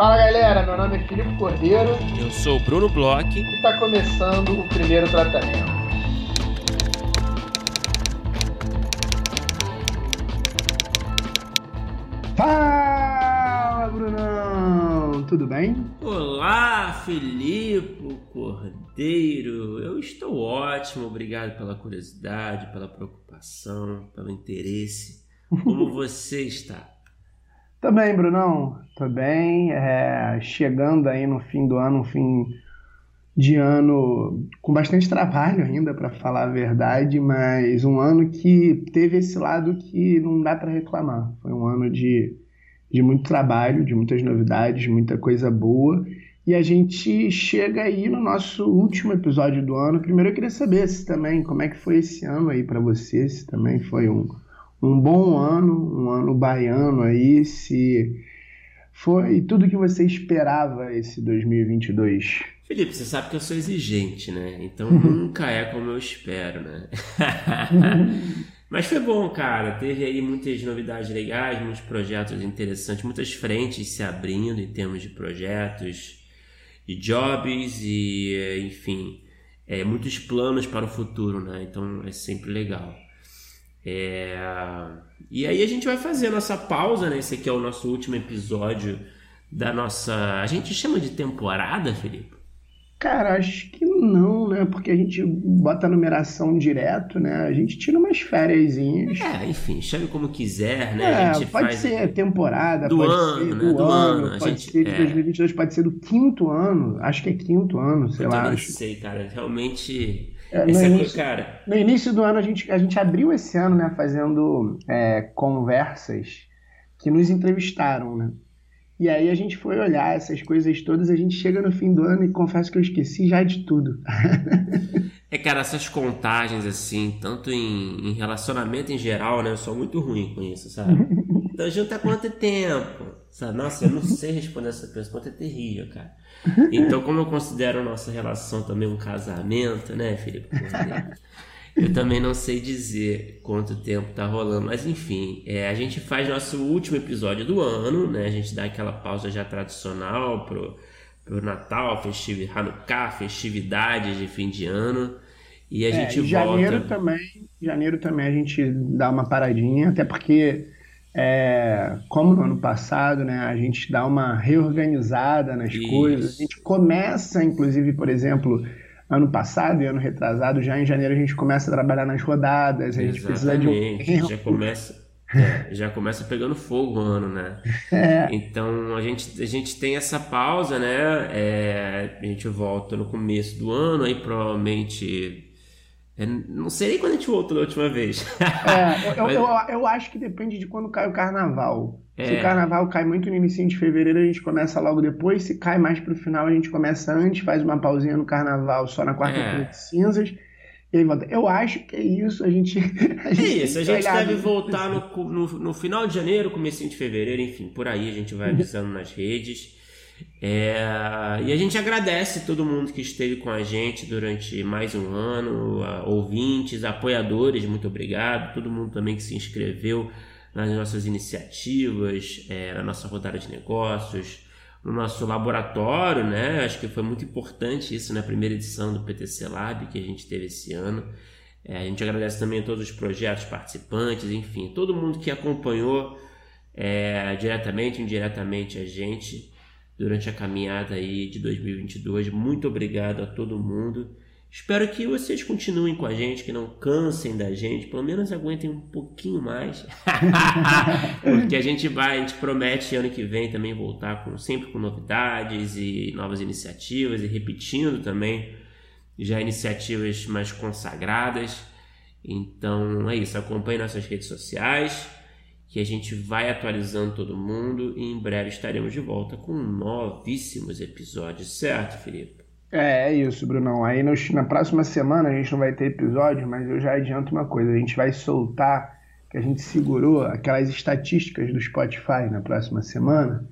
Fala galera, meu nome é Filipe Cordeiro. Eu sou o Bruno Bloch. E está começando o primeiro tratamento. Fala, Brunão! Tudo bem? Olá, Filipe Cordeiro. Eu estou ótimo, obrigado pela curiosidade, pela preocupação, pelo interesse. Como você está? Tô bem, Brunão. Tô bem. É, chegando aí no fim do ano, um fim de ano com bastante trabalho ainda, para falar a verdade, mas um ano que teve esse lado que não dá para reclamar. Foi um ano de, de muito trabalho, de muitas novidades, muita coisa boa. E a gente chega aí no nosso último episódio do ano. Primeiro eu queria saber se também como é que foi esse ano aí para você, se também foi um um bom ano, um ano baiano aí, se foi tudo que você esperava esse 2022. Felipe, você sabe que eu sou exigente, né? Então nunca é como eu espero, né? Mas foi bom, cara. Teve aí muitas novidades legais, muitos projetos interessantes, muitas frentes se abrindo em termos de projetos e jobs e, enfim, é, muitos planos para o futuro, né? Então é sempre legal. É... E aí a gente vai fazer a nossa pausa, né? Esse aqui é o nosso último episódio da nossa. A gente chama de temporada, Felipe? Cara, acho que não, né? Porque a gente bota a numeração direto, né? A gente tira umas férias. É, enfim, chame como quiser, né? É, pode ser temporada, do pode ano, ser né? do, do ano, ano, pode gente, ser de é... 2022, pode ser do quinto ano. Acho que é quinto ano, sei Eu lá. Eu acho. sei, cara. Realmente é, no, início, cara... no início do ano, a gente, a gente abriu esse ano né, fazendo é, conversas que nos entrevistaram, né? E aí a gente foi olhar essas coisas todas, a gente chega no fim do ano e confesso que eu esqueci já de tudo. é, cara, essas contagens, assim, tanto em, em, relacionamento em geral, né? Eu sou muito ruim com isso, sabe? Então junto há quanto tempo? Sabe? Nossa, eu não sei responder essa pergunta, é terrível, cara. Então, como eu considero a nossa relação também um casamento, né, Felipe? Eu também não sei dizer quanto tempo tá rolando, mas enfim, é, a gente faz nosso último episódio do ano, né? A gente dá aquela pausa já tradicional pro, pro Natal, festivo Hanukkah, festividades de fim de ano. E a é, gente janeiro volta. Também, janeiro também a gente dá uma paradinha, até porque é, como no ano passado, né, a gente dá uma reorganizada nas Isso. coisas. A gente começa, inclusive, por exemplo, ano passado e ano retrasado, já em janeiro a gente começa a trabalhar nas rodadas, a gente Exatamente. precisa de um Já começa, é, já começa pegando fogo o ano, né? É. Então a gente, a gente tem essa pausa, né? É, a gente volta no começo do ano, aí provavelmente eu não sei nem quando a gente voltou da última vez. é, eu, Mas... eu, eu, acho que depende de quando cai o carnaval. É. Se o carnaval cai muito no início de fevereiro, a gente começa logo depois. Se cai mais pro final, a gente começa antes, faz uma pausinha no carnaval só na quarta-feira é. de cinzas. E aí volta. Eu acho que é isso. A gente. A gente é isso, a gente deve voltar no, no, no, final de janeiro, começo de fevereiro, enfim, por aí a gente vai avisando nas redes. É, e a gente agradece todo mundo que esteve com a gente durante mais um ano, ouvintes, apoiadores, muito obrigado. Todo mundo também que se inscreveu nas nossas iniciativas, é, na nossa rodada de negócios, no nosso laboratório, né? Acho que foi muito importante isso na primeira edição do PTC Lab que a gente teve esse ano. É, a gente agradece também a todos os projetos participantes, enfim, todo mundo que acompanhou é, diretamente, indiretamente a gente durante a caminhada aí de 2022. Muito obrigado a todo mundo. Espero que vocês continuem com a gente, que não cansem da gente, pelo menos aguentem um pouquinho mais. Porque a gente vai, a gente promete ano que vem também voltar com sempre com novidades e novas iniciativas e repetindo também já iniciativas mais consagradas. Então é isso, acompanhe nossas redes sociais que a gente vai atualizando todo mundo e em breve estaremos de volta com novíssimos episódios, certo, Felipe? É, é isso, Brunão. Aí na próxima semana a gente não vai ter episódio, mas eu já adianto uma coisa: a gente vai soltar, que a gente segurou aquelas estatísticas do Spotify na próxima semana.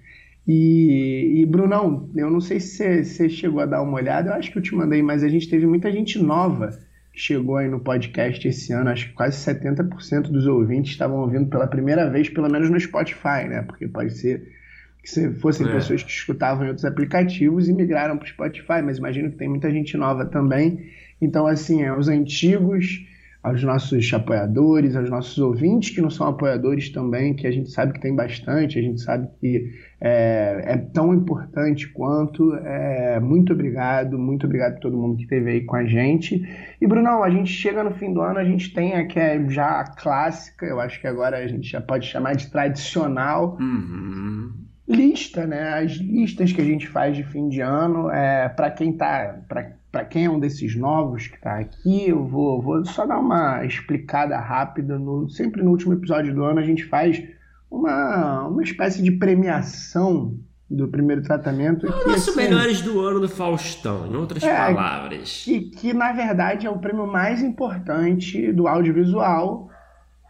E, e Brunão, eu não sei se você chegou a dar uma olhada, eu acho que eu te mandei, mas a gente teve muita gente nova chegou aí no podcast esse ano, acho que quase 70% dos ouvintes estavam ouvindo pela primeira vez, pelo menos no Spotify, né? Porque pode ser que se fossem é. pessoas que escutavam em outros aplicativos e migraram para o Spotify, mas imagino que tem muita gente nova também. Então, assim, é, os antigos aos nossos apoiadores, aos nossos ouvintes que não são apoiadores também, que a gente sabe que tem bastante, a gente sabe que é, é tão importante quanto. É, muito obrigado, muito obrigado a todo mundo que esteve aí com a gente. E, Brunão, a gente chega no fim do ano, a gente tem aqui é já a clássica, eu acho que agora a gente já pode chamar de tradicional. Uhum. Lista, né? As listas que a gente faz de fim de ano, é, para quem tá. Pra, para quem é um desses novos que está aqui, eu vou, vou só dar uma explicada rápida. No, sempre no último episódio do ano a gente faz uma, uma espécie de premiação do primeiro tratamento. É o nosso assim, melhores do ano do Faustão, em outras é, palavras. Que, que na verdade é o prêmio mais importante do audiovisual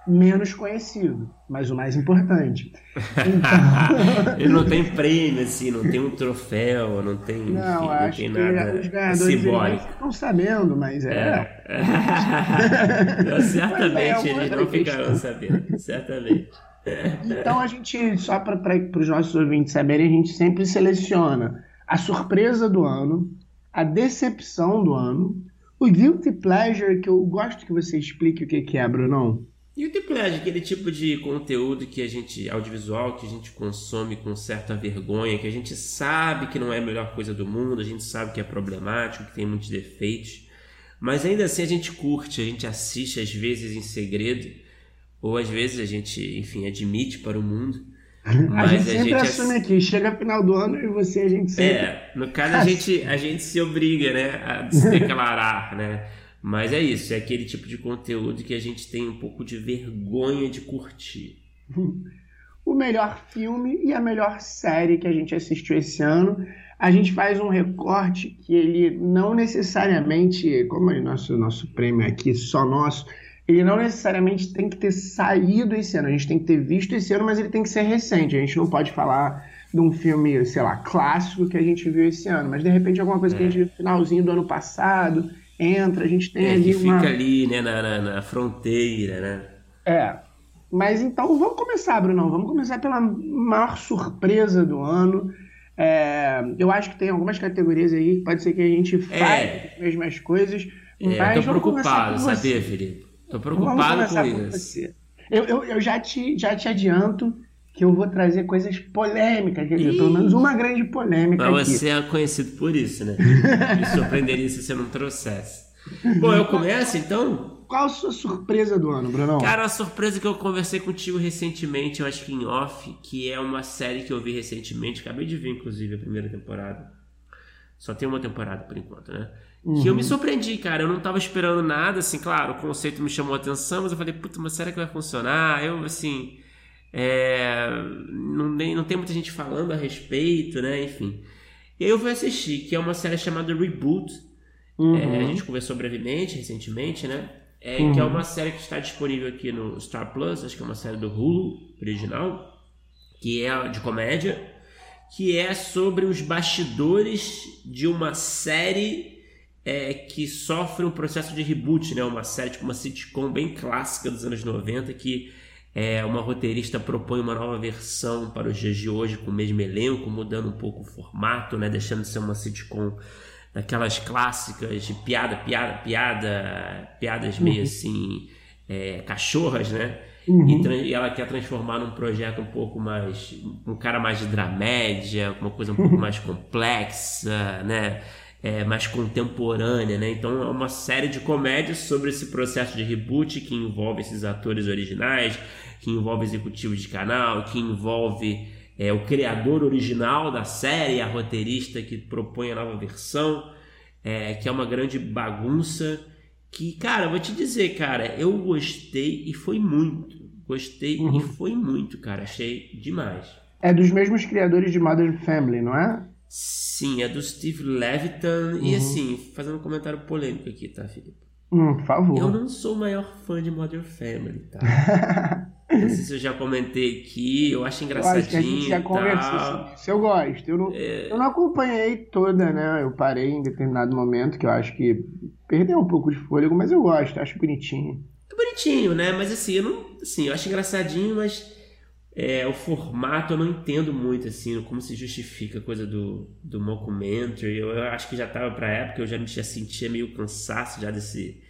menos conhecido, mas o mais importante. Então... Ele não tem prêmio, assim, não tem um troféu, não tem, não, enfim, acho não tem nada que os ganhadores simbólico. estão sabendo, mas é. é. não, certamente é eles não ficaram sabendo, certamente. Então a gente, só para os nossos ouvintes saberem, a gente sempre seleciona a surpresa do ano, a decepção do ano, o guilty pleasure, que eu gosto que você explique o que, que é, Brunão. E o tipo aquele tipo de conteúdo que a gente, audiovisual, que a gente consome com certa vergonha, que a gente sabe que não é a melhor coisa do mundo, a gente sabe que é problemático, que tem muitos defeitos, mas ainda assim a gente curte, a gente assiste às vezes em segredo, ou às vezes a gente, enfim, admite para o mundo. Mas a gente sempre a gente assume ass... aqui, chega final do ano e você a gente sempre. É, no caso a gente, a gente se obriga, né, a se declarar, né? Mas é isso, é aquele tipo de conteúdo que a gente tem um pouco de vergonha de curtir. O melhor filme e a melhor série que a gente assistiu esse ano. A gente faz um recorte que ele não necessariamente, como é nosso nosso prêmio aqui só nosso, ele não necessariamente tem que ter saído esse ano. A gente tem que ter visto esse ano, mas ele tem que ser recente. A gente não pode falar de um filme, sei lá, clássico que a gente viu esse ano, mas de repente alguma coisa é. que a gente viu no finalzinho do ano passado entra, a gente tem é, ali uma... fica ali, né, na, na, na, fronteira, né? É. Mas então vamos começar, Bruno. Vamos começar pela maior surpresa do ano. É, eu acho que tem algumas categorias aí que pode ser que a gente faça é. as mesmas coisas. É, mas tô preocupado, sabia, Felipe? Tô preocupado com isso. Eu, eu, eu já, te, já te adianto que eu vou trazer coisas polêmicas, quer dizer, pelo menos uma grande polêmica. Mas você é conhecido por isso, né? Me surpreenderia se você não trouxesse. Bom, eu começo então? Qual a sua surpresa do ano, Brunão? Cara, a surpresa que eu conversei contigo recentemente, eu acho que em off, que é uma série que eu vi recentemente, acabei de ver inclusive a primeira temporada. Só tem uma temporada por enquanto, né? Uhum. Que eu me uhum. surpreendi, cara. Eu não tava esperando nada, assim, claro, o conceito me chamou a atenção, mas eu falei, puta, mas será que vai funcionar? Eu, assim, é, não, tem, não tem muita gente falando a respeito, né? Enfim. E aí eu fui assistir, que é uma série chamada Reboot. Uhum. É, a gente conversou brevemente, recentemente, né? É, uhum. Que é uma série que está disponível aqui no Star Plus, acho que é uma série do Hulu original, que é de comédia, que é sobre os bastidores de uma série é, que sofre um processo de reboot, né? Uma série, tipo uma sitcom bem clássica dos anos 90 que é, uma roteirista propõe uma nova versão para os dias de hoje com o mesmo elenco, mudando um pouco o formato, né? deixando de ser uma sitcom daquelas clássicas de piada, piada, piada, piadas meio uhum. assim, é, cachorras, né? Uhum. E, e, ela quer transformar num projeto um pouco mais. um cara mais de dramédia, uma coisa um pouco mais complexa, né? É, mais contemporânea, né? Então é uma série de comédias sobre esse processo de reboot que envolve esses atores originais, que envolve executivos de canal, que envolve é, o criador original da série, a roteirista que propõe a nova versão, é, que é uma grande bagunça. Que, cara, vou te dizer, cara, eu gostei e foi muito. Gostei uhum. e foi muito, cara. Achei demais. É dos mesmos criadores de Modern Family, não é? Sim, é do Steve Levitan. Uhum. E assim, fazendo um comentário polêmico aqui, tá, Felipe? Hum, por favor. Eu não sou o maior fã de Modern Family, tá? Não sei se eu já comentei aqui, eu acho engraçadinho. Eu acho que a gente já conversou sobre isso. Eu gosto. Eu não, é... eu não acompanhei toda, né? Eu parei em determinado momento que eu acho que perdeu um pouco de fôlego, mas eu gosto, acho bonitinho. É bonitinho, né? Mas assim, eu não. Assim, eu acho engraçadinho, mas. É, o formato eu não entendo muito, assim, como se justifica a coisa do, do mockumentary. Eu, eu acho que já estava para época, eu já me já sentia meio cansaço já desse,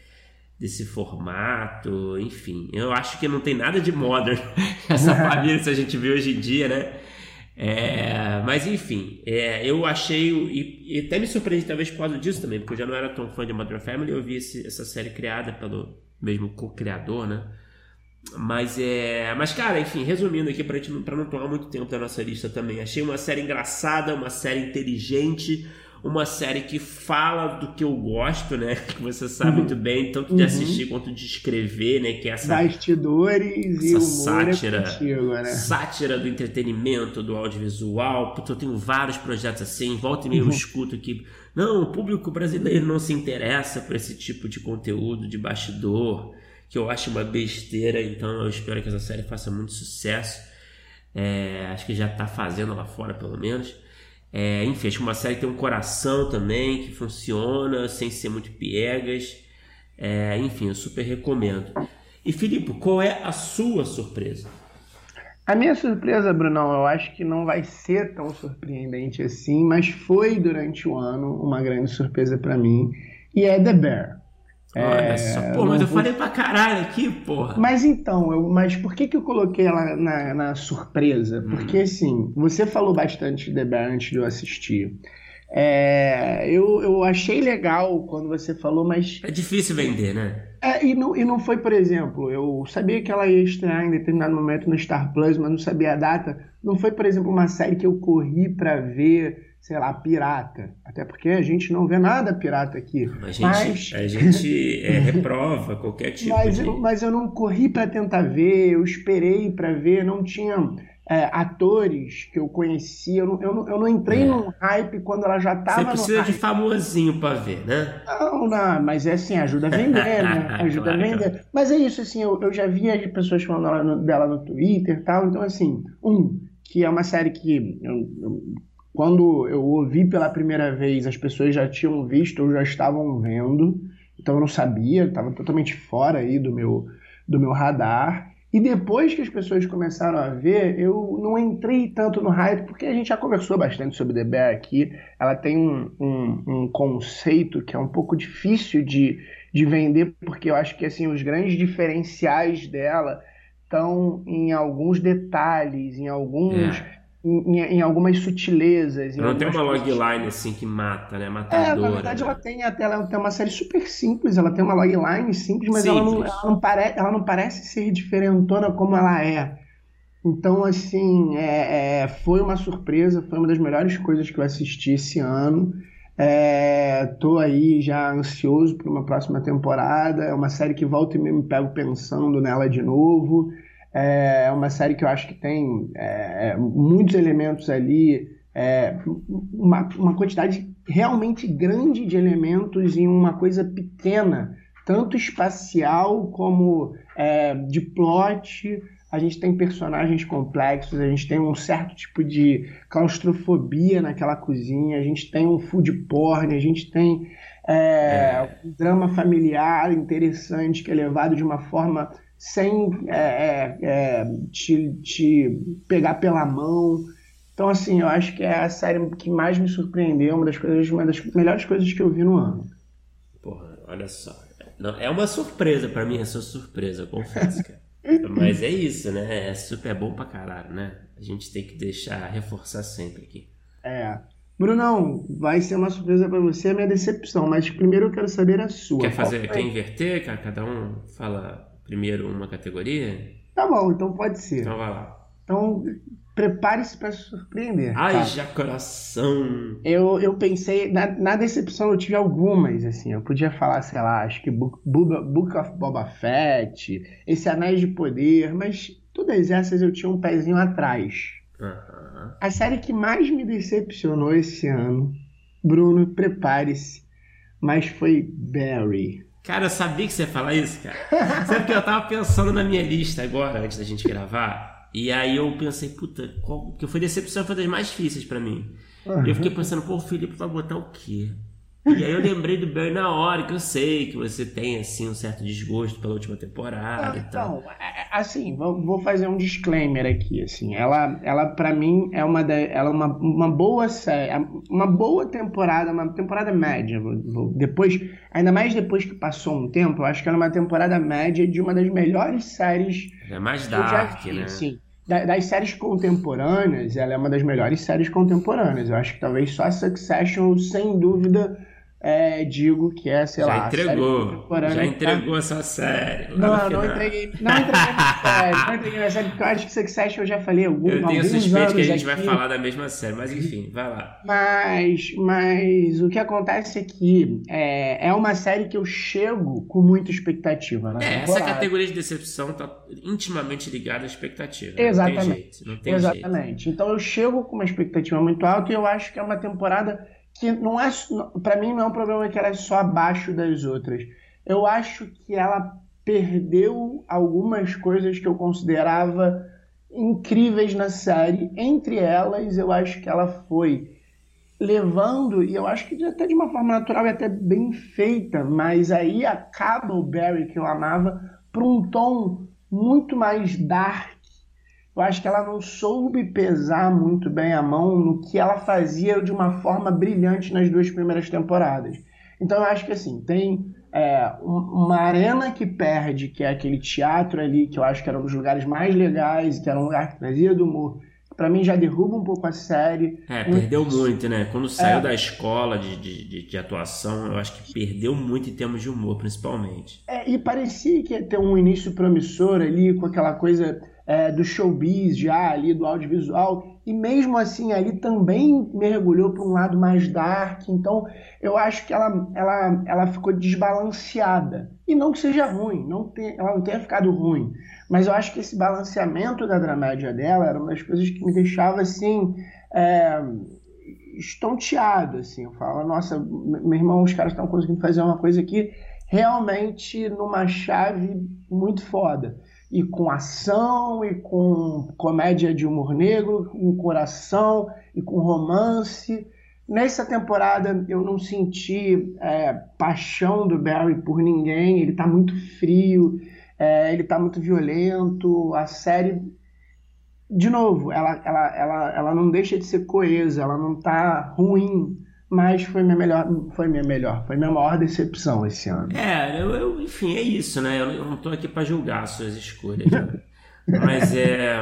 desse formato, enfim. Eu acho que não tem nada de modern essa família se a gente vê hoje em dia, né? É, mas enfim, é, eu achei, e, e, até me surpreendi talvez por causa disso também, porque eu já não era tão fã de Modern Family, eu vi esse, essa série criada pelo mesmo co-criador, né? Mas é. Mas, cara, enfim, resumindo aqui pra, gente, pra não tomar muito tempo da nossa lista também. Achei uma série engraçada, uma série inteligente, uma série que fala do que eu gosto, né? Que você sabe uhum. muito bem, tanto de uhum. assistir quanto de escrever, né? Que é essa. Bastidores e humor sátira. É contigo, né? Sátira do entretenimento, do audiovisual. Porque eu tenho vários projetos assim, volta e meio uhum. eu escuto aqui. Não, o público brasileiro não se interessa por esse tipo de conteúdo de bastidor que eu acho uma besteira, então eu espero que essa série faça muito sucesso. É, acho que já está fazendo lá fora, pelo menos. É, enfim, acho que uma série que tem um coração também, que funciona, sem ser muito piegas. É, enfim, eu super recomendo. E Filipe, qual é a sua surpresa? A minha surpresa, Brunão, eu acho que não vai ser tão surpreendente assim, mas foi durante o ano uma grande surpresa para mim. E é The Bear. Olha é, só, pô, mas eu falei pra caralho aqui, porra. Mas então, eu, mas por que, que eu coloquei ela na, na surpresa? Hum. Porque assim, você falou bastante de The Bear antes de eu assistir. É, eu, eu achei legal quando você falou, mas. É difícil vender, né? É, e, não, e não foi, por exemplo, eu sabia que ela ia estrear em determinado momento no Star Plus, mas não sabia a data. Não foi, por exemplo, uma série que eu corri para ver sei lá, pirata. Até porque a gente não vê nada pirata aqui. A gente, mas... a gente é, reprova qualquer tipo mas de... Eu, mas eu não corri para tentar ver, eu esperei para ver, não tinha é, atores que eu conhecia, eu não, eu não, eu não entrei é. num hype quando ela já estava Você precisa de famosinho para ver, né? Não, não, mas é assim, ajuda a vender, né? Ajuda claro, a vender. Claro. Mas é isso, assim, eu, eu já vi as pessoas falando dela no Twitter e tal, então assim, um, que é uma série que eu, eu quando eu ouvi pela primeira vez, as pessoas já tinham visto ou já estavam vendo, então eu não sabia, estava totalmente fora aí do meu, do meu radar. E depois que as pessoas começaram a ver, eu não entrei tanto no hype, porque a gente já conversou bastante sobre The Bear aqui. Ela tem um, um, um conceito que é um pouco difícil de, de vender, porque eu acho que assim os grandes diferenciais dela estão em alguns detalhes, em alguns. É em, em, algumas sutilezas. Ela não tem uma logline assim que mata, né? Matadora. É, na verdade, né? ela tem até ela tem uma série super simples, ela tem uma logline simples, mas simples. Ela, não, ela, não pare, ela não parece ser diferentona como ela é. Então, assim, é, é, foi uma surpresa, foi uma das melhores coisas que eu assisti esse ano. É, tô aí já ansioso por uma próxima temporada. É uma série que volta e me pego pensando nela de novo. É uma série que eu acho que tem é, muitos elementos ali, é, uma, uma quantidade realmente grande de elementos em uma coisa pequena, tanto espacial como é, de plot. A gente tem personagens complexos, a gente tem um certo tipo de claustrofobia naquela cozinha, a gente tem um food porn, a gente tem é, é. um drama familiar interessante que é levado de uma forma sem é, é, é, te, te pegar pela mão. Então, assim, eu acho que é a série que mais me surpreendeu, uma das coisas, uma das melhores coisas que eu vi no ano. Porra, olha só. Não, é uma surpresa para mim, essa surpresa, eu confesso, cara. Mas é isso, né? É super bom pra caralho, né? A gente tem que deixar, reforçar sempre aqui. É. Brunão, vai ser uma surpresa para você a minha decepção, mas primeiro eu quero saber a sua. Quer fazer, quer inverter? Cada um fala primeiro uma categoria? Tá bom, então pode ser. Então vai lá. Então prepare-se para se surpreender. Ai, já coração. Eu, eu pensei, na, na, decepção eu tive algumas, assim. Eu podia falar, sei lá, acho que Book, Book of Boba Fett, esse Anéis de Poder, mas todas essas eu tinha um pezinho atrás. Uhum. A série que mais me decepcionou esse ano, Bruno, prepare-se, mas foi Barry. Cara, eu sabia que você ia falar isso, cara. Sabe que eu tava pensando na minha lista agora, antes da gente gravar. E aí eu pensei, puta, qual... que foi decepção foi das mais difíceis para mim. Uhum. Eu fiquei pensando, pô, o Felipe vai botar o quê? E aí eu lembrei do Barry na hora, que eu sei que você tem, assim, um certo desgosto pela última temporada e tal. Então, assim, vou fazer um disclaimer aqui, assim. Ela, ela para mim, é uma, ela é uma, uma boa série, uma boa temporada, uma temporada média. Depois, ainda mais depois que passou um tempo, eu acho que ela é uma temporada média de uma das melhores séries. É mais dark, vi, né? Sim das séries contemporâneas, ela é uma das melhores séries contemporâneas. Eu acho que talvez só Succession, sem dúvida, é, digo que é, sei já lá. Entregou, já entregou tá... essa série. Não, não entreguei. Não entreguei série. Não entreguei essa série, porque eu acho que Succession eu já falei algum, Eu tenho suspeito que a gente aqui. vai falar da mesma série, mas enfim, vai lá. Mas, mas o que acontece é que é, é uma série que eu chego com muita expectativa. Na é, essa categoria de decepção está intimamente ligada à expectativa. Exatamente. Não tem jeito. Não tem Exatamente. Jeito. Então eu chego com uma expectativa muito alta e eu acho que é uma temporada que não é para mim não é um problema que ela é só abaixo das outras. Eu acho que ela perdeu algumas coisas que eu considerava incríveis na série. Entre elas, eu acho que ela foi levando, e eu acho que até de uma forma natural e até bem feita, mas aí acaba o Barry que eu amava para um tom muito mais dark eu acho que ela não soube pesar muito bem a mão no que ela fazia de uma forma brilhante nas duas primeiras temporadas. Então eu acho que assim, tem é, uma arena que perde, que é aquele teatro ali, que eu acho que era um dos lugares mais legais, que era um lugar que trazia do humor. Pra mim já derruba um pouco a série. É, perdeu muito, né? Quando saiu é. da escola de, de, de, atuação, eu acho que perdeu muito em termos de humor, principalmente. É, e parecia que ia ter um início promissor ali, com aquela coisa é, do showbiz já ali, do audiovisual, e mesmo assim ali também mergulhou para um lado mais dark, então eu acho que ela, ela, ela ficou desbalanceada. E não que seja ruim, não tem, ela não tenha ficado ruim, mas eu acho que esse balanceamento da dramédia dela era uma das coisas que me deixava assim. É, estonteado, assim, eu falo, nossa, meu irmão, os caras estão conseguindo fazer uma coisa aqui realmente numa chave muito foda e com ação, e com comédia de humor negro, com coração e com romance. Nessa temporada eu não senti é, paixão do Barry por ninguém, ele está muito frio, é, ele está muito violento, a série. De novo, ela, ela, ela, ela não deixa de ser coesa, ela não está ruim mas foi minha melhor, foi minha melhor, foi minha maior decepção esse ano. É, eu, eu enfim, é isso, né? Eu, não tô aqui para julgar as suas escolhas, né? mas é,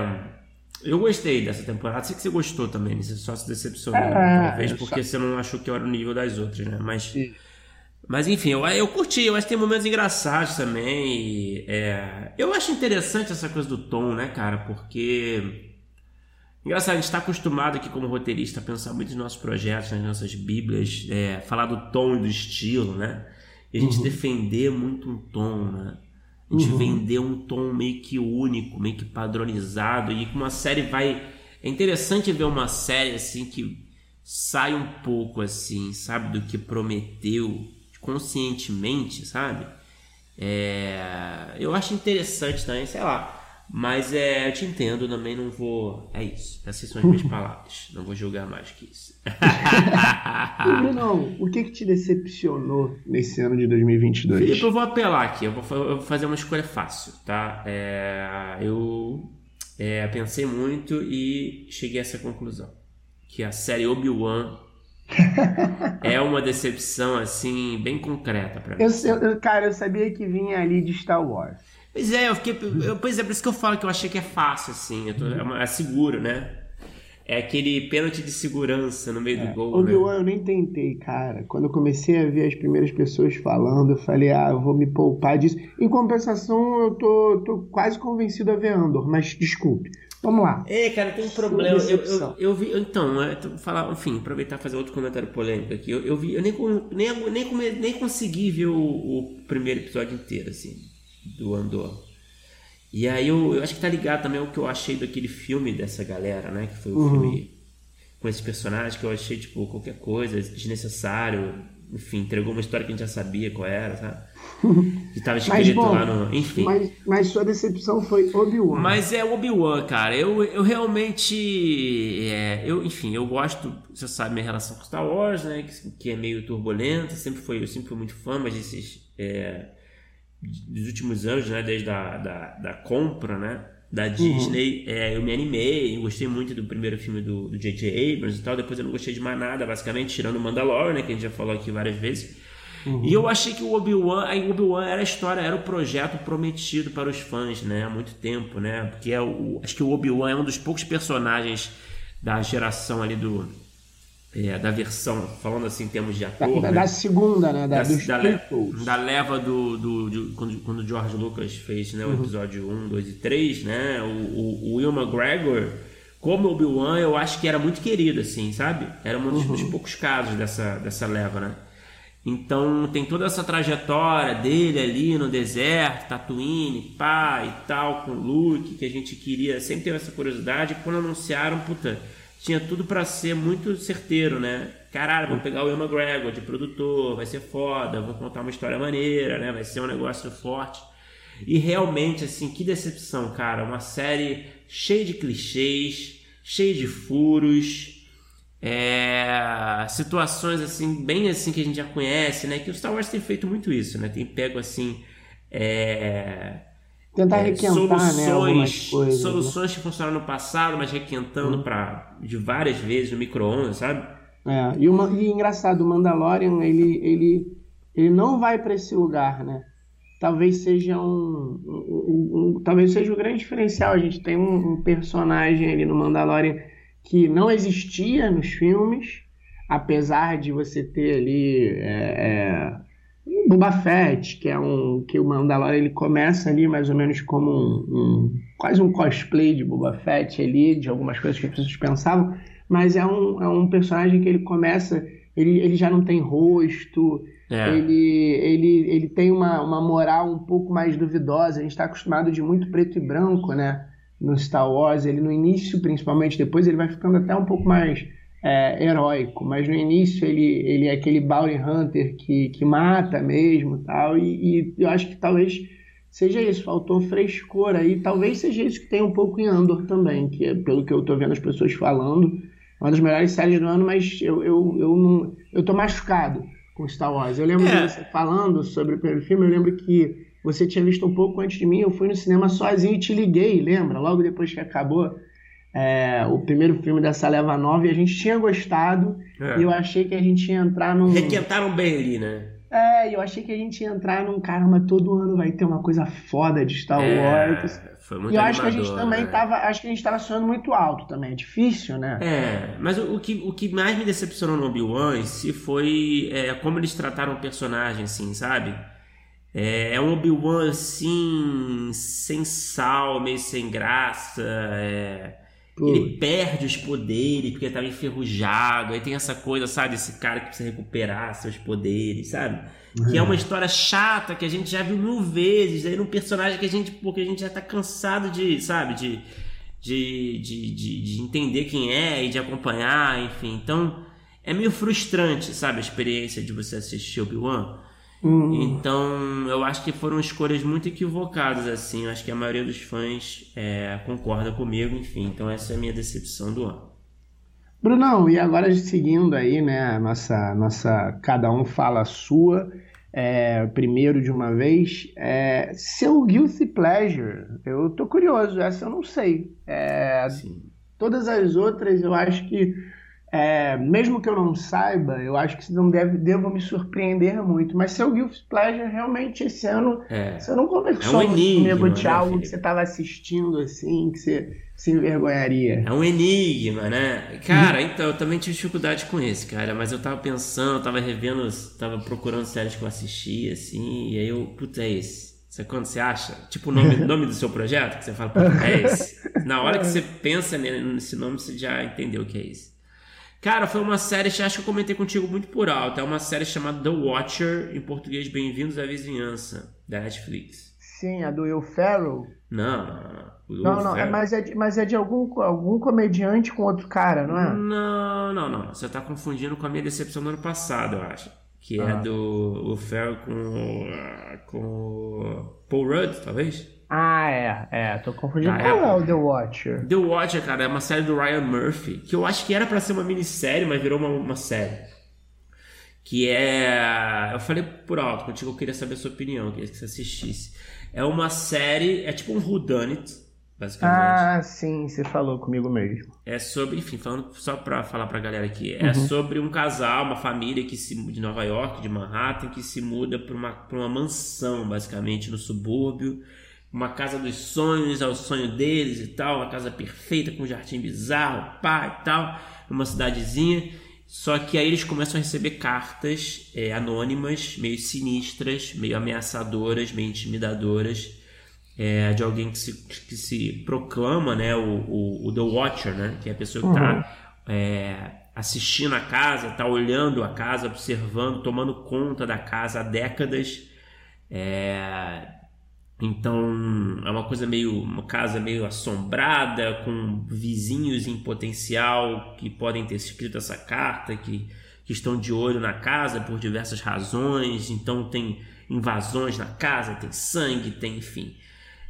eu gostei dessa temporada. Sei que você gostou também, você só se decepcionou, é, talvez porque só... você não achou que era o nível das outras, né? Mas, mas enfim, eu, eu curti. Eu acho que tem momentos engraçados também. E, é, eu acho interessante essa coisa do tom, né, cara? Porque Engraçado, a gente está acostumado aqui como roteirista a pensar muito nos nossos projetos, nas nossas bíblias, é, falar do tom e do estilo, né? E a gente uhum. defender muito um tom, né? A gente uhum. vender um tom meio que único, meio que padronizado. E uma série vai. É interessante ver uma série assim que sai um pouco assim, sabe, do que prometeu conscientemente, sabe? É... Eu acho interessante também, sei lá. Mas é, eu te entendo, também não vou. É isso. Essas são as minhas palavras. Não vou julgar mais que isso. Bruno, o que, que te decepcionou nesse ano de 2022? Felipe, eu vou apelar aqui. Eu vou, eu vou fazer uma escolha fácil, tá? É, eu é, pensei muito e cheguei a essa conclusão. Que a série Obi-Wan é uma decepção, assim, bem concreta para mim. Eu, eu, cara, eu sabia que vinha ali de Star Wars. Pois é, eu fiquei. Eu, pois é, por isso que eu falo que eu achei que é fácil, assim. Tô, é, é, seguro, né? É aquele pênalti de segurança no meio é. do gol. Ô, né? eu nem tentei, cara. Quando eu comecei a ver as primeiras pessoas falando, eu falei, ah, eu vou me poupar disso. Em compensação, eu tô, tô quase convencido a ver Andor, mas desculpe. Vamos lá. É, cara, tem um problema. Eu, eu, eu, vi. Então, é, falar, enfim, aproveitar e fazer outro comentário polêmico aqui. Eu, eu vi, eu nem, nem, nem, nem consegui ver o, o primeiro episódio inteiro, assim do Andor. E aí eu, eu acho que tá ligado também ao que eu achei daquele filme dessa galera, né? Que foi o uhum. filme com esses personagens que eu achei, tipo, qualquer coisa, desnecessário, enfim, entregou uma história que a gente já sabia qual era, sabe? Que tava escrito bom, lá no. Enfim. Mas, mas sua decepção foi Obi-Wan. Mas é Obi-Wan, cara. Eu, eu realmente. É, eu, enfim, eu gosto. Você sabe minha relação com Star Wars, né? Que, que é meio turbulenta. Sempre foi, eu sempre fui muito fã, mas esses. É, dos últimos anos, né? Desde a da, da compra, né? Da Disney, uhum. é, eu me animei, eu gostei muito do primeiro filme do J.J. Abrams e tal. Depois eu não gostei de mais nada, basicamente, tirando o Mandalorian, né, que a gente já falou aqui várias vezes. Uhum. E eu achei que o Obi-Wan, o Obi-Wan era a história, era o projeto prometido para os fãs, né? Há muito tempo, né? Porque é o, acho que o Obi-Wan é um dos poucos personagens da geração ali do. É, da versão, falando assim em termos de ator. Da, né? da segunda, né? Da, da, da, leva do. do, do quando, quando o George Lucas fez né, o uhum. episódio 1, 2 e 3, né? O, o, o Will McGregor, como Obi-Wan, eu acho que era muito querido, assim, sabe? Era um dos, uhum. dos poucos casos dessa, dessa leva, né? Então tem toda essa trajetória dele ali no deserto, Tatooine, pá e tal, com o Luke, que a gente queria, sempre teve essa curiosidade. Quando anunciaram, puta, tinha tudo para ser muito certeiro, né? Caralho, vamos pegar o Will McGregor de produtor, vai ser foda, vou contar uma história maneira, né? Vai ser um negócio forte. E realmente, assim, que decepção, cara. Uma série cheia de clichês, cheia de furos, é, situações assim, bem assim que a gente já conhece, né? Que o Star Wars tem feito muito isso, né? Tem pego assim. É, Tentar é, requentar, soluções, né, coisas, né? soluções né? que funcionaram no passado, mas requentando uhum. para de várias vezes no micro-ondas, sabe? É, e, uma, e engraçado, o Mandalorian, ele, ele, ele não vai para esse lugar, né? Talvez seja um, um, um, um, talvez seja o grande diferencial. A gente tem um, personagem ali no Mandalorian que não existia nos filmes, apesar de você ter ali é, é, Boba Fett, que é um que o Mandalorian ele começa ali mais ou menos como um, um, quase um cosplay de Boba Fett ali, de algumas coisas que as pessoas pensavam, mas é um, é um personagem que ele começa, ele, ele já não tem rosto, é. ele, ele, ele tem uma, uma moral um pouco mais duvidosa, a gente está acostumado de muito preto e branco, né? no Star Wars, ele no início, principalmente, depois ele vai ficando até um pouco mais é, heróico, mas no início ele, ele é aquele bounty hunter que, que mata mesmo tal, e, e eu acho que talvez seja isso, faltou frescor aí, talvez seja isso que tem um pouco em Andor também, que é, pelo que eu tô vendo as pessoas falando, uma das melhores séries do ano, mas eu, eu, eu, não, eu tô machucado com Star Wars. Eu lembro é. de você falando sobre o primeiro filme, eu lembro que você tinha visto um pouco antes de mim, eu fui no cinema sozinho e te liguei, lembra? Logo depois que acabou é, o primeiro filme dessa leva nova e a gente tinha gostado é. e eu achei que a gente ia entrar num... Requentaram bem ali, né? É, eu achei que a gente ia entrar num caramba, todo ano vai ter uma coisa foda de Star é, Wars. Foi muito e eu animador, acho que a gente também né? tava. Acho que a gente tava sonhando muito alto também. É difícil, né? É, mas o, o que, o que mais me decepcionou no Obi-Wan se foi é, como eles trataram o personagem, assim, sabe? É, é um Obi-Wan assim, sem sal, meio sem graça. É... Ele perde os poderes porque estava enferrujado. Aí tem essa coisa, sabe? Esse cara que precisa recuperar seus poderes, sabe? Uhum. Que é uma história chata que a gente já viu mil vezes. Aí num personagem que a gente, porque a gente já tá cansado de, sabe? De, de, de, de, de entender quem é e de acompanhar, enfim. Então é meio frustrante, sabe? A experiência de você assistir Obi-Wan. Uhum. Então, eu acho que foram escolhas muito equivocadas, assim. Eu acho que a maioria dos fãs é, concorda comigo, enfim. Então, essa é a minha decepção do ano. Brunão, e agora seguindo aí, né, nossa, nossa cada um fala a sua, é, primeiro de uma vez, é, seu guilty pleasure, eu tô curioso, essa eu não sei. É, todas as outras eu acho que é, mesmo que eu não saiba, eu acho que não deve, devo me surpreender muito. Mas seu Guilty Pleasure, realmente, esse ano, é. você não conversou é um enigma, comigo de né, algo que você estava assistindo, assim, que você se envergonharia. É um enigma, né? Cara, então, eu também tive dificuldade com esse, cara. Mas eu tava pensando, tava revendo, tava procurando séries que eu assistia, assim, e aí eu, puta, é esse. Você, quando você acha, tipo o nome, nome do seu projeto, que você fala, puta, é esse. Na hora que você pensa nesse nome, você já entendeu o que é esse. Cara, foi uma série, acho que eu comentei contigo muito por alto. É uma série chamada The Watcher, em português Bem-vindos à Vizinhança, da Netflix. Sim, a do Will Ferrell? Não, não, não. não, não é, mas, é de, mas é de algum, algum comediante com outro cara, não é? Não, não, não. Você tá confundindo com a minha decepção do ano passado, eu acho. que é do o Ferro com, com Paul Rudd, talvez? Ah, é, é, tô confundindo. Qual é o The Watcher? The Watcher, cara, é uma série do Ryan Murphy, que eu acho que era para ser uma minissérie, mas virou uma, uma série. Que é. Eu falei por alto contigo, eu queria saber a sua opinião, queria que você assistisse. É uma série, é tipo um Whodunit, basicamente. Ah, sim, você falou comigo mesmo. É sobre, enfim, falando só pra falar pra galera aqui, é uhum. sobre um casal, uma família que se de Nova York, de Manhattan, que se muda pra uma, pra uma mansão, basicamente, no subúrbio. Uma casa dos sonhos, é o sonho deles e tal, uma casa perfeita, com um jardim bizarro, pá e tal, uma cidadezinha. Só que aí eles começam a receber cartas é, anônimas, meio sinistras, meio ameaçadoras, meio intimidadoras é, de alguém que se, que se proclama né, o, o, o, The Watcher, né, que é a pessoa que está uhum. é, assistindo a casa, está olhando a casa, observando, tomando conta da casa há décadas. É, então é uma coisa meio uma casa meio assombrada com vizinhos em potencial que podem ter escrito essa carta que, que estão de olho na casa por diversas razões. Então tem invasões na casa, tem sangue, tem enfim.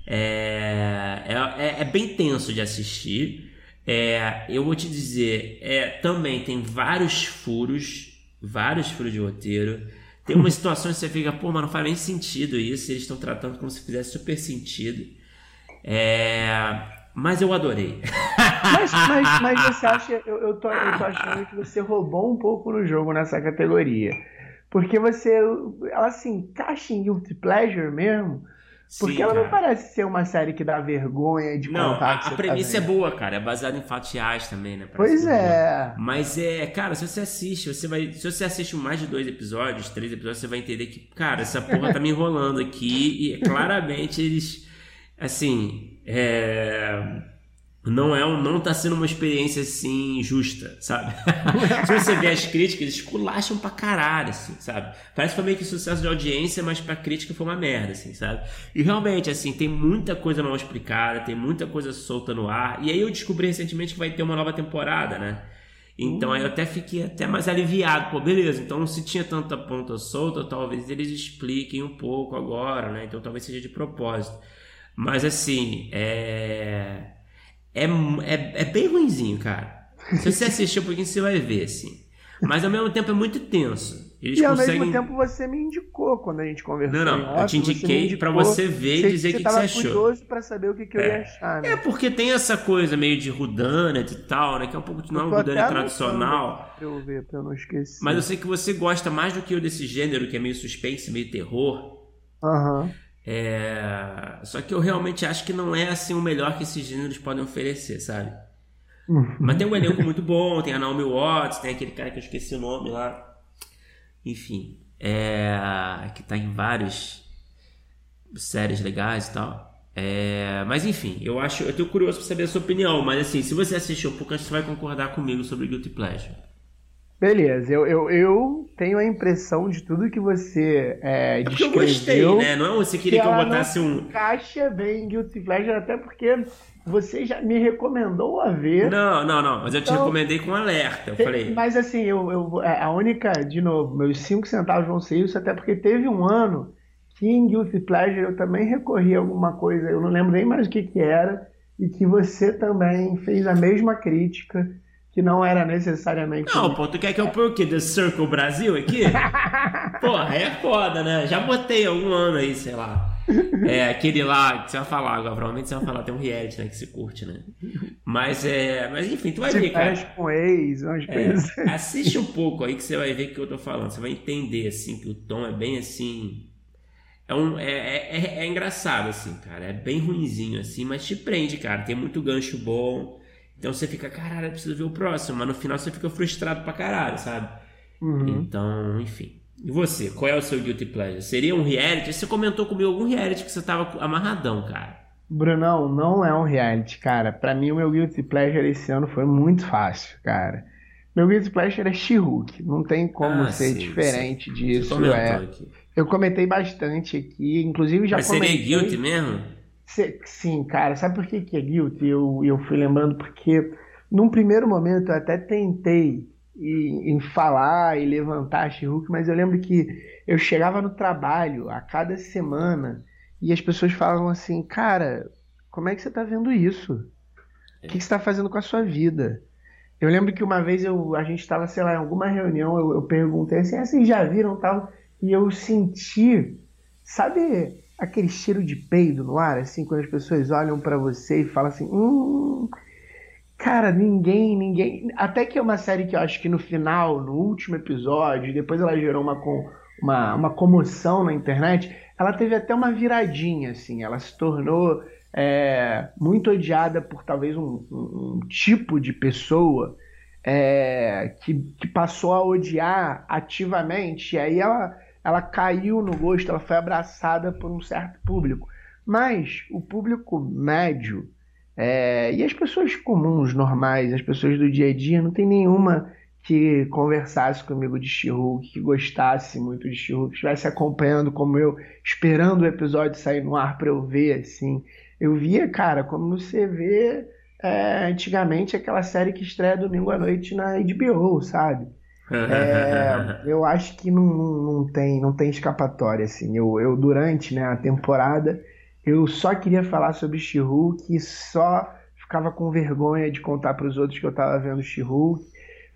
É, é, é, bem tenso de assistir. É, eu vou te dizer, é, também tem vários furos, vários furos de roteiro. Tem umas situações que você fica, pô, mas não faz nem sentido isso. Eles estão tratando como se fizesse super sentido. É, mas eu adorei. Mas, mas, mas você acha, eu, eu, tô, eu tô achando que você roubou um pouco no jogo nessa categoria. Porque você, assim, encaixa em Guilty Pleasure mesmo. Porque Sim, ela cara. não parece ser uma série que dá vergonha de não, contar. A, a tá premissa tá é boa, cara. É baseada em fatos reais também, né? Parece pois é. Boa. Mas é, cara, se você assiste, você vai. Se você assiste mais de dois episódios, três episódios, você vai entender que, cara, essa porra tá me enrolando aqui. E claramente eles. Assim. É não é não tá sendo uma experiência assim justa, sabe? Se você vê as críticas, eles esculacham pra caralho, assim, sabe? Parece que foi meio que sucesso de audiência, mas pra crítica foi uma merda, assim, sabe? E realmente, assim, tem muita coisa mal explicada, tem muita coisa solta no ar. E aí eu descobri recentemente que vai ter uma nova temporada, né? Então aí eu até fiquei até mais aliviado. Pô, beleza, então se tinha tanta ponta solta, talvez eles expliquem um pouco agora, né? Então talvez seja de propósito. Mas assim, é é, é, é bem ruinzinho, cara. Se você assistir um pouquinho, você vai ver, assim. Mas ao mesmo tempo é muito tenso. Eles e conseguem... ao mesmo tempo você me indicou quando a gente conversou. Não, não. eu te indiquei para você ver e dizer o que, que, você achou. Eu curioso para saber o que, que eu ia achar. Né? É porque tem essa coisa meio de rudana e tal, né? Que é um pouco de não é rudana tradicional. Pra eu ver, pra eu não esquecer. Mas eu sei que você gosta mais do que eu desse gênero, que é meio suspense, meio terror. Aham. Uhum. É... Só que eu realmente acho que não é assim o melhor que esses gêneros podem oferecer, sabe? Uhum. Mas tem um elenco muito bom, tem a Naomi Watts, tem aquele cara que eu esqueci o nome lá. Enfim, é... que tá em várias séries legais e tal. É... Mas enfim, eu acho, eu tô curioso para saber a sua opinião, mas assim, se você assistiu um pouco, acho que você vai concordar comigo sobre Guilty Pleasure. Beleza, eu, eu, eu, tenho a impressão de tudo que você é, é descreveu. eu gostei, né? Não é você queria que, que eu botasse um. Encaixa bem Guilty Pleasure, até porque você já me recomendou a ver. Não, não, não, mas eu te então, recomendei com alerta. Eu falei. Mas assim, eu, eu, é, a única, de novo, meus 5 centavos vão ser isso, até porque teve um ano que em Guilty Pleasure eu também recorri a alguma coisa, eu não lembro nem mais o que, que era, e que você também fez a mesma crítica que não era necessariamente. Não, pô, tu quer que eu ponha o quê? The Circle Brasil aqui? Porra, é foda, né? Já botei algum ano aí, sei lá. É, aquele lá que você vai falar agora, provavelmente você vai falar, tem um reality, né, que se curte, né? Mas é. Mas enfim, tu vai ver, cara. com ex, umas é. Assiste um pouco aí que você vai ver o que eu tô falando. Você vai entender, assim, que o tom é bem assim. É, um, é, é, é, é engraçado, assim, cara. É bem ruinzinho, assim, mas te prende, cara. Tem muito gancho bom. Então você fica, caralho, eu preciso ver o próximo, mas no final você fica frustrado pra caralho, sabe? Uhum. Então, enfim. E você, qual é o seu guilty pleasure? Seria um reality? Você comentou comigo algum reality que você tava amarradão, cara. Brunão, não é um reality, cara. Para mim, o meu guilty pleasure esse ano foi muito fácil, cara. Meu guilty pleasure é she Não tem como ah, ser sim, diferente sim. disso. É. Aqui. Eu comentei bastante aqui, inclusive já Mas comentei... seria guilty mesmo? Sim, cara, sabe por que, que é guilty? Eu, eu fui lembrando porque num primeiro momento eu até tentei em, em falar e levantar a she mas eu lembro que eu chegava no trabalho a cada semana e as pessoas falavam assim, cara, como é que você está vendo isso? O que, que você está fazendo com a sua vida? Eu lembro que uma vez eu, a gente estava, sei lá, em alguma reunião, eu, eu perguntei assim, ah, vocês já viram tal? E eu senti, sabe aquele cheiro de peido no ar, assim, quando as pessoas olham para você e falam assim, hum, cara, ninguém, ninguém. Até que é uma série que eu acho que no final, no último episódio, depois ela gerou uma, uma, uma comoção na internet, ela teve até uma viradinha, assim, ela se tornou é, muito odiada por talvez um, um, tipo de pessoa é, que, que passou a odiar ativamente, e aí ela ela caiu no gosto, ela foi abraçada por um certo público. Mas o público médio é, e as pessoas comuns, normais, as pessoas do dia a dia, não tem nenhuma que conversasse comigo de she que gostasse muito de she que estivesse acompanhando como eu, esperando o episódio sair no ar para eu ver, assim. Eu via, cara, como você vê é, antigamente aquela série que estreia domingo à noite na HBO, sabe? É, eu acho que não, não, tem, não tem escapatória, assim. Eu, eu durante né, a temporada, eu só queria falar sobre she que só ficava com vergonha de contar para os outros que eu estava vendo she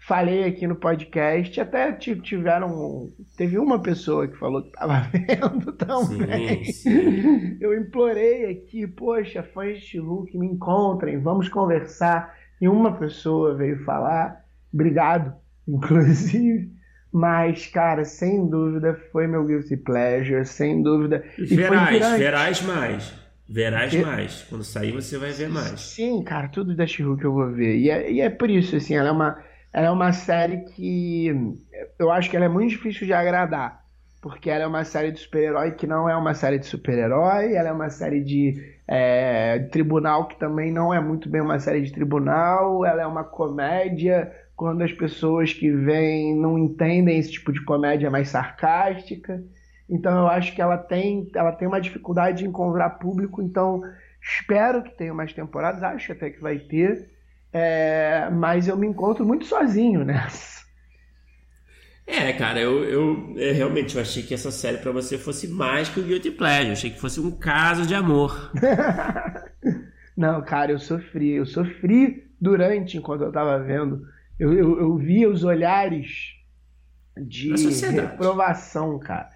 Falei aqui no podcast, até tiveram. Teve uma pessoa que falou que estava vendo também. Sim, sim. Eu implorei aqui, poxa, fãs de she me encontrem, vamos conversar. E uma pessoa veio falar, obrigado inclusive. Mas, cara, sem dúvida foi meu guilty pleasure, sem dúvida. E, verás, verás mais. Verás mais. Quando sair você vai ver mais. Sim, cara, tudo da she que eu vou ver. E é, e é por isso, assim, ela é, uma, ela é uma série que eu acho que ela é muito difícil de agradar. Porque ela é uma série de super-herói que não é uma série de super-herói, ela é uma série de é, tribunal que também não é muito bem uma série de tribunal, ela é uma comédia quando as pessoas que vêm não entendem esse tipo de comédia mais sarcástica. Então eu acho que ela tem, ela tem uma dificuldade de encontrar público, então espero que tenha mais temporadas, acho até que vai ter, é, mas eu me encontro muito sozinho nessa. É, cara, eu, eu, eu, realmente eu achei que essa série para você fosse mais que o Guilty Pleasure. Eu achei que fosse um caso de amor. Não, cara, eu sofri. Eu sofri durante, enquanto eu tava vendo eu, eu, eu via os olhares de reprovação, cara.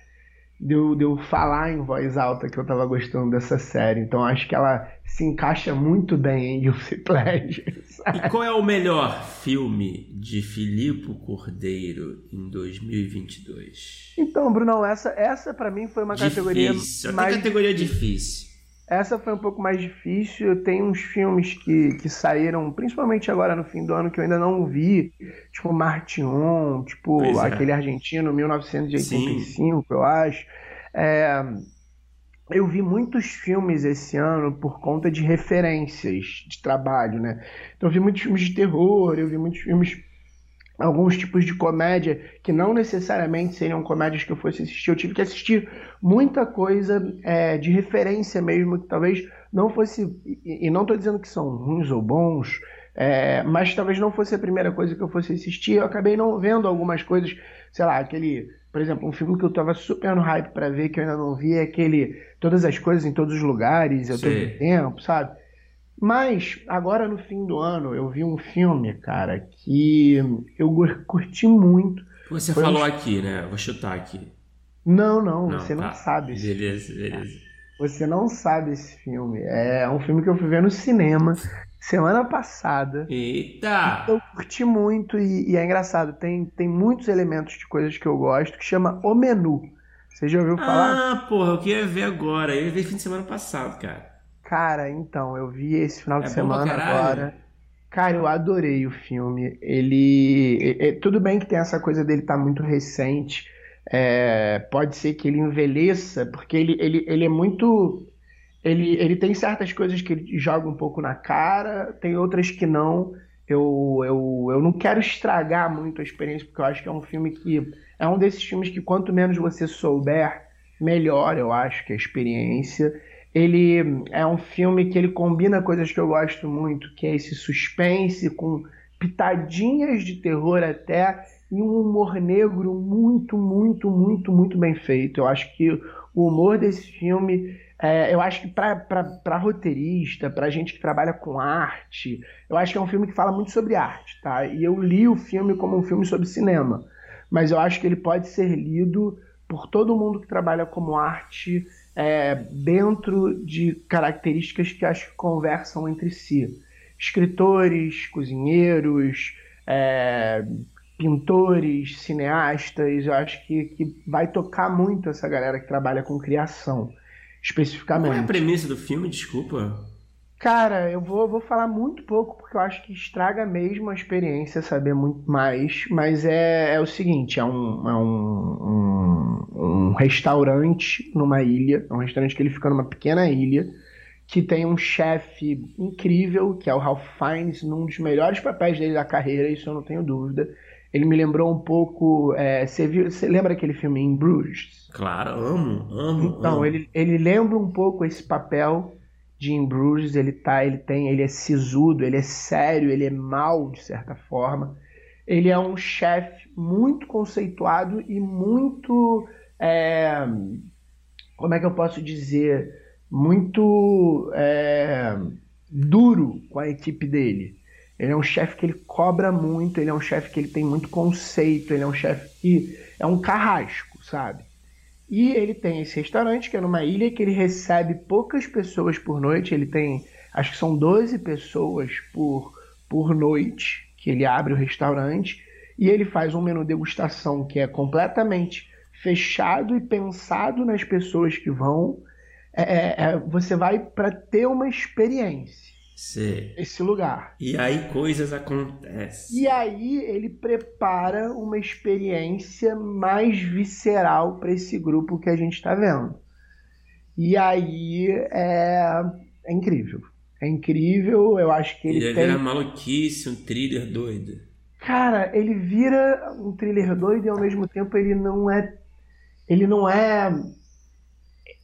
De eu, de eu falar em voz alta que eu tava gostando dessa série. Então acho que ela se encaixa muito bem em Guilty Pleasure. E qual é o melhor filme de Filipe Cordeiro em 2022? Então, Brunão, essa, essa para mim foi uma difícil. categoria mais... categoria difícil. Essa foi um pouco mais difícil. Tem uns filmes que, que saíram, principalmente agora no fim do ano, que eu ainda não vi. Tipo Martion, tipo pois é. aquele é. argentino, 1985, Sim. eu acho. É, eu vi muitos filmes esse ano por conta de referências de trabalho, né? Então eu vi muitos filmes de terror, eu vi muitos filmes alguns tipos de comédia que não necessariamente seriam comédias que eu fosse assistir. Eu tive que assistir muita coisa é, de referência mesmo, que talvez não fosse. E, e não estou dizendo que são ruins ou bons, é, mas talvez não fosse a primeira coisa que eu fosse assistir. Eu acabei não vendo algumas coisas, sei lá, aquele. Por exemplo, um filme que eu estava super no hype para ver, que eu ainda não vi, é aquele Todas as Coisas em Todos os Lugares, ao todo tempo, sabe? Mas, agora no fim do ano, eu vi um filme, cara, que eu curti muito. Você Foi falou um... aqui, né? Vou chutar aqui. Não, não, não você tá. não sabe. Beleza, beleza. Você não sabe esse filme. É um filme que eu fui ver no cinema semana passada. Eita! Eu curti muito e, e, é engraçado. Tem, tem muitos elementos de coisas que eu gosto que chama O Menu. Você já ouviu falar? Ah, porra, eu queria ver agora. Eu ia ver fim de semana passado, cara. Cara, então, eu vi esse final de é semana agora. Cara, eu adorei o filme. Ele. É, tudo bem que tem essa coisa dele estar tá muito recente. É, pode ser que ele envelheça, porque ele, ele, ele é muito. Ele, ele tem certas coisas que ele joga um pouco na cara, tem outras que não. Eu, eu, eu não quero estragar muito a experiência, porque eu acho que é um filme que. É um desses filmes que quanto menos você souber, melhor eu acho que a experiência. Ele é um filme que ele combina coisas que eu gosto muito, que é esse suspense com pitadinhas de terror até e um humor negro muito, muito, muito, muito bem feito. Eu acho que o humor desse filme, é, eu acho que para roteirista, para gente que trabalha com arte, eu acho que é um filme que fala muito sobre arte, tá? E eu li o filme como um filme sobre cinema, mas eu acho que ele pode ser lido por todo mundo que trabalha como arte é, dentro de características que acho que conversam entre si. Escritores, cozinheiros, é, pintores, cineastas, eu acho que, que vai tocar muito essa galera que trabalha com criação, especificamente. Qual é a premissa do filme, desculpa? Cara, eu vou, vou falar muito pouco porque eu acho que estraga mesmo a experiência saber muito mais, mas é, é o seguinte, é, um, é um, um, um restaurante numa ilha, é um restaurante que ele fica numa pequena ilha, que tem um chefe incrível, que é o Ralph Fiennes, num dos melhores papéis dele da carreira, isso eu não tenho dúvida. Ele me lembrou um pouco. É, você, viu, você lembra aquele filme In Bruges? Claro, amo, amo. Então, amo. Ele, ele lembra um pouco esse papel In Bruges. Ele tá, ele tem, ele é sisudo, ele é sério, ele é mal de certa forma. Ele é um chefe muito conceituado e muito. É, como é que eu posso dizer? Muito é, duro com a equipe dele. Ele é um chefe que ele cobra muito, ele é um chefe que ele tem muito conceito, ele é um chefe que é um carrasco, sabe? E ele tem esse restaurante que é numa ilha que ele recebe poucas pessoas por noite, ele tem, acho que são 12 pessoas por, por noite que ele abre o restaurante. E ele faz um menu degustação que é completamente fechado e pensado nas pessoas que vão. É, é, é você vai para ter uma experiência esse lugar. E aí coisas acontecem. E aí ele prepara uma experiência mais visceral para esse grupo que a gente está vendo. E aí é, é incrível. É incrível, eu acho que ele, ele tem... vira maluquice, um thriller doido. Cara, ele vira um thriller doido e ao mesmo tempo ele não é... Ele não é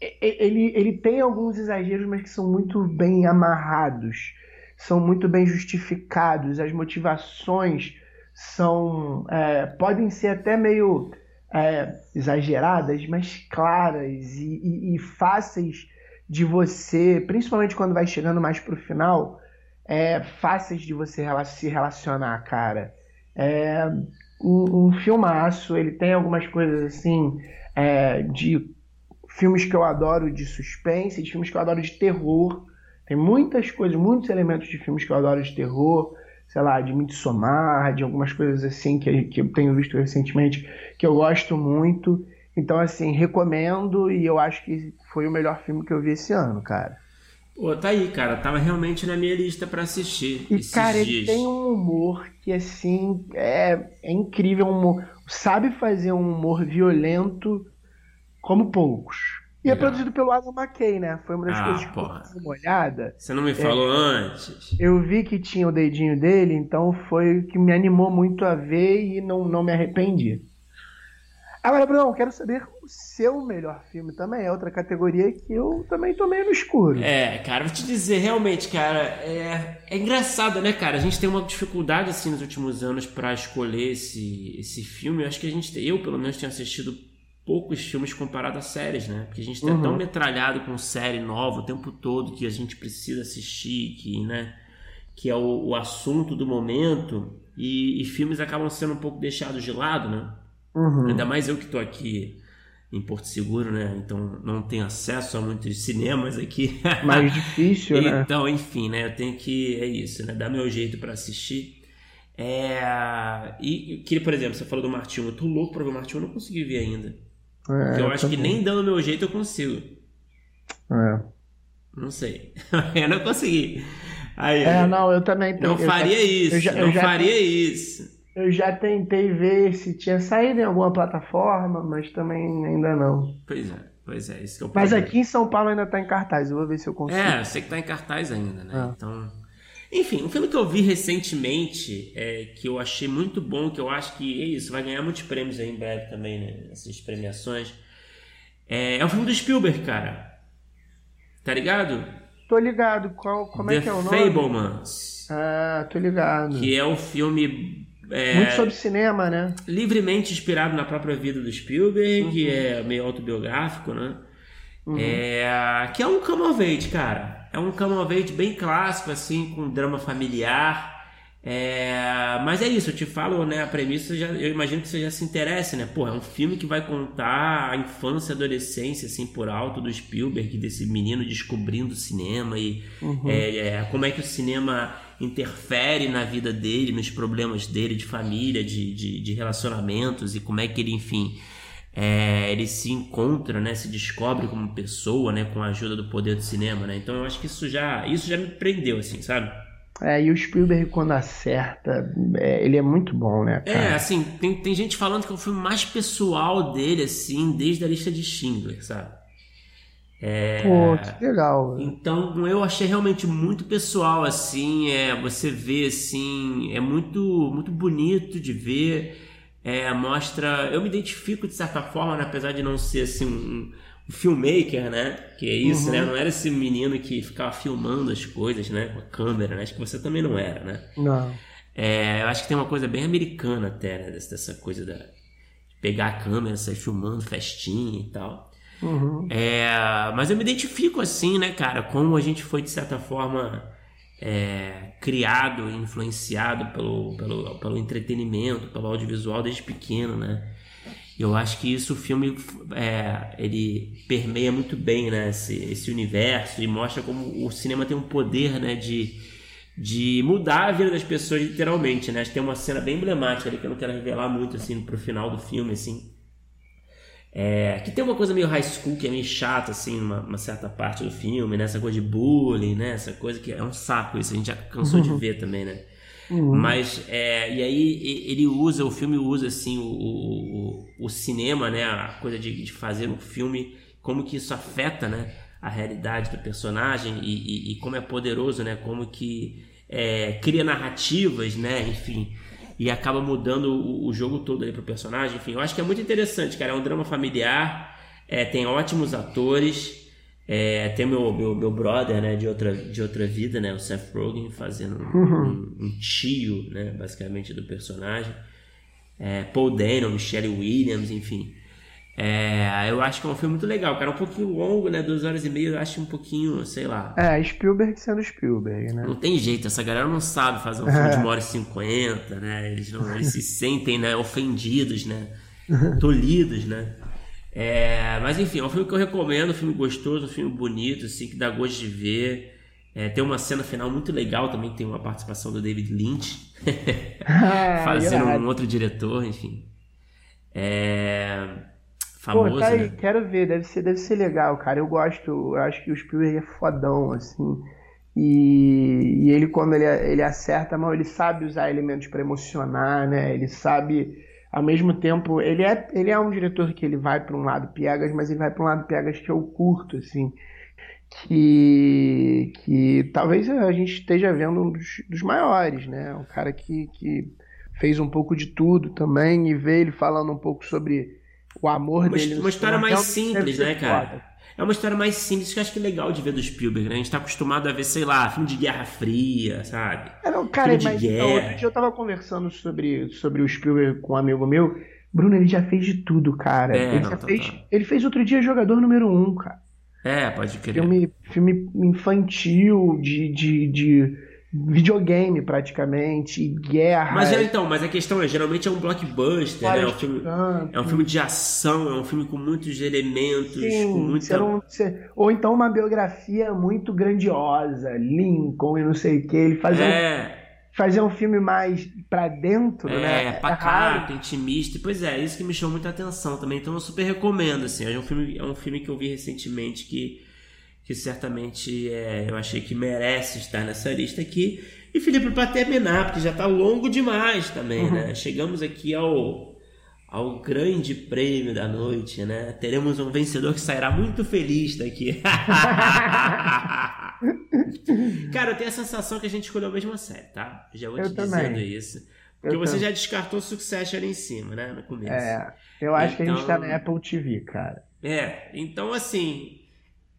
ele, ele tem alguns exageros, mas que são muito bem amarrados, são muito bem justificados, as motivações são é, podem ser até meio é, exageradas, mas claras e, e, e, fáceis de você, principalmente quando vai chegando mais para o final, é, fáceis de você se relacionar, cara. É um, um filmaço, ele tem algumas coisas assim é, de filmes que eu adoro de suspense, de filmes que eu adoro de terror. Tem muitas coisas, muitos elementos de filmes que eu adoro de terror, sei lá, de Midsommar, de algumas coisas assim que, que eu tenho visto recentemente que eu gosto muito. Então, assim, recomendo e eu acho que foi o melhor filme que eu vi esse ano, cara. Pô, tá aí, cara. Tava realmente na minha lista para assistir. E, cara, dias. ele tem um humor que, assim, é, é incrível. Um humor, sabe fazer um humor violento como poucos. E é Legal. é produzido pelo Adam McKay, né? Foi uma das ah, coisas que porra. eu uma olhada. Você não me falou é, antes. Eu vi que tinha o dedinho dele, então foi o que me animou muito a ver e não, não me arrependi. Agora, Bruno, quero saber o seu melhor filme também. É outra categoria que eu também tô meio no escuro. É, cara, vou te dizer, realmente, cara, é, é engraçado, né, cara? A gente tem uma dificuldade, assim, nos últimos anos para escolher esse, esse filme. Eu acho que a gente, eu, pelo menos, tenho assistido poucos filmes comparado a séries, né? Porque a gente tá uhum. tão metralhado com série nova o tempo todo que a gente precisa assistir, que, né? Que é o, o assunto do momento e, e, filmes acabam sendo um pouco deixados de lado, né? Uhum. Ainda mais eu que tô aqui em Porto Seguro, né? Então não tenho acesso a muitos cinemas aqui. Mais difícil, né? Então, enfim, né? Eu tenho que é isso, né? Dar meu jeito para assistir. É... E que, por exemplo, você falou do Martinho, eu tô louco para ver o Martinho, eu não consegui ver ainda. É, eu acho que nem dando meu jeito eu consigo. É. Não sei. eu não consegui. Aí, é, não, eu também Não faria já, isso. Eu já, não eu já faria isso. Eu já tentei ver se tinha saído em alguma plataforma, mas também ainda não. Pois é, pois é. Isso que eu mas aqui em São Paulo ainda tá em cartaz. Eu vou ver se eu consigo. É, eu sei que tá em cartaz ainda, né? É. Então. Enfim, um filme que eu vi recentemente, é, que eu achei muito bom, que eu acho que é isso, vai ganhar muitos prêmios aí em breve também, né? Essas premiações. É, é um filme do Spielberg, cara. Tá ligado? Tô ligado. Qual, como The é que é o nome? Fablemans. Ah, tô ligado. Que é um filme. É, Muito sobre cinema, né? Livremente inspirado na própria vida do Spielberg, uhum. que é meio autobiográfico, né? Uhum. É, que é um come cara. É um of age bem clássico, assim, com drama familiar. É, mas é isso, eu te falo, né? A premissa, já, eu imagino que você já se interesse, né? Pô, é um filme que vai contar a infância e adolescência, assim, por alto do Spielberg, desse menino descobrindo o cinema e uhum. é, é, como é que o cinema interfere na vida dele, nos problemas dele de família, de, de, de relacionamentos e como é que ele, enfim, é, ele se encontra, né, se descobre como pessoa, né, com a ajuda do poder do cinema, né? Então eu acho que isso já, isso já me prendeu, assim, sabe? É, e o Spielberg, quando acerta, é, ele é muito bom, né? Cara? É, assim, tem, tem gente falando que é o filme mais pessoal dele, assim, desde a lista de Schindler, sabe? É... Pô, que legal. Então eu achei realmente muito pessoal, assim, é, você vê, assim, é muito, muito bonito de ver, é, mostra, eu me identifico de certa forma, né, apesar de não ser, assim, um, filmmaker, né? Que é isso, né? uhum. né? Não era esse menino que ficava filmando as coisas, né? Com a câmera, né? Acho que você também não era, né? Não. É, eu acho que tem uma coisa bem americana até, né? Dessa coisa da, de pegar a câmera, sair filmando festinha e tal. Uhum. É, mas eu me identifico assim, né, cara? Como a gente foi, de certa forma, é, criado, influenciado pelo, pelo, pelo entretenimento, pelo audiovisual desde pequeno, né? Eu acho que isso o filme é, ele permeia muito bem né, esse, esse universo e mostra como o cinema tem um poder né, de, de mudar a vida das pessoas literalmente. Né? Tem uma cena bem emblemática ali que eu não quero revelar muito assim pro final do filme assim. É, que tem uma coisa meio high school que é meio chata assim uma, uma certa parte do filme, né? essa coisa de bullying, né? essa coisa que é um saco isso a gente já cansou de ver também, né? Uhum. Mas, é, e aí ele usa, o filme usa assim o, o, o cinema, né? A coisa de, de, fazer um filme, como que isso afeta, né? A realidade do personagem e, e, e como é poderoso, né? Como que é, cria narrativas, né? Enfim, e acaba mudando o, o jogo todo ali pro personagem. Enfim, eu acho que é muito interessante, cara. É um drama familiar, é, tem ótimos atores. É, tem meu, meu, meu brother, né, de outra, de outra vida, né, o Seth Rogen, fazendo uhum. um, um, tio, né, basicamente, do personagem. É, Paul Dano, Michelle Williams, enfim. É, eu acho que é um filme muito legal, cara. É um pouquinho longo, né? Duas horas e meia, eu acho um pouquinho, sei lá. É, Spielberg sendo Spielberg, né? Não tem jeito, essa galera não sabe fazer um filme de uma hora e cinquenta, né? Eles, não, eles se sentem né, ofendidos, né? Tolhidos, né? É, mas enfim, é um filme que eu recomendo, um filme gostoso, um filme bonito, assim, que dá gosto de ver. É, tem uma cena final muito legal também, tem uma participação do David Lynch, ah, fazendo um outro diretor, enfim. É, famoso, Pô, tá aí, né? quero ver, deve ser, deve ser legal, cara. Eu gosto, eu acho que o Spielberg é fodão, assim. E, e ele, quando ele, ele acerta, mal, ele sabe usar elementos para emocionar, né? Ele sabe ao mesmo tempo, ele é, ele é um diretor que ele vai para um lado piegas, mas ele vai para um lado piegas que eu curto, assim, que, que talvez a gente esteja vendo um dos, dos maiores, né? Um cara que, que fez um pouco de tudo também e ver ele falando um pouco sobre o amor uma, dele. Uma história mais simples, né, cara? Foda. É uma história mais simples que eu acho que é legal de ver do Spielberg, né? A gente tá acostumado a ver, sei lá, filme de Guerra Fria, sabe? É, não, cara, filme mas então, outro dia eu tava conversando sobre, sobre o Spielberg com um amigo meu. Bruno, ele já fez de tudo, cara. É, ele, não, já tá, fez, tá. ele fez outro dia jogador número um, cara. É, pode crer. Filme, filme infantil, de, de, de videogame praticamente, guerra. Mas é, então, mas a questão é, geralmente é um blockbuster, né? É um, filme, é um filme de ação, é um filme com muitos elementos, Sim, com muita... Não, ou então uma biografia muito grandiosa, Lincoln e não sei o que, ele fazia é. um, fazer um filme mais pra dentro, é, né? É, pacato, intimista. Pois é, isso que me chamou muita atenção também. Então eu super recomendo, assim. É um filme, é um filme que eu vi recentemente que que certamente é, eu achei que merece estar nessa lista aqui. E Felipe, para terminar, porque já está longo demais também, uhum. né? Chegamos aqui ao, ao grande prêmio da noite, né? Teremos um vencedor que sairá muito feliz daqui. Cara, eu tenho a sensação que a gente escolheu a mesma série, tá? Já vou eu te também. dizendo isso. Porque eu você também. já descartou Succession ali em cima, né? No começo. É, eu acho então, que a gente tá então na Apple TV, cara. É, então assim,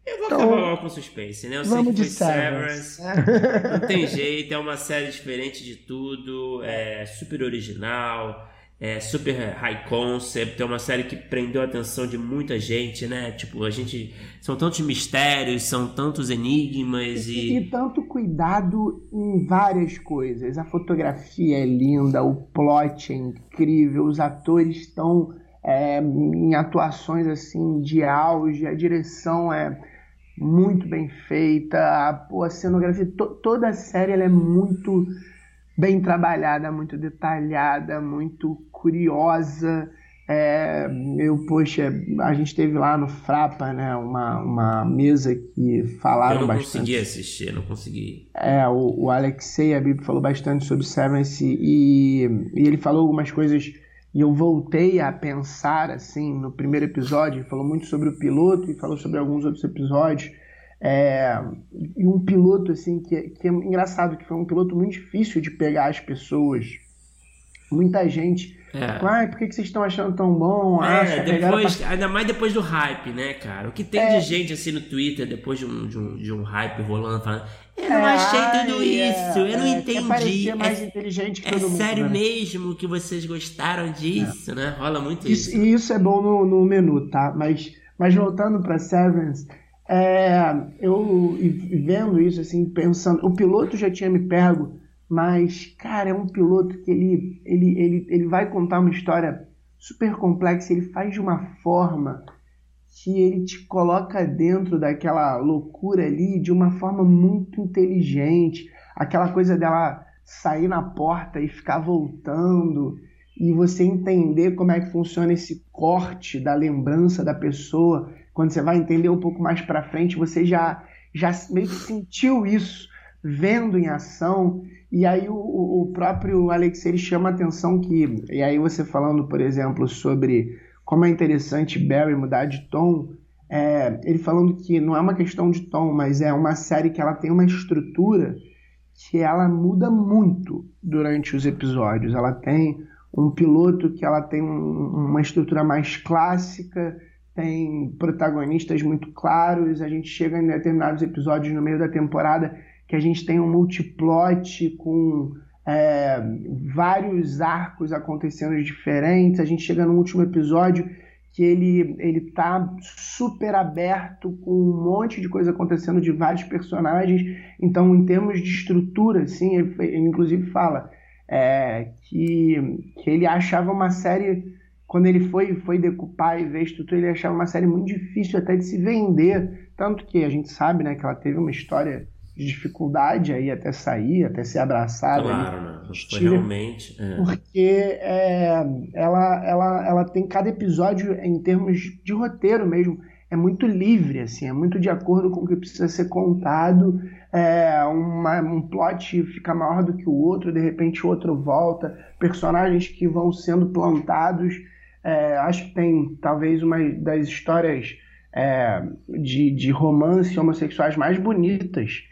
Eu vou então, acabar logo com suspense, né? Eu sei que foi Severance. Severance. Não tem jeito, é uma série diferente de tudo, é super original, é super high concept, é uma série que prendeu a atenção de muita gente, né? Tipo, a gente. São tantos mistérios, são tantos enigmas e. E tanto cuidado em várias coisas. A fotografia é linda, o plot é incrível, os atores estão é, em atuações assim de auge, a direção é muito bem feita, a, a cenografia, to, toda a série ela é muito bem trabalhada, muito detalhada, muito curiosa. É, eu, poxa, a gente teve lá no Frapa, né, uma, uma mesa que falaram bastante. Eu não bastante. consegui assistir, não consegui. É, o, o Alexei Abib falou bastante sobre Severance e, e ele falou algumas coisas e eu voltei a pensar assim no primeiro episódio, falou muito sobre o piloto e falou sobre alguns outros episódios. É, e um piloto assim que, que é engraçado, que foi um piloto muito difícil de pegar as pessoas. Muita gente. É. Ai, por que, vocês estão achando tão bom? É, depois, pra... ainda mais depois do hype, né, cara? O que tem é. de gente assim no Twitter, depois de um, de um, de um hype rolando, falando eu não é, achei tudo é, isso, eu não é, entendi. mais é, inteligente que é todo mundo, sério né? mesmo que vocês gostaram disso, né? Rola muito isso. isso. E isso é bom no, no menu, tá? Mas, mas voltando para Severance, é, eu vendo isso, assim, pensando. O piloto já tinha me pego, mas, cara, é um piloto que ele, ele, ele, ele vai contar uma história super complexa, ele faz de uma forma que ele te coloca dentro daquela loucura ali de uma forma muito inteligente. Aquela coisa dela sair na porta e ficar voltando e você entender como é que funciona esse corte da lembrança da pessoa. Quando você vai entender um pouco mais para frente, você já já meio que sentiu isso vendo em ação. E aí o, o próprio Alex ele chama a atenção que e aí você falando, por exemplo, sobre como é interessante Barry mudar de tom, é, ele falando que não é uma questão de tom, mas é uma série que ela tem uma estrutura que ela muda muito durante os episódios. Ela tem um piloto que ela tem um, uma estrutura mais clássica, tem protagonistas muito claros. A gente chega em determinados episódios no meio da temporada que a gente tem um multiplot com é, vários arcos acontecendo diferentes. A gente chega no último episódio que ele ele tá super aberto com um monte de coisa acontecendo de vários personagens. Então, em termos de estrutura, assim, ele, ele inclusive fala é, que, que ele achava uma série quando ele foi foi decupar e ver estrutura, ele achava uma série muito difícil até de se vender, tanto que a gente sabe, né, que ela teve uma história de dificuldade aí até sair, até ser abraçada. Claro, né? Foi realmente. É. Porque é, ela, ela, ela tem cada episódio, em termos de roteiro mesmo, é muito livre, assim, é muito de acordo com o que precisa ser contado. É, uma, um plot fica maior do que o outro, de repente o outro volta, personagens que vão sendo plantados. É, acho que tem talvez uma das histórias é, de, de romance homossexuais mais bonitas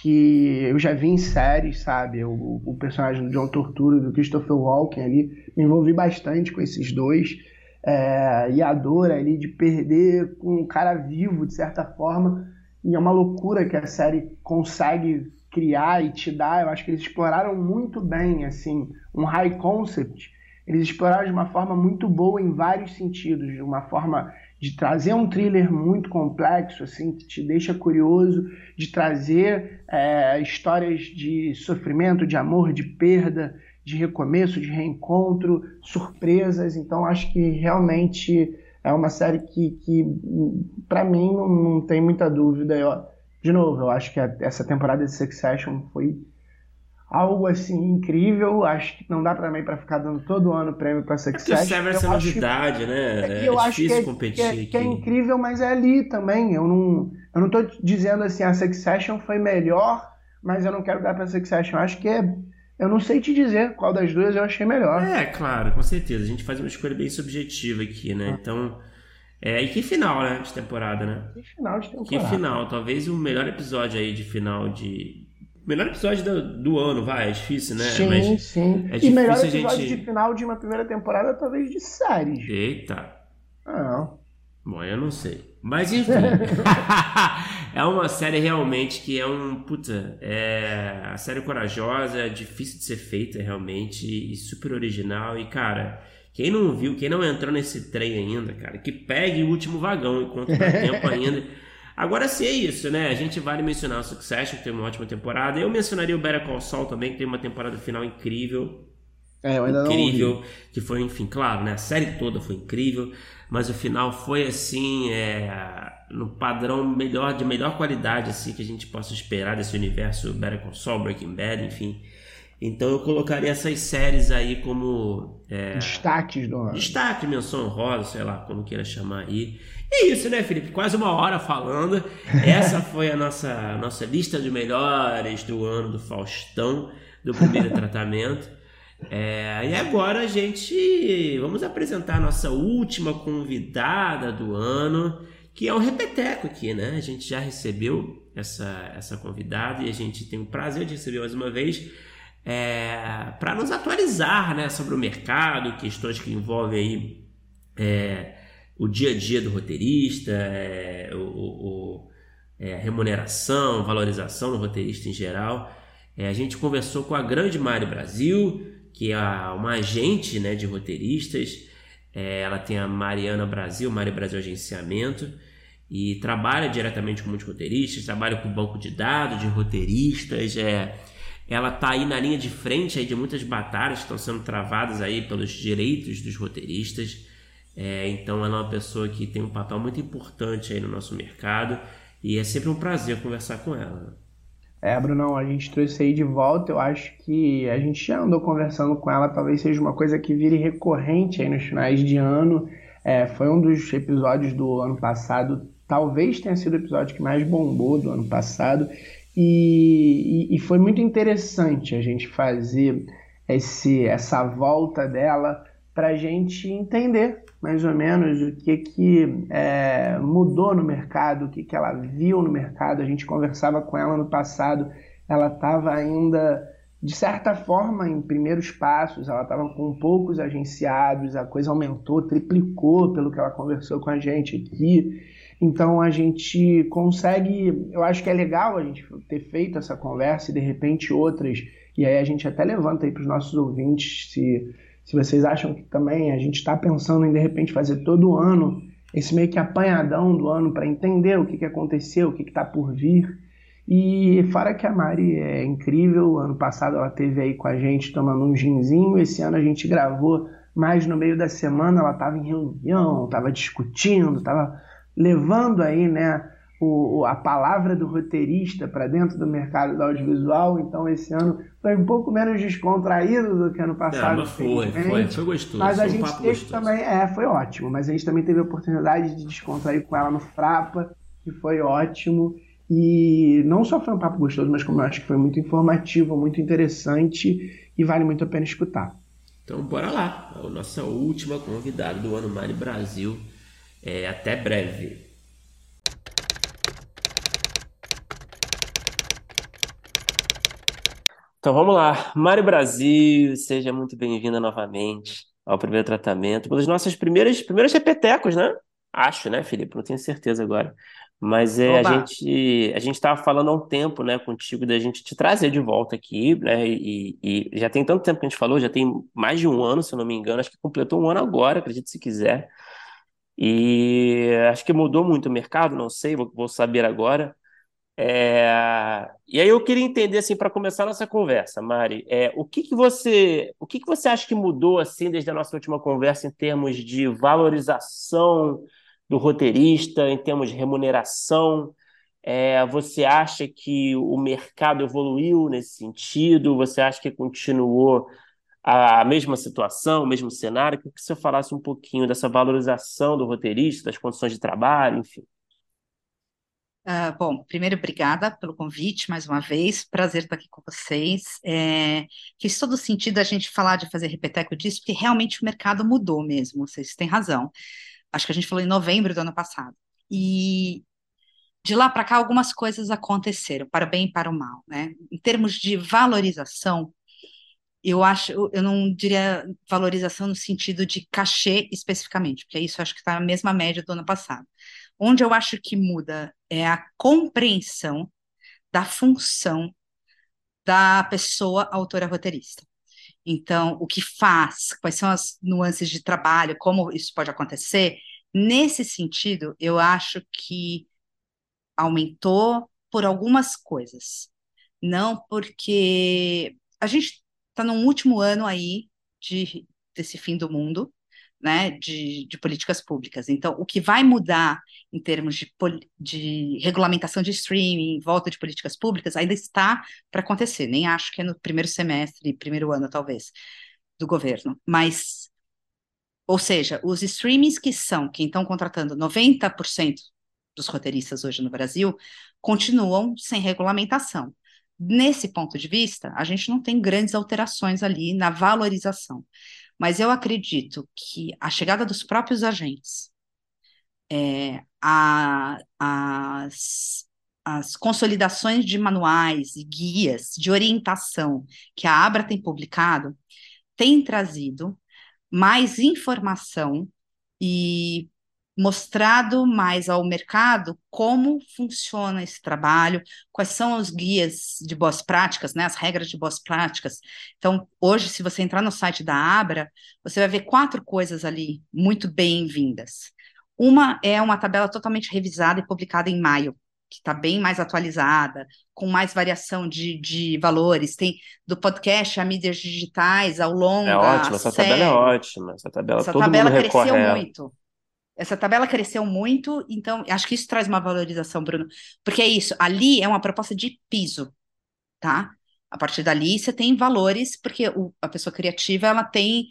que eu já vi em séries, sabe? O, o personagem do John Tortura, do Christopher Walken ali, me envolvi bastante com esses dois. É, e a dor ali de perder um cara vivo, de certa forma. E é uma loucura que a série consegue criar e te dar. Eu acho que eles exploraram muito bem, assim, um high concept. Eles exploraram de uma forma muito boa em vários sentidos, de uma forma de trazer um thriller muito complexo, assim, que te deixa curioso, de trazer é, histórias de sofrimento, de amor, de perda, de recomeço, de reencontro, surpresas. Então, acho que realmente é uma série que, que para mim, não, não, tem muita dúvida. Eu, de novo, eu acho que a, essa temporada de Succession foi algo assim incrível. Acho que não dá também para ficar dando todo ano prêmio para Succession. É que o Severance é novidade, né? É, eu é difícil que é, competir. Que é, que é, incrível, mas é ali também. Eu não, eu não tô dizendo assim, a Succession foi melhor, mas eu não quero dar para Succession. Acho que é eu não sei te dizer qual das duas eu achei melhor. É, claro, com certeza. A gente faz uma escolha bem subjetiva aqui, né? Ah. Então. É, e que final, né? De temporada, né? Que final de temporada. Que final. Talvez o melhor episódio aí de final de, Melhor episódio do, do, ano, vai, é difícil, né? Sim, Mas sim. É e melhor episódio gente... de final de uma primeira temporada, talvez de série. Eita. Ah. Bom, eu não sei. Mas enfim. é uma série realmente que é um. Puta, é. A série corajosa, é difícil de ser feita realmente e super original. E cara, quem não viu, quem não entrou nesse trem ainda, cara, que pegue o último vagão enquanto dá tempo ainda. Agora sim é isso, né? A gente vale mencionar o Succession, que tem uma ótima temporada. Eu mencionaria o Better Call Saul também, que tem uma temporada final incrível. É, eu ainda incrível, não que foi, enfim, claro, né? A série toda foi incrível, mas o final foi assim, é, no padrão melhor, de melhor qualidade, assim, que a gente possa esperar desse universo Better Call Saul, Breaking Bad, enfim. Então eu colocaria essas séries aí como. É, Destaques do ano. Destaque, menção rosa, sei lá, como queira chamar aí. E é isso, né, Felipe? Quase uma hora falando. Essa foi a nossa, nossa lista de melhores do ano do Faustão, do primeiro tratamento. É, e agora a gente vamos apresentar a nossa última convidada do ano, que é um repeteco aqui, né? A gente já recebeu essa, essa convidada e a gente tem o prazer de receber mais uma vez é, para nos atualizar né, sobre o mercado, questões que envolvem aí, é, o dia a dia do roteirista, é, o, o é, remuneração, valorização do roteirista em geral. É, a gente conversou com a grande Mari Brasil, que é uma agente né, de roteiristas. É, ela tem a Mariana Brasil, Mari Brasil Agenciamento, e trabalha diretamente com muitos roteiristas, trabalha com banco de dados de roteiristas. É, ela está aí na linha de frente aí de muitas batalhas que estão sendo travadas aí pelos direitos dos roteiristas. É, então ela é uma pessoa que tem um papel muito importante aí no nosso mercado e é sempre um prazer conversar com ela. É, Brunão, a gente trouxe aí de volta. Eu acho que a gente já andou conversando com ela, talvez seja uma coisa que vire recorrente aí nos finais de ano. É, foi um dos episódios do ano passado, talvez tenha sido o episódio que mais bombou do ano passado. E, e, foi muito interessante a gente fazer esse, essa volta dela para a gente entender mais ou menos o que, que é, mudou no mercado, o que, que ela viu no mercado. A gente conversava com ela no passado, ela estava ainda, de certa forma, em primeiros passos, ela estava com poucos agenciados, a coisa aumentou, triplicou pelo que ela conversou com a gente aqui. Então a gente consegue, eu acho que é legal a gente ter feito essa conversa e de repente outras, e aí a gente até levanta aí para os nossos ouvintes se, se vocês acham que também a gente está pensando em de repente fazer todo ano esse meio que apanhadão do ano para entender o que, que aconteceu, o que está por vir. E fora que a Mari é incrível, ano passado ela teve aí com a gente tomando um ginzinho, esse ano a gente gravou mais no meio da semana, ela estava em reunião, estava discutindo, estava levando aí, né, o, a palavra do roteirista para dentro do mercado do audiovisual. Então, esse ano foi um pouco menos descontraído do que ano passado. É, foi, foi, foi gostoso. Mas a gente um teve gostoso. também, é, foi ótimo. Mas a gente também teve a oportunidade de descontrair com ela no Frapa, que foi ótimo. E não só foi um papo gostoso, mas como eu acho que foi muito informativo, muito interessante e vale muito a pena escutar. Então, bora lá. A nossa última convidada do ano Mari Brasil. É, até breve. Então vamos lá. Mari Brasil, seja muito bem-vinda novamente ao primeiro tratamento. Uma das nossas primeiras, primeiros repetecos, né? Acho, né, Felipe? Não tenho certeza agora. Mas é, a gente a gente estava falando há um tempo, né, contigo, da gente te trazer de volta aqui, né? E, e, já tem tanto tempo que a gente falou, já tem mais de um ano, se eu não me engano, acho que completou um ano agora, acredite se quiser. E acho que mudou muito o mercado, não sei, vou, vou saber agora. É, e aí eu queria entender assim para começar a nossa conversa, Mari, é, o que que você, o que que você acha que mudou assim desde a nossa última conversa em termos de valorização do roteirista, em termos de remuneração? É, você acha que o mercado evoluiu nesse sentido? Você acha que continuou a mesma situação, o mesmo cenário, que você falasse um pouquinho dessa valorização do roteirista, das condições de trabalho, enfim. Uh, bom, primeiro, obrigada pelo convite mais uma vez, prazer estar aqui com vocês. É, fez todo sentido a gente falar de fazer repeteco disso, porque realmente o mercado mudou mesmo, vocês têm razão. Acho que a gente falou em novembro do ano passado. E de lá para cá, algumas coisas aconteceram, para o bem e para o mal. Né? Em termos de valorização, eu acho, eu não diria valorização no sentido de cachê especificamente, porque isso acho que está na mesma média do ano passado. Onde eu acho que muda é a compreensão da função da pessoa autora roteirista. Então, o que faz, quais são as nuances de trabalho, como isso pode acontecer, nesse sentido, eu acho que aumentou por algumas coisas. Não porque a gente está num último ano aí de, desse fim do mundo, né, de, de, políticas públicas. Então, o que vai mudar em termos de, de regulamentação de streaming, volta de políticas públicas, ainda está para acontecer. Nem acho que é no primeiro semestre, primeiro ano, talvez, do governo. Mas, ou seja, os streamings que são, quem estão contratando 90% dos roteiristas hoje no Brasil, continuam sem regulamentação. Nesse ponto de vista, a gente não tem grandes alterações ali na valorização. Mas eu acredito que a chegada dos próprios agentes, é, a, as, as consolidações de manuais e guias de orientação que a Abra tem publicado, tem trazido mais informação e mostrado mais ao mercado como funciona esse trabalho, quais são os guias de boas práticas, né, as regras de boas práticas. Então, hoje, se você entrar no site da Abra, você vai ver quatro coisas ali muito bem-vindas. Uma é uma tabela totalmente revisada e publicada em maio, que está bem mais atualizada, com mais variação de, de valores. Tem do podcast a mídias digitais, ao longo. É ótimo, essa série. tabela é ótima. Essa tabela, essa todo tabela mundo cresceu recorre muito. Essa tabela cresceu muito, então acho que isso traz uma valorização, Bruno, porque é isso, ali é uma proposta de piso, tá? A partir dali você tem valores, porque o, a pessoa criativa ela tem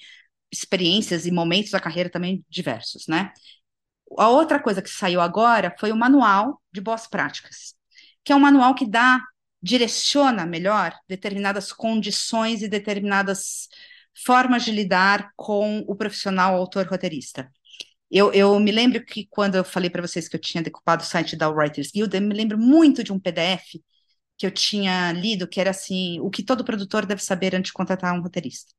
experiências e momentos da carreira também diversos, né? A outra coisa que saiu agora foi o manual de boas práticas, que é um manual que dá, direciona melhor determinadas condições e determinadas formas de lidar com o profissional autor roteirista. Eu, eu me lembro que quando eu falei para vocês que eu tinha decupado o site da Writers Guild, eu me lembro muito de um PDF que eu tinha lido, que era assim, o que todo produtor deve saber antes de contratar um roteirista.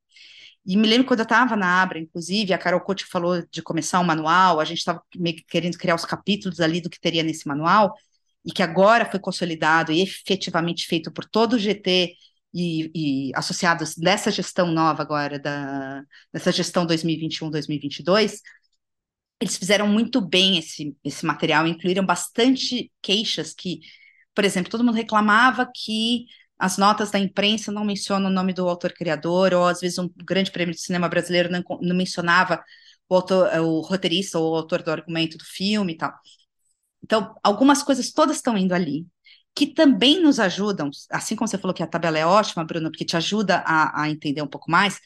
E me lembro quando eu estava na Abra, inclusive, a Carol Coach falou de começar um manual, a gente estava querendo criar os capítulos ali do que teria nesse manual, e que agora foi consolidado e efetivamente feito por todo o GT e, e associados dessa gestão nova agora, da, dessa gestão 2021-2022, eles fizeram muito bem esse, esse material, incluíram bastante queixas que, por exemplo, todo mundo reclamava que as notas da imprensa não mencionam o nome do autor-criador, ou às vezes um grande prêmio de cinema brasileiro não, não mencionava o, autor, o roteirista ou o autor do argumento do filme e tal. Então, algumas coisas todas estão indo ali, que também nos ajudam, assim como você falou que a tabela é ótima, Bruno, porque te ajuda a, a entender um pouco mais,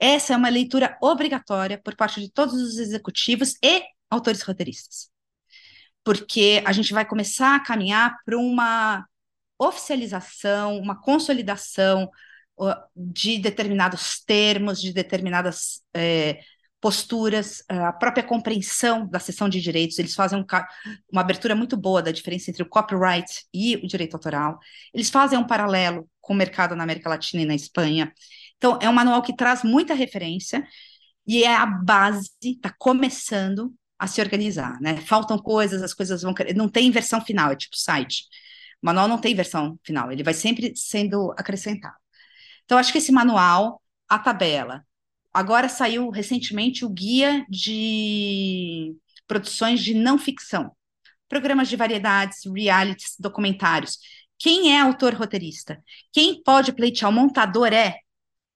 essa é uma leitura obrigatória por parte de todos os executivos e autores roteiristas. Porque a gente vai começar a caminhar para uma oficialização, uma consolidação de determinados termos, de determinadas é, posturas, a própria compreensão da sessão de direitos. Eles fazem um, uma abertura muito boa da diferença entre o copyright e o direito autoral. Eles fazem um paralelo com o mercado na América Latina e na Espanha. Então, é um manual que traz muita referência e é a base, está começando a se organizar, né? Faltam coisas, as coisas vão. Não tem versão final, é tipo site. O manual não tem versão final, ele vai sempre sendo acrescentado. Então, acho que esse manual, a tabela. Agora saiu recentemente o guia de produções de não ficção, programas de variedades, realities, documentários. Quem é autor roteirista? Quem pode pleitear? O montador é?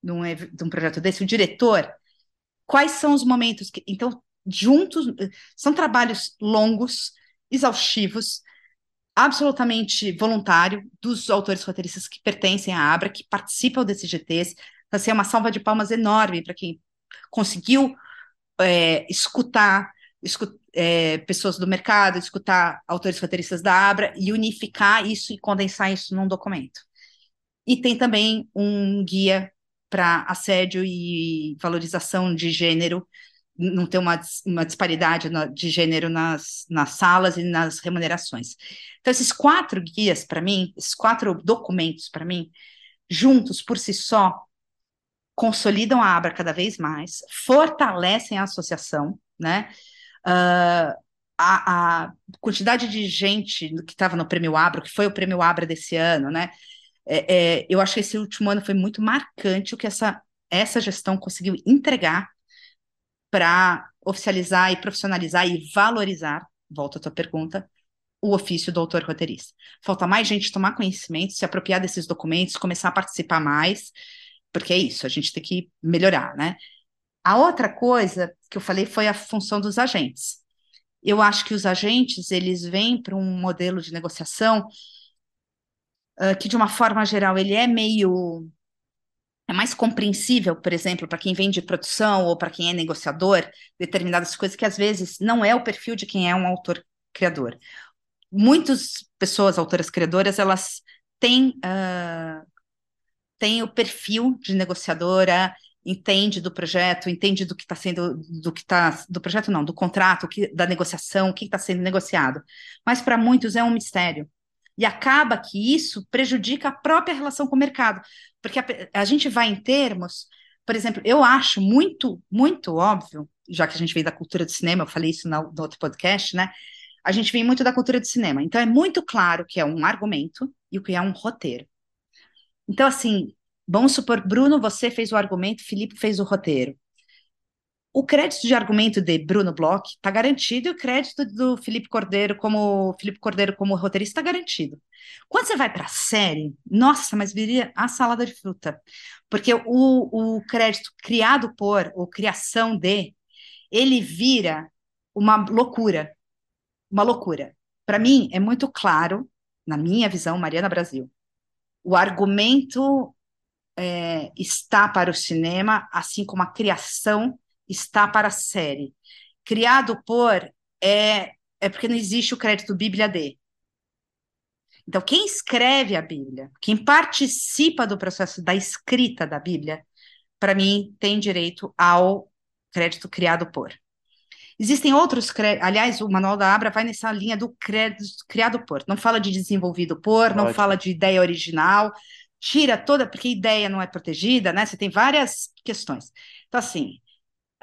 De um, de um projeto desse, o diretor, quais são os momentos que. Então, juntos, são trabalhos longos, exaustivos, absolutamente voluntário dos autores roteiristas que pertencem à Abra, que participam desses GTs. Então, assim, é uma salva de palmas enorme para quem conseguiu é, escutar, escutar é, pessoas do mercado, escutar autores roteiristas da Abra e unificar isso e condensar isso num documento. E tem também um guia para assédio e valorização de gênero, não ter uma, uma disparidade de gênero nas, nas salas e nas remunerações. Então, esses quatro guias, para mim, esses quatro documentos, para mim, juntos por si só, consolidam a Abra cada vez mais, fortalecem a associação, né? Uh, a, a quantidade de gente que estava no Prêmio Abra, que foi o Prêmio Abra desse ano, né? É, é, eu acho que esse último ano foi muito marcante o que essa, essa gestão conseguiu entregar para oficializar e profissionalizar e valorizar, volta à tua pergunta, o ofício do autor roteirista. Falta mais gente tomar conhecimento, se apropriar desses documentos, começar a participar mais, porque é isso, a gente tem que melhorar, né? A outra coisa que eu falei foi a função dos agentes. Eu acho que os agentes, eles vêm para um modelo de negociação que, de uma forma geral, ele é meio é mais compreensível, por exemplo, para quem vem de produção ou para quem é negociador, determinadas coisas que às vezes não é o perfil de quem é um autor criador. Muitas pessoas, autoras criadoras, elas têm, uh, têm o perfil de negociadora, entende do projeto, entende do que está sendo, do que está, do projeto não, do contrato, que, da negociação, o que está sendo negociado. Mas para muitos é um mistério. E acaba que isso prejudica a própria relação com o mercado, porque a, a gente vai em termos, por exemplo, eu acho muito, muito óbvio, já que a gente veio da cultura do cinema, eu falei isso no, no outro podcast, né? A gente vem muito da cultura do cinema, então é muito claro que é um argumento e o que é um roteiro. Então, assim, Vamos supor, Bruno, você fez o argumento, Felipe fez o roteiro. O crédito de argumento de Bruno Bloch está garantido e o crédito do Felipe Cordeiro como Felipe Cordeiro como roteirista está garantido. Quando você vai para a série, nossa, mas viria a salada de fruta, porque o, o crédito criado por ou criação de ele vira uma loucura, uma loucura. Para mim é muito claro, na minha visão, Mariana Brasil, o argumento é, está para o cinema, assim como a criação está para a série. Criado por é, é porque não existe o crédito Bíblia D. Então, quem escreve a Bíblia, quem participa do processo da escrita da Bíblia, para mim, tem direito ao crédito criado por. Existem outros créditos, aliás, o Manual da Abra vai nessa linha do crédito criado por. Não fala de desenvolvido por, Ótimo. não fala de ideia original, tira toda, porque ideia não é protegida, né? Você tem várias questões. Então, assim,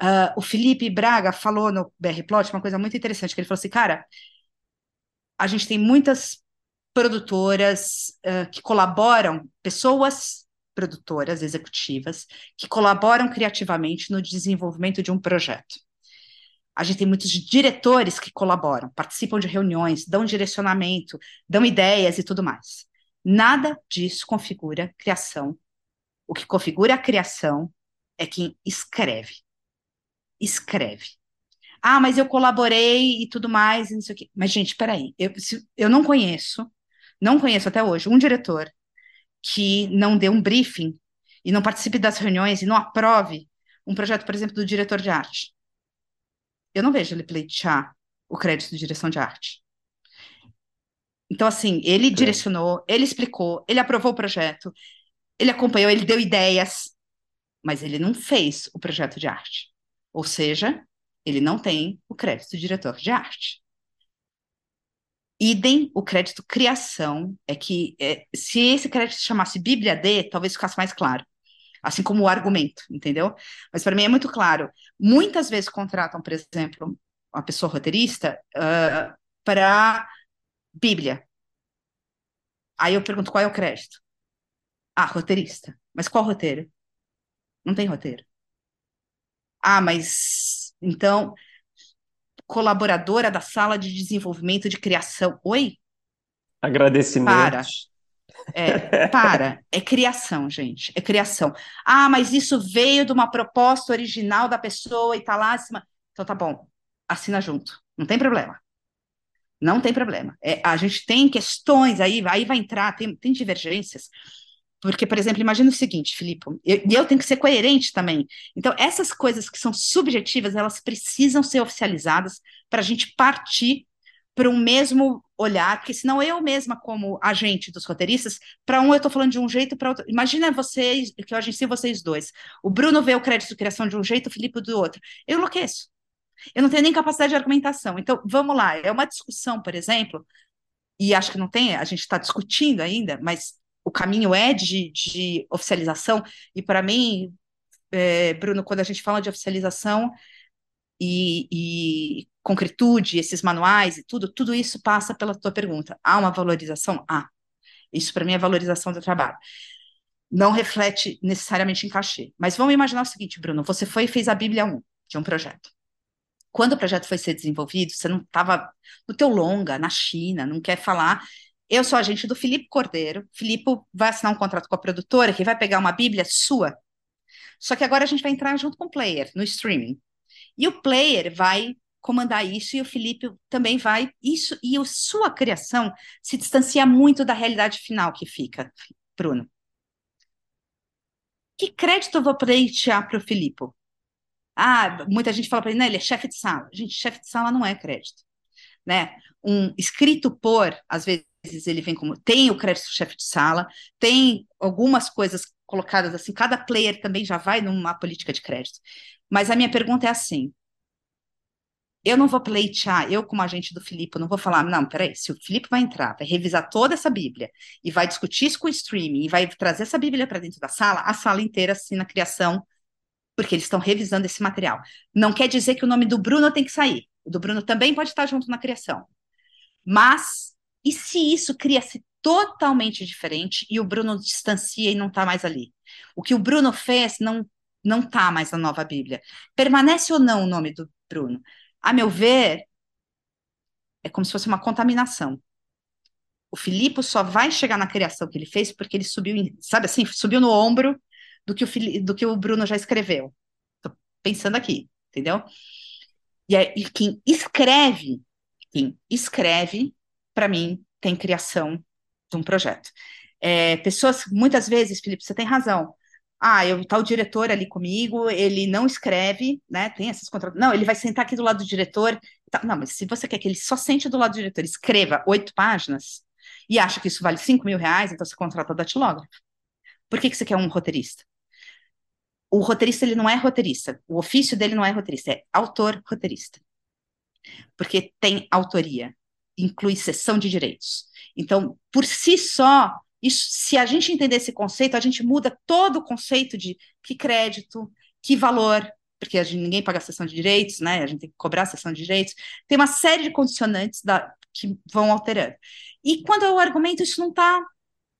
uh, o Felipe Braga falou no BR Plot uma coisa muito interessante, que ele falou assim, cara, a gente tem muitas produtoras uh, que colaboram, pessoas produtoras executivas, que colaboram criativamente no desenvolvimento de um projeto. A gente tem muitos diretores que colaboram, participam de reuniões, dão direcionamento, dão ideias e tudo mais. Nada disso configura criação. O que configura a criação é quem escreve. Escreve. Ah, mas eu colaborei e tudo mais, e não sei o quê. Mas, gente, peraí, eu, se, eu não conheço, não conheço até hoje, um diretor que não dê um briefing e não participe das reuniões e não aprove um projeto, por exemplo, do diretor de arte. Eu não vejo ele pleitear o crédito de direção de arte. Então, assim, ele é. direcionou, ele explicou, ele aprovou o projeto, ele acompanhou, ele deu ideias, mas ele não fez o projeto de arte. Ou seja, ele não tem o crédito diretor de arte. Idem, o crédito criação, é que é, se esse crédito se chamasse Bíblia D, talvez ficasse mais claro. Assim como o argumento, entendeu? Mas para mim é muito claro. Muitas vezes contratam, por exemplo, uma pessoa roteirista uh, para Bíblia. Aí eu pergunto qual é o crédito? Ah, roteirista. Mas qual roteiro? Não tem roteiro. Ah, mas então colaboradora da sala de desenvolvimento de criação. Oi? Agradecimento. Para. É, para. É criação, gente. É criação. Ah, mas isso veio de uma proposta original da pessoa e tá lá acima. Então tá bom. Assina junto. Não tem problema. Não tem problema. É, a gente tem questões aí, aí vai entrar, tem, tem divergências. Porque, por exemplo, imagina o seguinte, Filipe, e eu, eu tenho que ser coerente também. Então, essas coisas que são subjetivas, elas precisam ser oficializadas para a gente partir para um mesmo olhar, porque senão eu mesma, como agente dos roteiristas, para um eu estou falando de um jeito, para outro. Imagina vocês, que eu agencio vocês dois. O Bruno vê o crédito de criação de um jeito, o Filipe do outro. Eu enlouqueço. Eu não tenho nem capacidade de argumentação. Então, vamos lá, é uma discussão, por exemplo, e acho que não tem, a gente está discutindo ainda, mas o caminho é de, de oficialização, e para mim, é, Bruno, quando a gente fala de oficialização, e, e concretude, esses manuais e tudo, tudo isso passa pela tua pergunta. Há uma valorização? Há. Isso para mim é valorização do trabalho. Não reflete necessariamente em cachê. Mas vamos imaginar o seguinte, Bruno, você foi e fez a Bíblia 1 de um projeto. Quando o projeto foi ser desenvolvido, você não estava no teu longa, na China, não quer falar. Eu sou agente do Filipe Cordeiro. Filipe vai assinar um contrato com a produtora que vai pegar uma Bíblia sua. Só que agora a gente vai entrar junto com o player, no streaming. E o player vai comandar isso e o Felipe também vai isso e a sua criação se distancia muito da realidade final que fica, Bruno. Que crédito eu vou pleitear para o Felipe? Ah, muita gente fala para ele, né, ele é chefe de sala. Gente, chefe de sala não é crédito, né? Um escrito por, às vezes ele vem como tem o crédito chefe de sala, tem algumas coisas colocadas assim, cada player também já vai numa política de crédito. Mas a minha pergunta é assim: eu não vou pleitear, eu como agente do Filipe, não vou falar, não, peraí, se o Filipe vai entrar, vai revisar toda essa Bíblia e vai discutir isso com o streaming e vai trazer essa Bíblia para dentro da sala, a sala inteira assina a criação, porque eles estão revisando esse material. Não quer dizer que o nome do Bruno tem que sair. O do Bruno também pode estar junto na criação. Mas, e se isso cria-se totalmente diferente e o Bruno distancia e não está mais ali? O que o Bruno fez não não está mais na nova Bíblia. Permanece ou não o nome do Bruno? A meu ver, é como se fosse uma contaminação. O Filipe só vai chegar na criação que ele fez porque ele subiu, sabe assim, subiu no ombro do que o, Filipe, do que o Bruno já escreveu. Tô pensando aqui, entendeu? E, é, e quem escreve, quem escreve, para mim, tem criação de um projeto. É, pessoas, muitas vezes, Felipe, você tem razão ah, eu, tá o diretor ali comigo, ele não escreve, né? Tem essas contratos. Não, ele vai sentar aqui do lado do diretor. Tá, não, mas se você quer que ele só sente do lado do diretor, escreva oito páginas e acha que isso vale cinco mil reais, então você contrata o datilógrafo. Por que, que você quer um roteirista? O roteirista, ele não é roteirista. O ofício dele não é roteirista, é autor-roteirista. Porque tem autoria, inclui cessão de direitos. Então, por si só, isso, se a gente entender esse conceito, a gente muda todo o conceito de que crédito, que valor, porque a gente, ninguém paga sessão de direitos, né? A gente tem que cobrar sessão de direitos. Tem uma série de condicionantes da, que vão alterando. E quando eu argumento, isso não está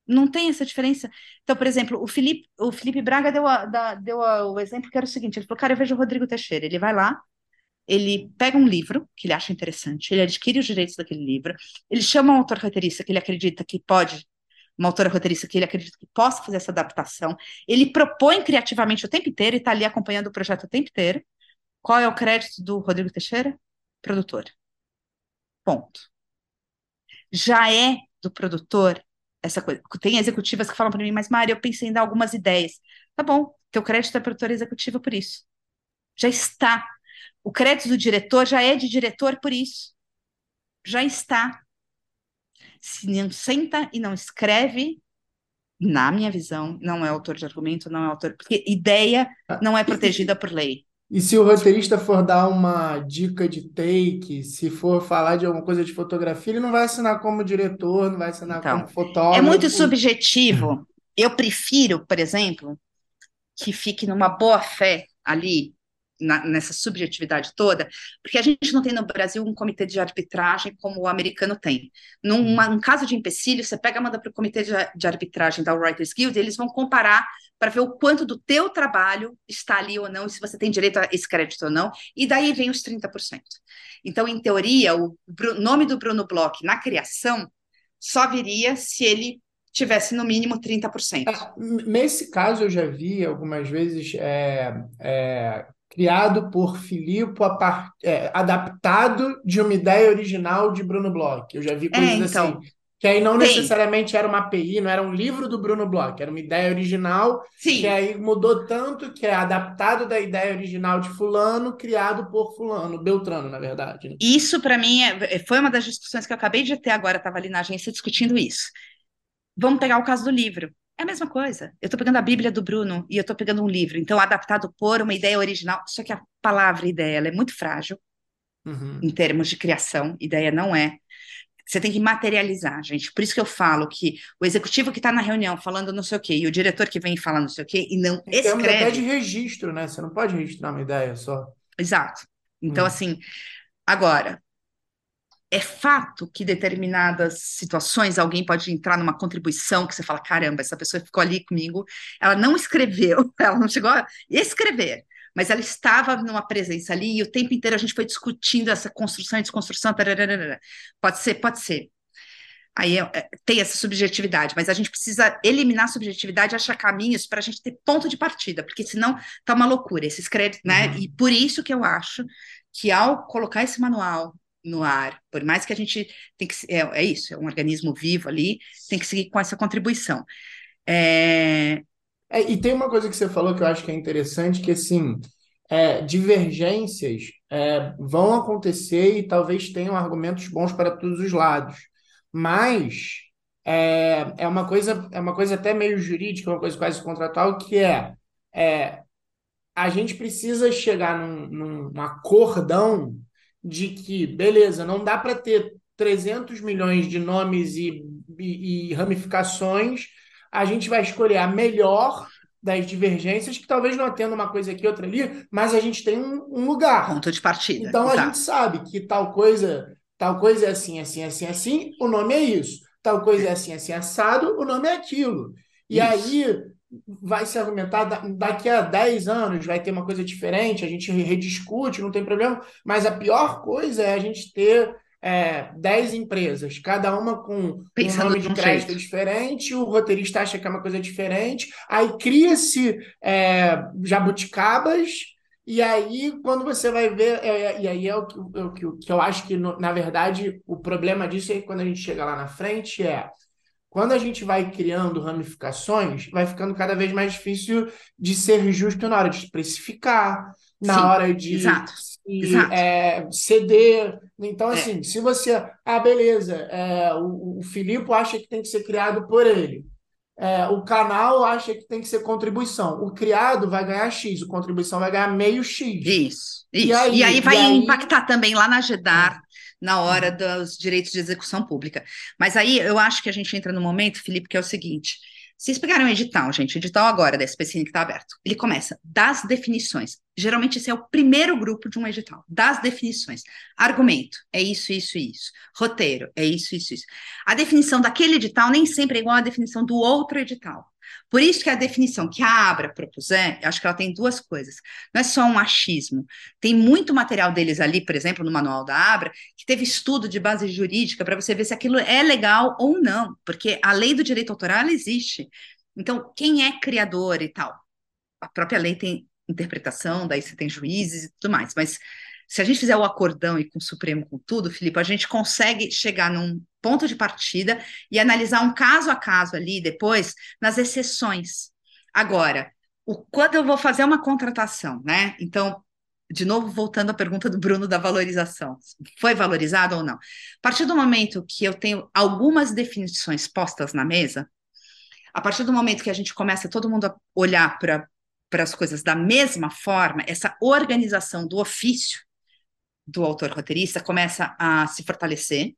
não tem essa diferença. Então, por exemplo, o Felipe, o Felipe Braga deu, a, da, deu a, o exemplo que era o seguinte: ele falou, cara, eu vejo o Rodrigo Teixeira, ele vai lá, ele pega um livro que ele acha interessante, ele adquire os direitos daquele livro, ele chama um autor roteirista que ele acredita que pode uma autora roteirista que ele acredita que possa fazer essa adaptação. Ele propõe criativamente o tempo inteiro e está ali acompanhando o projeto o tempo inteiro. Qual é o crédito do Rodrigo Teixeira? Produtor. Ponto. Já é do produtor essa coisa. Tem executivas que falam para mim, mas Mari, eu pensei em dar algumas ideias. Tá bom, teu crédito é produtora executiva por isso. Já está. O crédito do diretor já é de diretor por isso. Já está se não senta e não escreve, na minha visão, não é autor de argumento, não é autor, porque ideia não é protegida por lei. E se o roteirista for dar uma dica de take, se for falar de alguma coisa de fotografia, ele não vai assinar como diretor, não vai assinar então, como fotógrafo. É muito subjetivo. Eu prefiro, por exemplo, que fique numa boa fé ali na, nessa subjetividade toda, porque a gente não tem no Brasil um comitê de arbitragem como o americano tem. Num um caso de empecilho, você pega, manda para o comitê de, de, arbitragem da Writers Guild, eles vão comparar para ver o quanto do teu trabalho está ali ou não, e se você tem direito a esse crédito ou não, e daí vem os 30%. Então, em teoria, o nome do Bruno Bloch na criação só viria se ele tivesse no mínimo 30%. É, nesse caso, eu já vi algumas vezes é, é, criado por Filipe, part... é, adaptado de uma ideia original de Bruno Bloch. Eu já vi é, coisas é, então, assim. Que aí não necessariamente era uma API, não era um livro do Bruno Bloch, era uma ideia original, Sim. que aí mudou tanto que é adaptado da ideia original de fulano, criado por fulano, Beltrano, na verdade. Né? Isso, para mim, é, foi uma das discussões que eu acabei de ter agora, estava ali na agência discutindo isso. Vamos pegar o caso do livro. É a mesma coisa. Eu estou pegando a Bíblia do Bruno e eu estou pegando um livro, então adaptado por uma ideia original. Só que a palavra ideia ela é muito frágil uhum. em termos de criação. Ideia não é. Você tem que materializar, gente. Por isso que eu falo que o executivo que está na reunião falando não sei o quê e o diretor que vem falar não sei o quê e não em escreve. até de registro, né? Você não pode registrar uma ideia só. Exato. Então, hum. assim, agora, é fato que determinadas situações alguém pode entrar numa contribuição que você fala, caramba, essa pessoa ficou ali comigo, ela não escreveu, ela não chegou a escrever, mas ela estava numa presença ali e o tempo inteiro a gente foi discutindo essa construção e desconstrução. Tararara. Pode ser, pode ser. Aí é, é, tem essa subjetividade, mas a gente precisa eliminar a subjetividade e achar caminhos para a gente ter ponto de partida, porque senão tá uma loucura esses créditos, né? Uhum. E por isso que eu acho que ao colocar esse manual no ar, por mais que a gente tem que é, é isso, é um organismo vivo ali, tem que seguir com essa contribuição. É... É, e tem uma coisa que você falou que eu acho que é interessante, que assim, é, divergências é, vão acontecer e talvez tenham argumentos bons para todos os lados, mas é, é uma coisa é uma coisa até meio jurídica, uma coisa quase contratual, que é, é a gente precisa chegar num, num acordão de que, beleza, não dá para ter 300 milhões de nomes e, e, e, ramificações, a gente vai escolher a melhor das divergências, que talvez não atenda uma coisa aqui, outra ali, mas a gente tem um, um lugar. Ponto de partida. Então a gente sabe que tal coisa, tal coisa é assim, assim, assim, assim, o nome é isso. Tal coisa é assim, assim, assado, o nome é aquilo. E isso. aí vai se argumentar daqui a 10 anos vai ter uma coisa diferente, a gente rediscute, não tem problema, mas a pior coisa é a gente ter é, 10 empresas, cada uma com Pensando um nome de crédito jeito. diferente, o roteirista acha que é uma coisa diferente, aí cria-se é, jabuticabas, e aí quando você vai ver, é, e aí é o que, é o que, eu acho que, na verdade, o problema disso é que quando a gente chega lá na frente é quando a gente vai criando ramificações, vai ficando cada vez mais difícil de ser justo na hora de especificar, na Sim, hora de exato, se, exato. É, ceder. Então, é. assim, se você. Ah, beleza, é, o, o Filipe acha que tem que ser criado por ele. É, o canal acha que tem que ser contribuição. O criado vai ganhar X, o contribuição vai ganhar meio X. Isso. isso. E, aí, e aí vai e aí... impactar também lá na GEDAR na hora dos direitos de execução pública. Mas aí eu acho que a gente entra no momento, Felipe, que é o seguinte: vocês pegaram o edital, gente, o edital agora da SPCine que está aberto. Ele começa das definições. Geralmente esse é o primeiro grupo de um edital, das definições. Argumento, é isso, isso e isso. Roteiro, é isso, isso, isso. A definição daquele edital nem sempre é igual à definição do outro edital. Por isso que a definição que a Abra propuser, acho que ela tem duas coisas. Não é só um achismo. Tem muito material deles ali, por exemplo, no manual da Abra, que teve estudo de base jurídica para você ver se aquilo é legal ou não, porque a lei do direito autoral existe. Então, quem é criador e tal? A própria lei tem interpretação, daí você tem juízes e tudo mais, mas se a gente fizer o acordão e com o Supremo com tudo, Filipe, a gente consegue chegar num ponto de partida e analisar um caso a caso ali depois nas exceções. Agora, o, quando eu vou fazer uma contratação, né? Então, de novo, voltando à pergunta do Bruno da valorização, foi valorizado ou não? A partir do momento que eu tenho algumas definições postas na mesa, a partir do momento que a gente começa todo mundo a olhar para para as coisas da mesma forma, essa organização do ofício do autor roteirista começa a se fortalecer,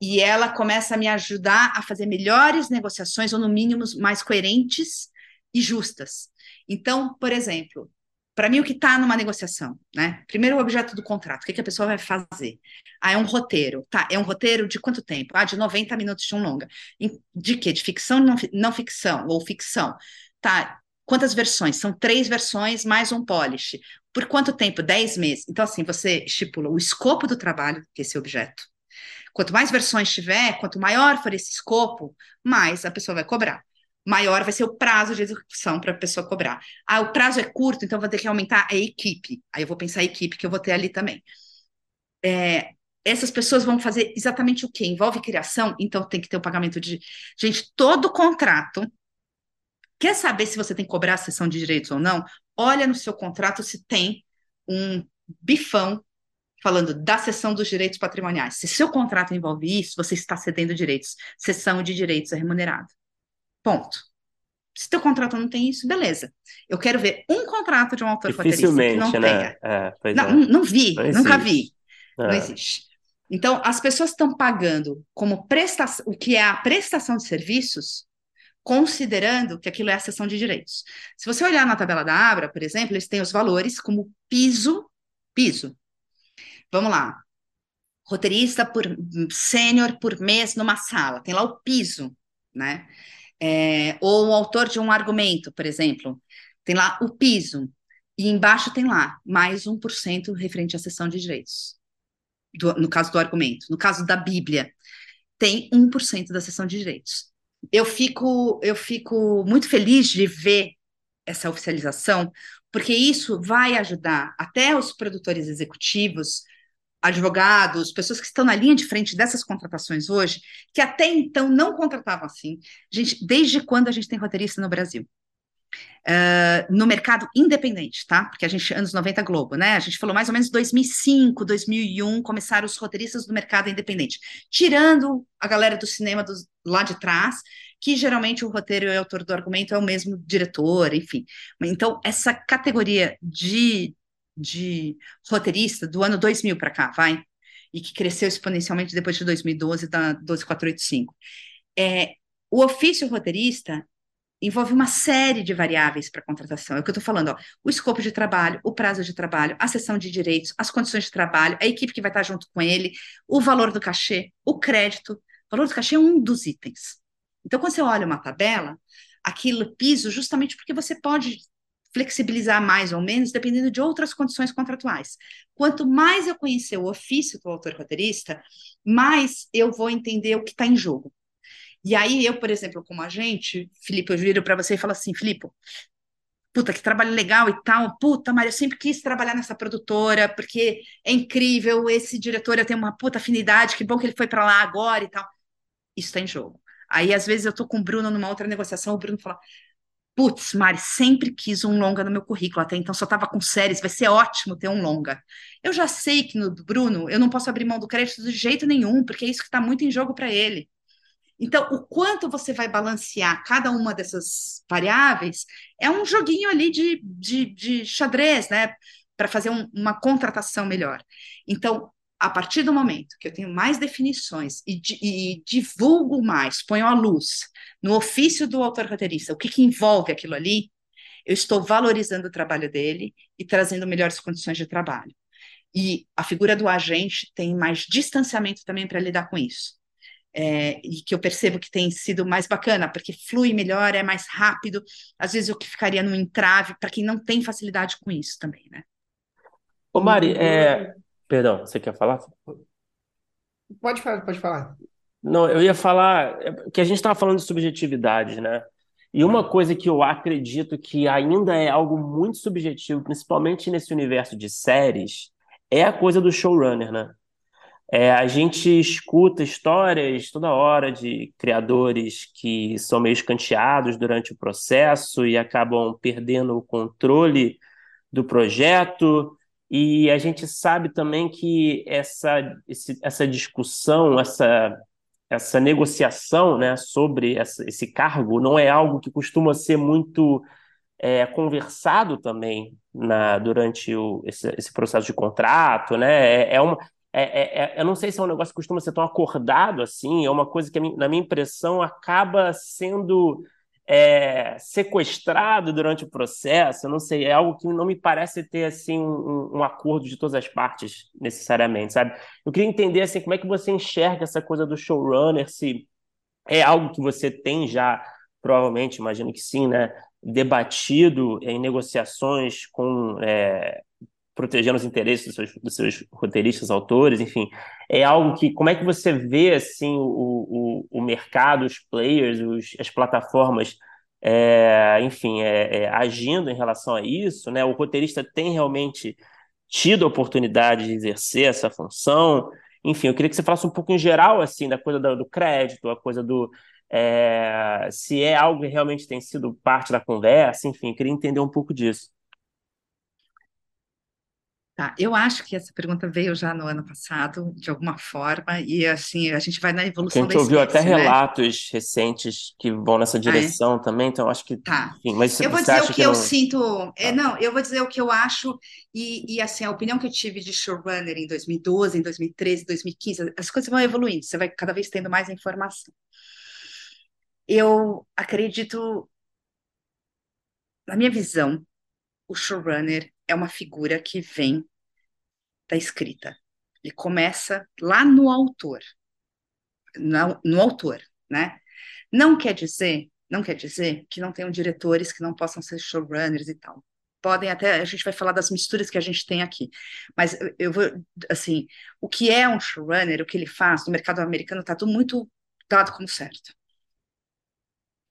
e ela começa a me ajudar a fazer melhores negociações, ou no mínimo mais coerentes e justas. Então, por exemplo, para mim o que está numa negociação, né? Primeiro o objeto do contrato, o que, que, a pessoa vai fazer? Ah, é um roteiro, tá? É um roteiro de quanto tempo? Ah, de 90 minutos de um longa. De quê? De ficção, não, não ficção, ou ficção. Tá, quantas versões? São três versões mais um polish. Por quanto tempo? Dez meses. Então, assim, você estipula o escopo do trabalho desse objeto, Quanto mais versões tiver, quanto maior for esse escopo, mais a pessoa vai cobrar. Maior vai ser o prazo de execução para a pessoa cobrar. Ah, o prazo é curto, então vou ter que aumentar a equipe. Aí eu vou pensar a equipe que eu vou ter ali também. É, essas pessoas vão fazer exatamente o quê? Envolve criação, então tem que ter o pagamento de. Gente, todo contrato. Quer saber se você tem que cobrar a sessão de direitos ou não? Olha no seu contrato se tem um bifão falando da cessão dos direitos patrimoniais. Se seu contrato envolve isso, você está cedendo direitos. Cessão de direitos é remunerado. Ponto. Se teu contrato não tem isso, beleza. Eu quero ver um contrato de um autor roteirista que não né? tenha. É, não, é. não, vi, não nunca vi. É. Não existe. Então, as pessoas estão pagando como prestação, o que é a prestação de serviços, considerando que aquilo é a cessão de direitos. Se você olhar na tabela da Abra, por exemplo, eles têm os valores como piso, piso, vamos lá, roteirista por sênior por mês numa sala, tem lá o piso, né? É, ou o autor de um argumento, por exemplo, tem lá o piso, e embaixo tem lá mais 1% referente à sessão de direitos, do, no caso do argumento. No caso da Bíblia, tem 1% da sessão de direitos. Eu fico, eu fico muito feliz de ver essa oficialização, porque isso vai ajudar até os produtores executivos advogados, pessoas que estão na linha de frente dessas contratações hoje, que até então não contratavam assim. Gente, desde quando a gente tem roteirista no Brasil? Uh, no mercado independente, tá? Porque a gente, anos 90 Globo, né? A gente falou mais ou menos 2005, 2001, começaram os roteiristas do mercado independente, tirando a galera do cinema lá de trás, que geralmente o roteiro e o autor do argumento é o mesmo diretor, enfim. Então, essa categoria de de roteirista do ano 2000 para cá, vai? E que cresceu exponencialmente depois de 2012, da 12485. É, o ofício roteirista envolve uma série de variáveis para contratação. É o que eu estou falando, ó, o escopo de trabalho, o prazo de trabalho, a sessão de direitos, as condições de trabalho, a equipe que vai estar junto com ele, o valor do cachê, o crédito. O valor do cachê é um dos itens. Então, quando você olha uma tabela, aquilo piso justamente porque você pode flexibilizar mais ou menos, dependendo de outras condições contratuais. Quanto mais eu conhecer o ofício do autor roteirista, mais eu vou entender o que está em jogo. E aí, eu, por exemplo, como agente, Felipe, eu viro para você e falo assim, Felipe, puta, que trabalho legal e tal, puta, mas eu sempre quis trabalhar nessa produtora, porque é incrível, esse diretor, eu tenho uma puta afinidade, que bom que ele foi para lá agora e tal. Isso está em jogo. Aí, às vezes, eu tô com o Bruno numa outra negociação, o Bruno fala, Putz, Mari, sempre quis um longa no meu currículo, até então só estava com séries, vai ser ótimo ter um longa. Eu já sei que no Bruno eu não posso abrir mão do crédito de jeito nenhum, porque é isso que está muito em jogo para ele. Então, o quanto você vai balancear cada uma dessas variáveis é um joguinho ali de, de, de xadrez, né? Para fazer um, uma contratação melhor. Então, a partir do momento que eu tenho mais definições e, e divulgo mais, ponho à luz no ofício do autor roteirista o que, que envolve aquilo ali, eu estou valorizando o trabalho dele e trazendo melhores condições de trabalho. E a figura do agente tem mais distanciamento também para lidar com isso. É, e que eu percebo que tem sido mais bacana, porque flui melhor, é mais rápido. Às vezes o que ficaria no entrave, para quem não tem facilidade com isso também, né? Ô Mari, é, Perdão, você quer falar? Pode falar, pode falar. Não, eu ia falar é, que a gente estava falando de subjetividade, né? E uma coisa que eu acredito que ainda é algo muito subjetivo, principalmente nesse universo de séries, é a coisa do showrunner, né? É, a gente escuta histórias toda hora de criadores que são meio escanteados durante o processo e acabam perdendo o controle do projeto, e a gente sabe também que essa, esse, essa discussão, essa, essa negociação né, sobre essa, esse cargo não é algo que costuma ser muito é, conversado também na, durante o, esse, esse processo de contrato. Né? É, é uma, é, é, é, eu não sei se é um negócio que costuma ser tão acordado assim, é uma coisa que, na minha impressão, acaba sendo é, sequestrado durante o processo, eu não sei, é algo que não me parece ter assim um, um, acordo de todas as partes necessariamente, sabe? Eu queria entender assim como é que você enxerga essa coisa do showrunner, se é algo que você tem já, provavelmente, imagino que sim, né? Debatido em negociações com é, protegendo os interesses dos seus, dos seus, roteiristas, autores, enfim, é algo que, como é que você vê, assim, o, o, o mercado, os players, os, as plataformas, é, enfim, é, é, agindo em relação a isso, né? O roteirista tem realmente tido a oportunidade de exercer essa função, enfim, eu queria que você falasse um pouco em geral, assim, da coisa do, do crédito, a coisa do, é, se é algo que realmente tem sido parte da conversa, enfim, queria entender um pouco disso. Tá, eu acho que essa pergunta veio já no ano passado, de alguma forma, e assim, a gente vai na evolução A gente ouviu até né? relatos recentes que vão nessa direção ah, é? também, então acho que. Tá. Enfim, mas eu vou dizer o que, que eu não... sinto. É, não, eu vou dizer o que eu acho, e, e assim, a opinião que eu tive de showrunner em 2012, em 2013, 2015, as coisas vão evoluindo, você vai cada vez tendo mais informação. Eu acredito, na minha visão, o showrunner é uma figura que vem da escrita. Ele começa lá no autor, no, no autor, né? Não quer dizer, não quer dizer que não tenham diretores que não possam ser showrunners e tal. Podem até, a gente vai falar das misturas que a gente tem aqui. Mas eu vou, assim, o que é um showrunner, o que ele faz no mercado americano está tudo muito dado como certo.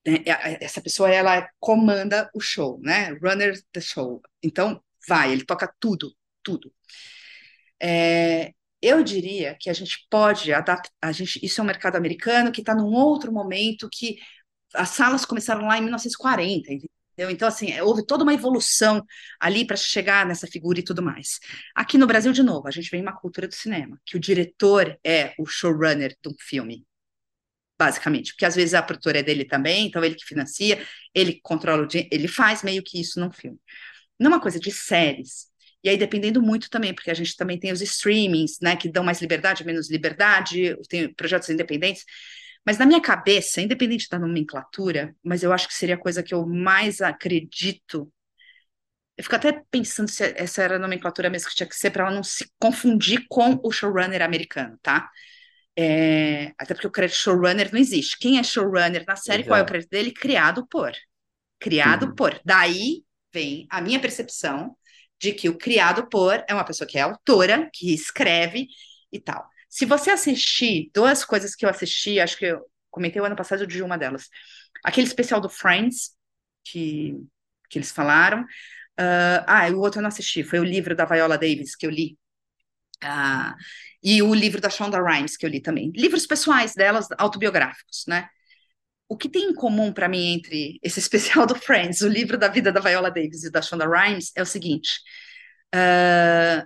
Né? Essa pessoa, ela comanda o show, né? Runner the show. Então, vai, ele toca tudo, tudo. É, eu diria que a gente pode adaptar, a gente, isso é um mercado americano que está num outro momento que as salas começaram lá em 1940, entendeu? Então, assim, houve toda uma evolução ali para chegar nessa figura e tudo mais. Aqui no Brasil, de novo, a gente vem uma cultura do cinema, que o diretor é o showrunner de um filme, basicamente, porque às vezes a produtora é dele também, então ele que financia, ele controla o dinheiro, ele faz meio que isso num filme. Numa coisa de séries, e aí, dependendo muito também, porque a gente também tem os streamings, né, que dão mais liberdade, menos liberdade, tem projetos independentes. Mas na minha cabeça, independente da nomenclatura, mas eu acho que seria a coisa que eu mais acredito. Eu fico até pensando se essa era a nomenclatura mesmo que tinha que ser para ela não se confundir com o showrunner americano, tá? É, até porque o crédito showrunner não existe. Quem é showrunner na série, Exato. qual é o crédito dele? Criado por. Criado uhum. por. Daí vem a minha percepção de que o criado por é uma pessoa que é autora, que escreve e tal. Se você assistir duas coisas que eu assisti, acho que eu comentei o ano passado de uma delas. Aquele especial do Friends, que, que eles falaram. Uh, ah, o outro eu não assisti, foi o livro da Viola Davis que eu li. Uh, e o livro da Shonda Rhimes que eu li também. Livros pessoais delas, autobiográficos, né? O que tem em comum para mim entre esse especial do Friends, o livro da vida da Viola Davis e da Shonda Rhimes, é o seguinte: uh,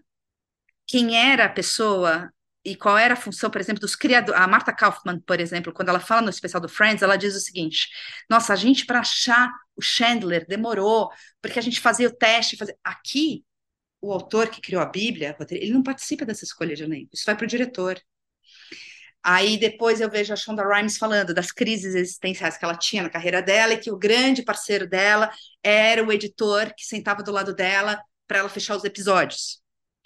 quem era a pessoa e qual era a função, por exemplo, dos criadores. A Marta Kaufman, por exemplo, quando ela fala no especial do Friends, ela diz o seguinte: nossa, a gente para achar o Chandler demorou, porque a gente fazia o teste. Fazia... Aqui, o autor que criou a Bíblia, ele não participa dessa escolha de elenco, isso vai para o diretor. Aí depois eu vejo a Shonda Rhimes falando das crises existenciais que ela tinha na carreira dela e que o grande parceiro dela era o editor que sentava do lado dela para ela fechar os episódios.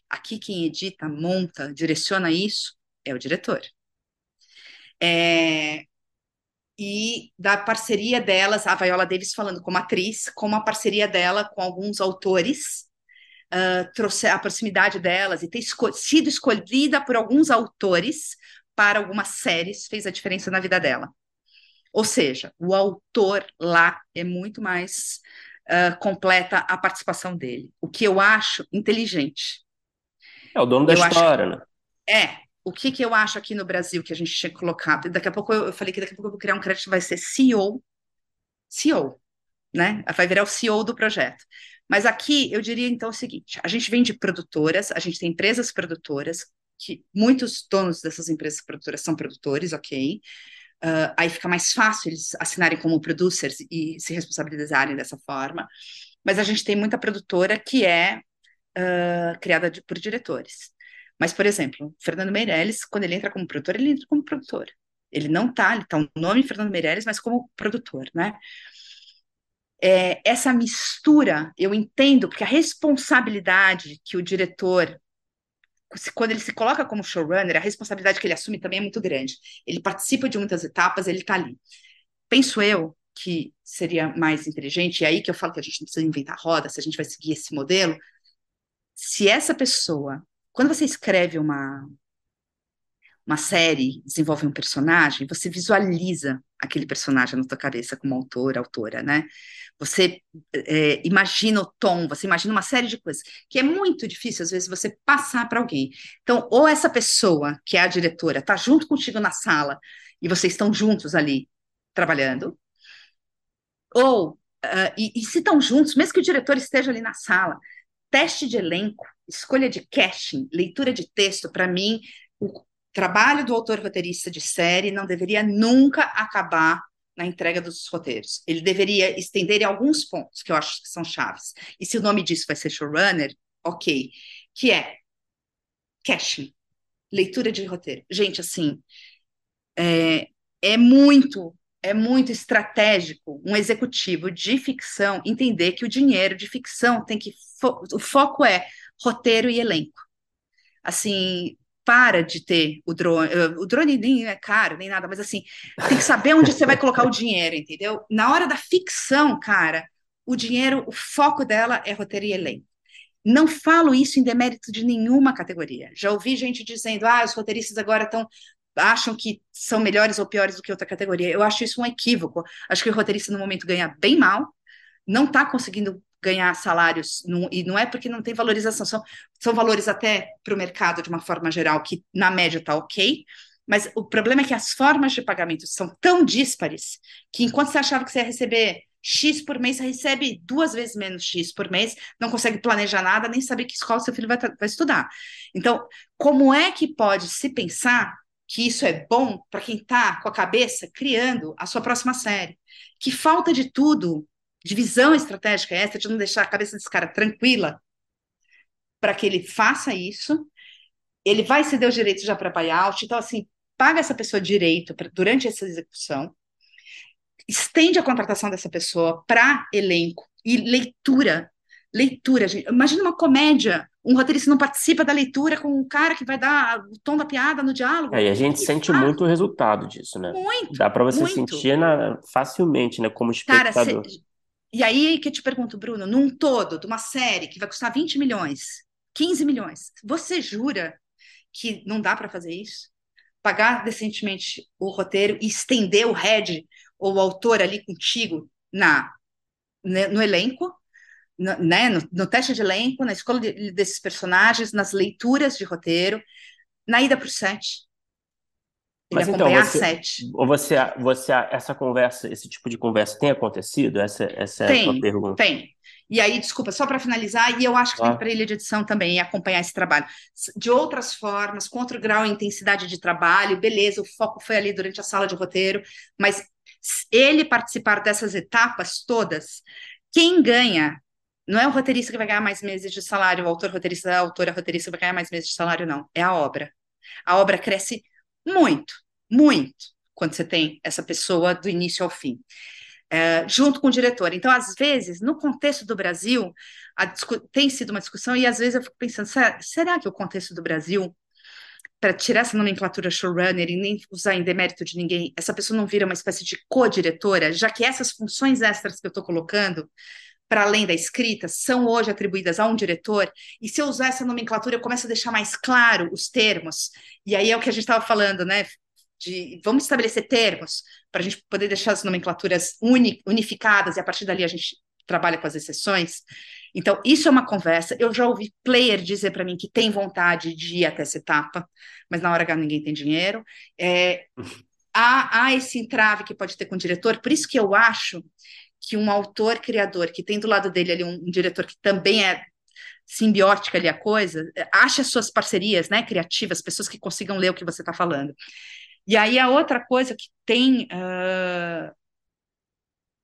Aqui quem edita, monta, direciona isso é o diretor. É... E da parceria delas, a Viola Davis falando como atriz, como a parceria dela com alguns autores, uh, trouxe a proximidade delas e ter esco sido escolhida por alguns autores para algumas séries fez a diferença na vida dela. Ou seja, o autor lá é muito mais uh, completa a participação dele, o que eu acho inteligente. É o dono da eu história, acho... né? É. O que, que eu acho aqui no Brasil que a gente tinha colocado? Daqui a pouco eu, eu falei que daqui a pouco eu vou criar um crédito vai ser CEO. CEO, né? Vai virar o CEO do projeto. Mas aqui eu diria então o seguinte: a gente vem de produtoras, a gente tem empresas produtoras que muitos donos dessas empresas produtoras são produtores, ok? Uh, aí fica mais fácil eles assinarem como producers e se responsabilizarem dessa forma. Mas a gente tem muita produtora que é uh, criada de, por diretores. Mas, por exemplo, Fernando Meirelles, quando ele entra como produtor, ele entra como produtor. Ele não tá, ele tá o nome Fernando Meirelles, mas como produtor, né? É, essa mistura, eu entendo, porque a responsabilidade que o diretor quando ele se coloca como showrunner, a responsabilidade que ele assume também é muito grande. Ele participa de muitas etapas, ele está ali. Penso eu que seria mais inteligente, e aí que eu falo que a gente não precisa inventar roda, se a gente vai seguir esse modelo, se essa pessoa, quando você escreve uma, uma série desenvolve um personagem, você visualiza aquele personagem na sua cabeça como autor, autora, né? Você é, imagina o tom, você imagina uma série de coisas que é muito difícil às vezes você passar para alguém. Então, ou essa pessoa que é a diretora está junto contigo na sala e vocês estão juntos ali trabalhando, ou uh, e, e se estão juntos, mesmo que o diretor esteja ali na sala, teste de elenco, escolha de casting, leitura de texto, para mim, o, trabalho do autor roteirista de série não deveria nunca acabar na entrega dos roteiros. Ele deveria estender em alguns pontos que eu acho que são chaves. E se o nome disso vai ser showrunner, ok. Que é casting, leitura de roteiro. Gente, assim, é, é muito, é muito estratégico um executivo de ficção entender que o dinheiro de ficção tem que. Fo o foco é roteiro e elenco. Assim, para de ter o drone. Eh, o drone nem é caro, nem nada, mas assim, tem que saber onde você vai colocar o dinheiro, entendeu? Na hora da ficção, cara, o dinheiro, o foco dela é roteiro e elenco. Não falo isso em demérito de nenhuma categoria. Já ouvi gente dizendo, ah, os roteiristas agora estão acham que são melhores ou piores do que outra categoria. Eu acho isso um equívoco. Acho que o roteirista no momento ganha bem mal, não está conseguindo ganhar salários, e não é porque não tem valorização, são, são valores até para o mercado de uma forma geral, que na média está ok, mas o problema é que as formas de pagamento são tão díspares que enquanto você achava que você ia receber X por mês, você recebe duas vezes menos X por mês, não consegue planejar nada, nem saber que escola seu filho vai, vai estudar. Então, como é que pode se pensar que isso é bom para quem está com a cabeça criando a sua próxima série? Que falta de tudo de visão estratégica é essa, de não deixar a cabeça desse cara tranquila para que ele faça isso. Ele vai ceder os direitos já para buyout, então, assim, paga essa pessoa direito pra, durante essa execução, estende a contratação dessa pessoa para elenco e leitura. Leitura, gente. Imagina uma comédia, um roteirista não participa da leitura com um cara que vai dar o tom da piada no diálogo. É, e a gente sente faz? muito o resultado disso, né? Muito. Dá para você muito. sentir na, facilmente, né, como espectador. Cara, cê, e aí que eu te pergunto, Bruno, num todo, de uma série que vai custar 20 milhões, 15 milhões, você jura que não dá para fazer isso? Pagar decentemente o roteiro e estender o head ou o autor ali contigo na né, no elenco, no, né, no, no, teste de elenco, na escolha de, desses personagens, nas leituras de roteiro, na ida para o set, ele Mas então, você, sete. Você, você, essa conversa, esse tipo de conversa tem acontecido? Essa, essa é tem, a sua pergunta? Tem. E aí, desculpa, só para finalizar, e eu acho que ah. tem para ele de edição também, e acompanhar esse trabalho. De outras formas, com outro grau e intensidade de trabalho, beleza, o foco foi ali durante a sala de roteiro, mas ele participar dessas etapas todas, quem ganha não é o roteirista que vai ganhar mais meses de salário, o autor roteirista, a autora roteirista vai ganhar mais meses de salário, não. É a obra. A obra cresce muito, muito, quando você tem essa pessoa do início ao fim. É, junto com o diretor. Então, às vezes, no contexto do Brasil, tem sido uma discussão, e às vezes eu fico pensando: será, será que o contexto do Brasil, para tirar essa nomenclatura showrunner e nem usar em demérito de ninguém, essa pessoa não vira uma espécie de co-diretora, já que essas funções extras que eu estou colocando, para além da escrita, são hoje atribuídas a um diretor, e se eu usar essa nomenclatura, eu começo a deixar mais claro os termos, e aí é o que a gente estava falando, né? De, vamos estabelecer termos para a gente poder deixar as nomenclaturas uni, unificadas e a partir dali a gente trabalha com as exceções. Então, isso é uma conversa. Eu já ouvi player dizer para mim que tem vontade de ir até essa etapa, mas na hora H ninguém tem dinheiro. É, há, há esse entrave que pode ter com o diretor, por isso que eu acho que um autor criador que tem do lado dele ali um, um diretor que também é simbiótica ali a coisa, ache as suas parcerias, né, criativas, pessoas que consigam ler o que você está falando. E aí a outra coisa que tem uh,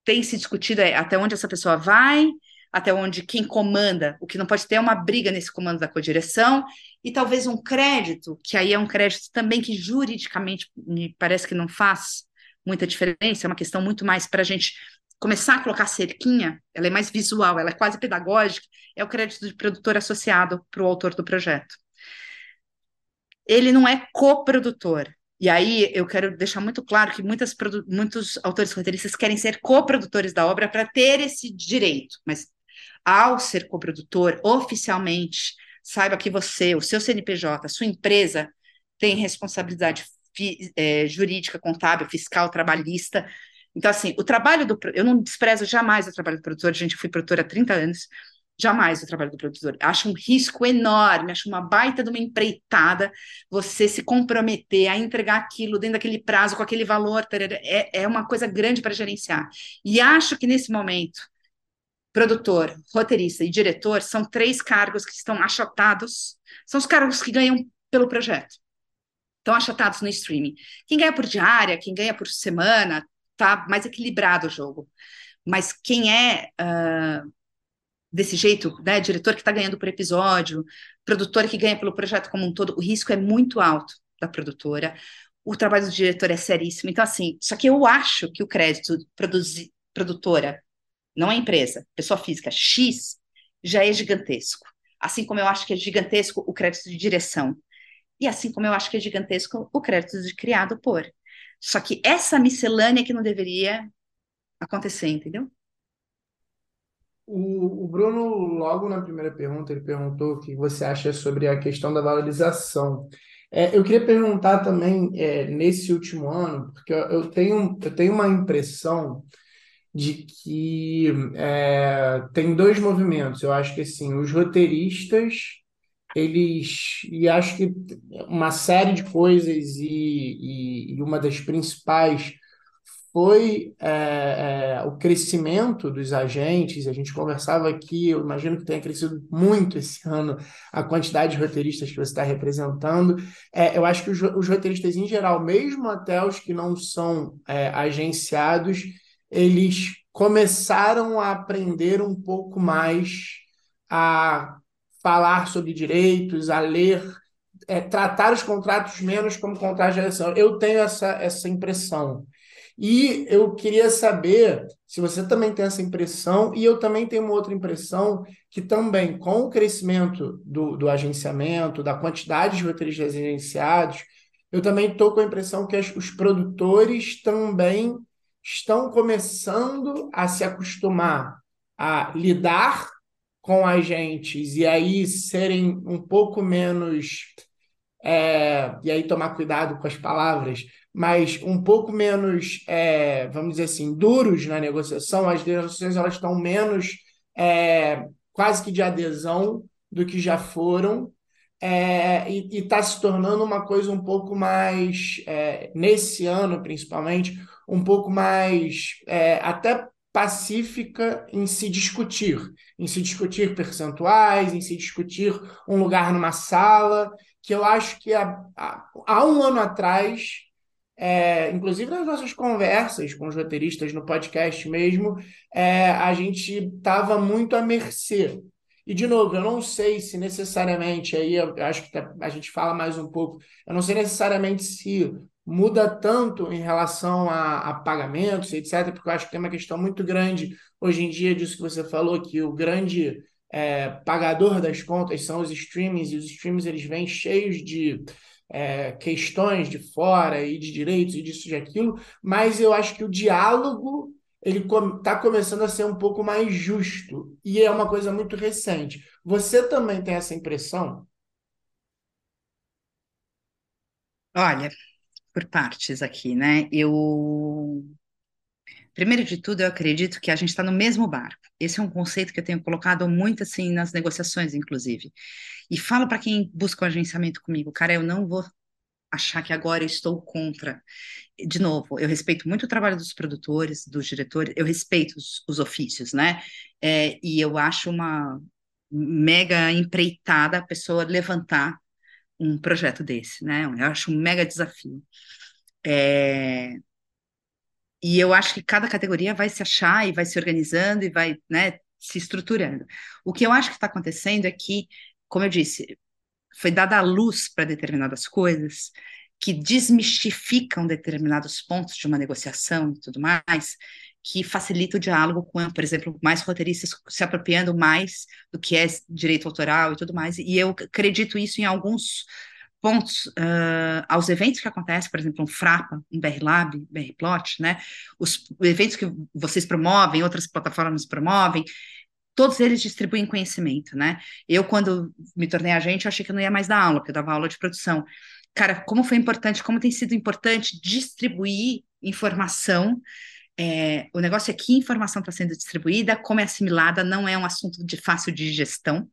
tem se discutido é até onde essa pessoa vai, até onde quem comanda, o que não pode ter é uma briga nesse comando da codireção, e talvez um crédito, que aí é um crédito também que juridicamente me parece que não faz muita diferença, é uma questão muito mais para a gente começar a colocar cerquinha, ela é mais visual, ela é quase pedagógica, é o crédito de produtor associado para o autor do projeto. Ele não é coprodutor. E aí eu quero deixar muito claro que muitas, muitos autores roteiristas querem ser coprodutores da obra para ter esse direito, mas ao ser coprodutor, oficialmente, saiba que você, o seu CNPJ, a sua empresa, tem responsabilidade é, jurídica, contábil, fiscal, trabalhista então, assim, o trabalho do. Eu não desprezo jamais o trabalho do produtor, gente, eu fui produtora há 30 anos, jamais o trabalho do produtor. Acho um risco enorme, acho uma baita de uma empreitada você se comprometer a entregar aquilo dentro daquele prazo, com aquele valor, é, é uma coisa grande para gerenciar. E acho que nesse momento, produtor, roteirista e diretor são três cargos que estão achatados, são os cargos que ganham pelo projeto. Estão achatados no streaming. Quem ganha por diária, quem ganha por semana, tá mais equilibrado o jogo. Mas quem é uh, desse jeito, né, diretor que está ganhando por episódio, produtor que ganha pelo projeto como um todo, o risco é muito alto da produtora. O trabalho do diretor é seríssimo. Então, assim, só que eu acho que o crédito produzi, produtora, não é empresa, pessoa física, X, já é gigantesco. Assim como eu acho que é gigantesco o crédito de direção. E assim como eu acho que é gigantesco o crédito de criado por. Só que essa miscelânea que não deveria acontecer, entendeu? O, o, Bruno, logo na primeira pergunta, ele perguntou o que você acha sobre a questão da valorização. É, eu queria perguntar também, é, nesse último ano, porque eu, tenho, eu tenho uma impressão de que é, tem dois movimentos. Eu acho que assim, os roteiristas, eles, e acho que uma série de coisas, e, e, e uma das principais foi é, é, o crescimento dos agentes. A gente conversava aqui, eu imagino que tenha crescido muito esse ano a quantidade de roteiristas que você está representando. É, eu acho que os, os, roteiristas, em geral, mesmo até os que não são é, agenciados, eles começaram a aprender um pouco mais a falar sobre direitos, a ler. É, tratar os contratos menos como contratos de eleição. Eu tenho essa, essa impressão. E eu queria saber se você também tem essa impressão, e eu também tenho uma outra impressão, que também com o crescimento do, do agenciamento, da quantidade de roteiristas agenciados, eu também estou com a impressão que as, os produtores também estão começando a se acostumar a lidar com agentes e aí serem um pouco menos. É, e aí tomar cuidado com as palavras, mas um pouco menos, é, vamos dizer assim, duros na negociação, as negociações elas estão menos é, quase que de adesão do que já foram, é, e está se tornando uma coisa um pouco mais, é, nesse ano principalmente, um pouco mais é, até pacífica em se discutir, em se discutir percentuais, em se discutir um lugar numa sala, que eu acho que há, há um ano atrás é, inclusive nas nossas conversas com os roteiristas no podcast mesmo, é, a gente estava muito à mercê. E, de novo, eu não sei se necessariamente, aí eu acho que a gente fala mais um pouco, eu não sei necessariamente se muda tanto em relação a, a pagamentos, etc., porque eu acho que tem uma questão muito grande hoje em dia disso que você falou, que o grande é, pagador das contas são os streamings, e os streamings eles vêm cheios de é, questões de fora e de direitos e disso e de aquilo, mas eu acho que o diálogo ele está começando a ser um pouco mais justo e é uma coisa muito recente. Você também tem essa impressão? Olha, por partes aqui, né? Eu Primeiro de tudo, eu acredito que a gente está no mesmo barco. Esse é um conceito que eu tenho colocado muito assim nas negociações, inclusive. E falo para quem busca o um agenciamento comigo, cara, eu não vou achar que agora estou contra. De novo, eu respeito muito o trabalho dos produtores, dos diretores, eu respeito os, os ofícios, né? É, e eu acho uma mega empreitada a pessoa levantar um projeto desse, né? Eu acho um mega desafio. É, e eu acho que cada categoria vai se achar e vai se organizando e vai, né, se estruturando. O que eu acho que está acontecendo é que, como eu disse, foi dada a luz para determinadas coisas que desmistificam determinados pontos de uma negociação e tudo mais, que facilita o diálogo com, por exemplo, mais roteiristas se apropriando mais do que é direito autoral e tudo mais. E eu acredito isso em alguns pontos uh, aos eventos que acontecem, por exemplo, um Frapa, um BR Lab, BR Plot, né? Os eventos que vocês promovem, outras plataformas promovem, todos eles distribuem conhecimento, né? Eu, quando me tornei agente, achei que eu não ia mais dar aula, porque eu dava aula de produção. Cara, como foi importante, como tem sido importante distribuir informação. É, o negócio é que informação está sendo distribuída, como é assimilada, não é um assunto de fácil digestão,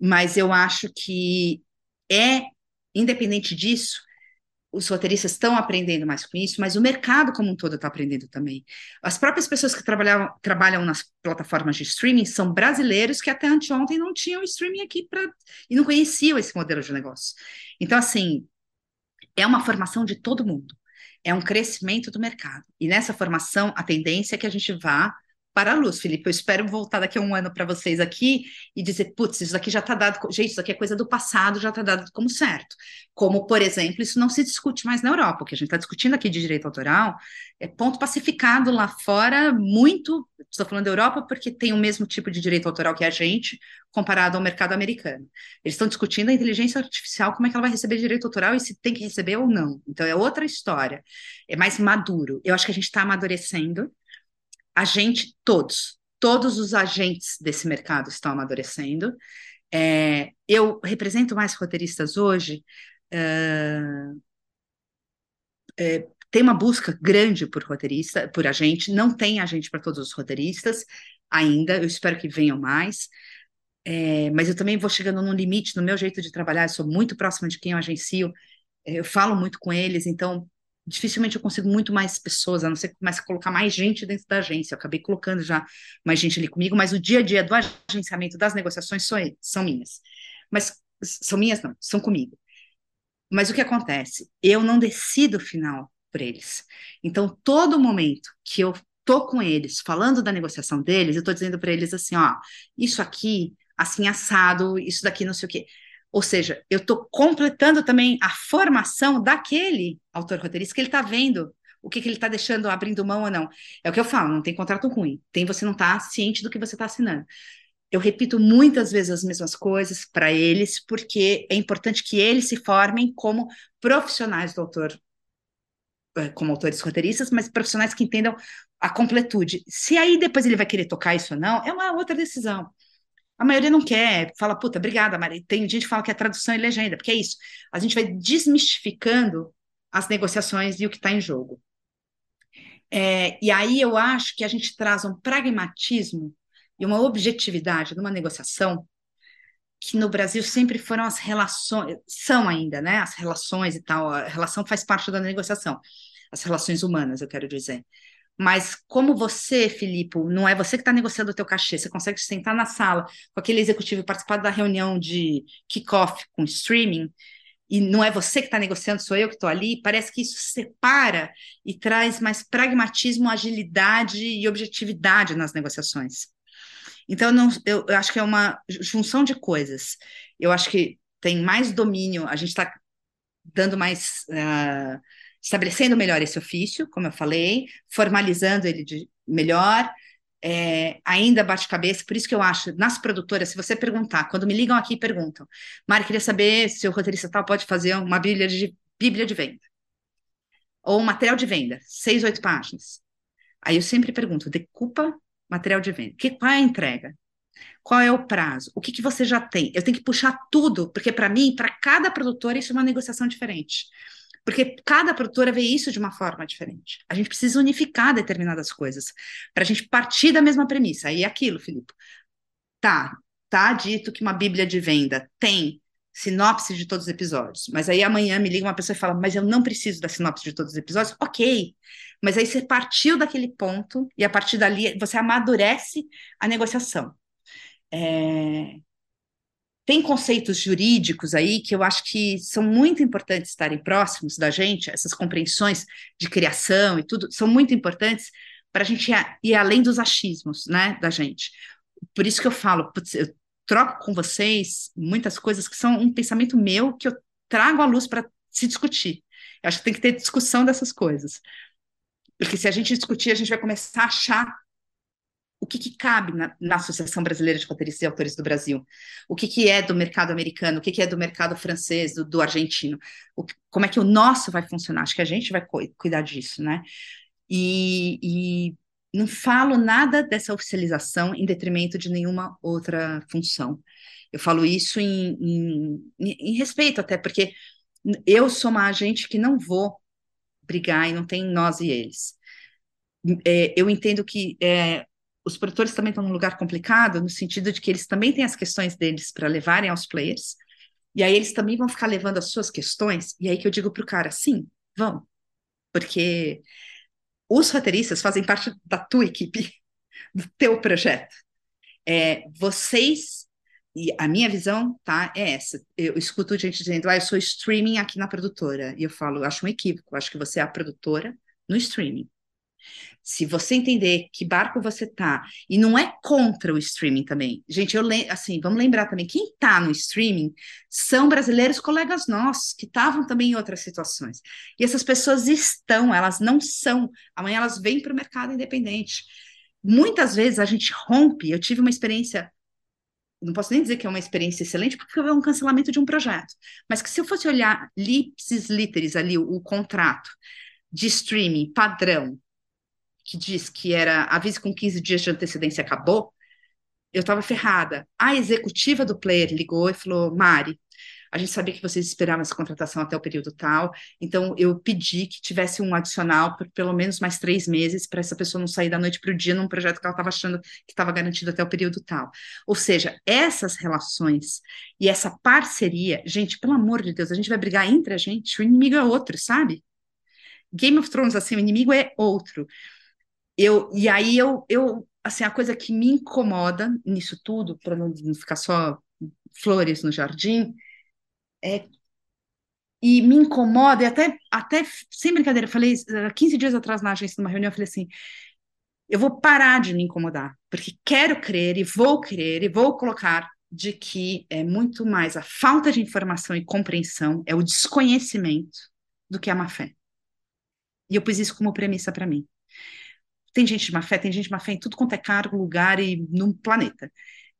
mas eu acho que é independente disso, os roteiristas estão aprendendo mais com isso, mas o mercado como um todo está aprendendo também. As próprias pessoas que trabalham, trabalham nas plataformas de streaming são brasileiros que até anteontem não tinham streaming aqui para e não conheciam esse modelo de negócio. Então, assim, é uma formação de todo mundo, é um crescimento do mercado. E nessa formação, a tendência é que a gente vá para a luz, Felipe. Eu espero voltar daqui a um ano para vocês aqui e dizer, putz, isso aqui já está dado, gente, isso aqui é coisa do passado, já está dado como certo. Como, por exemplo, isso não se discute mais na Europa. O que a gente está discutindo aqui de direito autoral é ponto pacificado lá fora, muito. Estou falando da Europa porque tem o mesmo tipo de direito autoral que a gente, comparado ao mercado americano. Eles estão discutindo a inteligência artificial, como é que ela vai receber direito autoral e se tem que receber ou não. Então, é outra história. É mais maduro. Eu acho que a gente está amadurecendo a gente, todos, todos os agentes desse mercado estão amadurecendo. É, eu represento mais roteiristas hoje. É, tem uma busca grande por roteirista, por agente. Não tem agente para todos os roteiristas ainda. Eu espero que venham mais. É, mas eu também vou chegando num limite no meu jeito de trabalhar. Eu sou muito próxima de quem eu agencio. É, eu falo muito com eles, então dificilmente eu consigo muito mais pessoas, a não ser que comece a colocar mais gente dentro da agência. Eu acabei colocando já mais gente ali comigo, mas o dia a dia do agenciamento das negociações são, são minhas. Mas são minhas, não, são comigo. Mas o que acontece? Eu não decido o final por eles. Então, todo momento que eu tô com eles, falando da negociação deles, eu tô dizendo para eles assim, ó, isso aqui, assim assado, isso daqui não sei o quê. Ou seja, eu estou completando também a formação daquele autor roteirista que ele está vendo o que, que ele está deixando, abrindo mão ou não. É o que eu falo, não tem contrato ruim, tem você não está ciente do que você está assinando. Eu repito muitas vezes as mesmas coisas para eles, porque é importante que eles se formem como profissionais do autor, eh, como autores roteiristas, mas profissionais que entendam a completude. Se aí depois ele vai querer tocar isso ou não, é uma outra decisão. A maioria não quer, fala, puta, obrigada, Maria. Tem gente que fala que é tradução e legenda, porque é isso. A gente vai desmistificando as negociações e o que está em jogo. É, e aí eu acho que a gente traz um pragmatismo e uma objetividade numa negociação que no Brasil sempre foram as relações, são ainda, né? As relações e tal, a relação faz parte da negociação, as relações humanas, eu quero dizer. Mas como você, Filipe, não é você que está negociando o teu cachê, você consegue sentar na sala com aquele executivo e participar da reunião de kickoff com streaming, e não é você que está negociando, sou eu que estou ali, parece que isso separa e traz mais pragmatismo, agilidade e objetividade nas negociações. Então, não, eu, eu, acho que é uma junção de coisas. Eu acho que tem mais domínio, a gente está dando mais. Uh, estabelecendo melhor esse ofício, como eu falei, formalizando ele de melhor, é, ainda bate-cabeça, por isso que eu acho, nas produtoras, se você perguntar, quando me ligam aqui e perguntam, Mari, queria saber se o roteirista tal pode fazer uma bíblia de, bíblia de venda, ou um material de venda, seis, oito páginas. Aí eu sempre pergunto, decupa material de venda, que, qual é a entrega? Qual é o prazo? O que, que você já tem? Eu tenho que puxar tudo, porque para mim, para cada produtora, isso é uma negociação diferente. Porque cada produtora vê isso de uma forma diferente. A gente precisa unificar determinadas coisas para a gente partir da mesma premissa. É aquilo, Filipe. Tá, tá dito que uma Bíblia de venda tem sinopse de todos os episódios, mas aí amanhã me liga uma pessoa e fala, mas eu não preciso da sinopse de todos os episódios. Ok, mas aí você partiu daquele ponto e a partir dali você amadurece a negociação. É, tem conceitos jurídicos aí que eu acho que são muito importantes estarem próximos da gente, essas compreensões de criação e tudo, são muito importantes para a gente ir além dos achismos, né, da gente. Por isso que eu falo, putz, eu troco com vocês muitas coisas que são um pensamento meu que eu trago à luz para se discutir. Eu acho que tem que ter discussão dessas coisas. Porque se a gente discutir, a gente vai começar a achar o que, que cabe na, na, Associação Brasileira de Roteiristas e Autores do Brasil, o que, que é do mercado americano, o que, que é do mercado francês, do, do argentino, o, como é que o nosso vai funcionar, acho que a gente vai cuidar disso, né? E, e não falo nada dessa oficialização em detrimento de nenhuma outra função. Eu falo isso em, em, em respeito até, porque eu sou uma agente que não vou brigar e não tem nós e eles. É, eu entendo que é, os produtores também estão num lugar complicado, no sentido de que eles também têm as questões deles para levarem aos players, e aí eles também vão ficar levando as suas questões, e aí que eu digo para o cara, sim, vão, porque os roteiristas fazem parte da tua equipe, do teu projeto. É, vocês, e a minha visão, tá, é essa. Eu escuto gente dizendo, ah, eu sou streaming aqui na produtora, e eu falo, acho um equívoco, acho que você é a produtora no streaming. Se você entender que barco você tá, e não é contra o streaming também. Gente, eu assim, vamos lembrar também, quem tá no streaming são brasileiros colegas nossos que estavam também em outras situações. E essas pessoas estão, elas não são. Amanhã elas vêm para o mercado independente. Muitas vezes a gente rompe. Eu tive uma experiência não posso nem dizer que é uma experiência excelente, porque foi um cancelamento de um projeto. Mas que se eu fosse olhar lipsis literis ali, o, o, contrato de streaming padrão, que diz que era avise com 15 dias de antecedência acabou, eu estava ferrada. A executiva do player ligou e falou: Mari, a gente sabia que vocês esperavam essa contratação até o período tal, então eu pedi que tivesse um adicional por pelo menos mais três meses para essa pessoa não sair da noite para o dia num projeto que ela estava achando que estava garantido até o período tal. Ou seja, essas relações e essa parceria, gente, pelo amor de Deus, a gente vai brigar entre a gente, o inimigo é outro, sabe? Game of Thrones, assim, o inimigo é outro. Eu, e aí eu, eu, assim, a coisa que me incomoda nisso tudo, para não ficar só flores no jardim, é e me incomoda, e até, até sem brincadeira, eu falei, 15 dias atrás na agência, numa reunião, eu falei assim, eu vou parar de me incomodar, porque quero crer e vou crer e vou colocar de que é muito mais a falta de informação e compreensão, é o desconhecimento do que a má fé. E eu pus isso como premissa para mim. Tem gente de má fé, tem gente de má fé em tudo quanto é cargo, lugar e no planeta.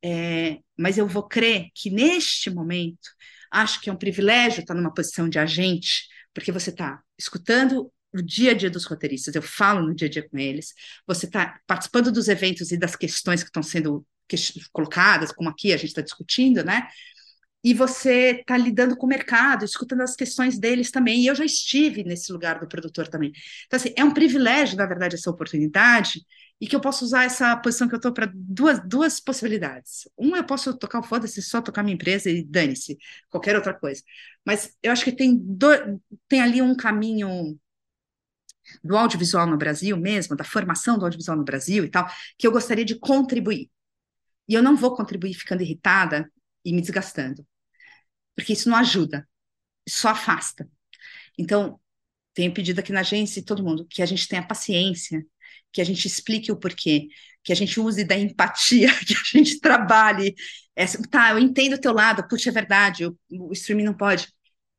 É, mas eu vou crer que neste momento, acho que é um privilégio estar numa posição de agente, porque você está escutando o dia a dia dos roteiristas, eu falo no dia a dia com eles, você está participando dos eventos e das questões que estão sendo colocadas, como aqui a gente está discutindo, né? E você está lidando com o mercado, escutando as questões deles também. E eu já estive nesse lugar do produtor também. Então, assim, é um privilégio, na verdade, essa oportunidade, e que eu posso usar essa posição que eu estou para duas, duas possibilidades. Um, eu posso tocar o foda-se, só tocar minha empresa e dane-se, qualquer outra coisa. Mas eu acho que tem, do, tem ali um caminho do audiovisual no Brasil mesmo, da formação do audiovisual no Brasil e tal, que eu gostaria de contribuir. E eu não vou contribuir ficando irritada e me desgastando porque isso não ajuda, só afasta. Então, tenho pedido aqui na agência, todo mundo, que a gente tenha paciência, que a gente explique o porquê, que a gente use da empatia, que a gente trabalhe. Tá, eu entendo o teu lado, puxa, é verdade, o, o streaming não pode.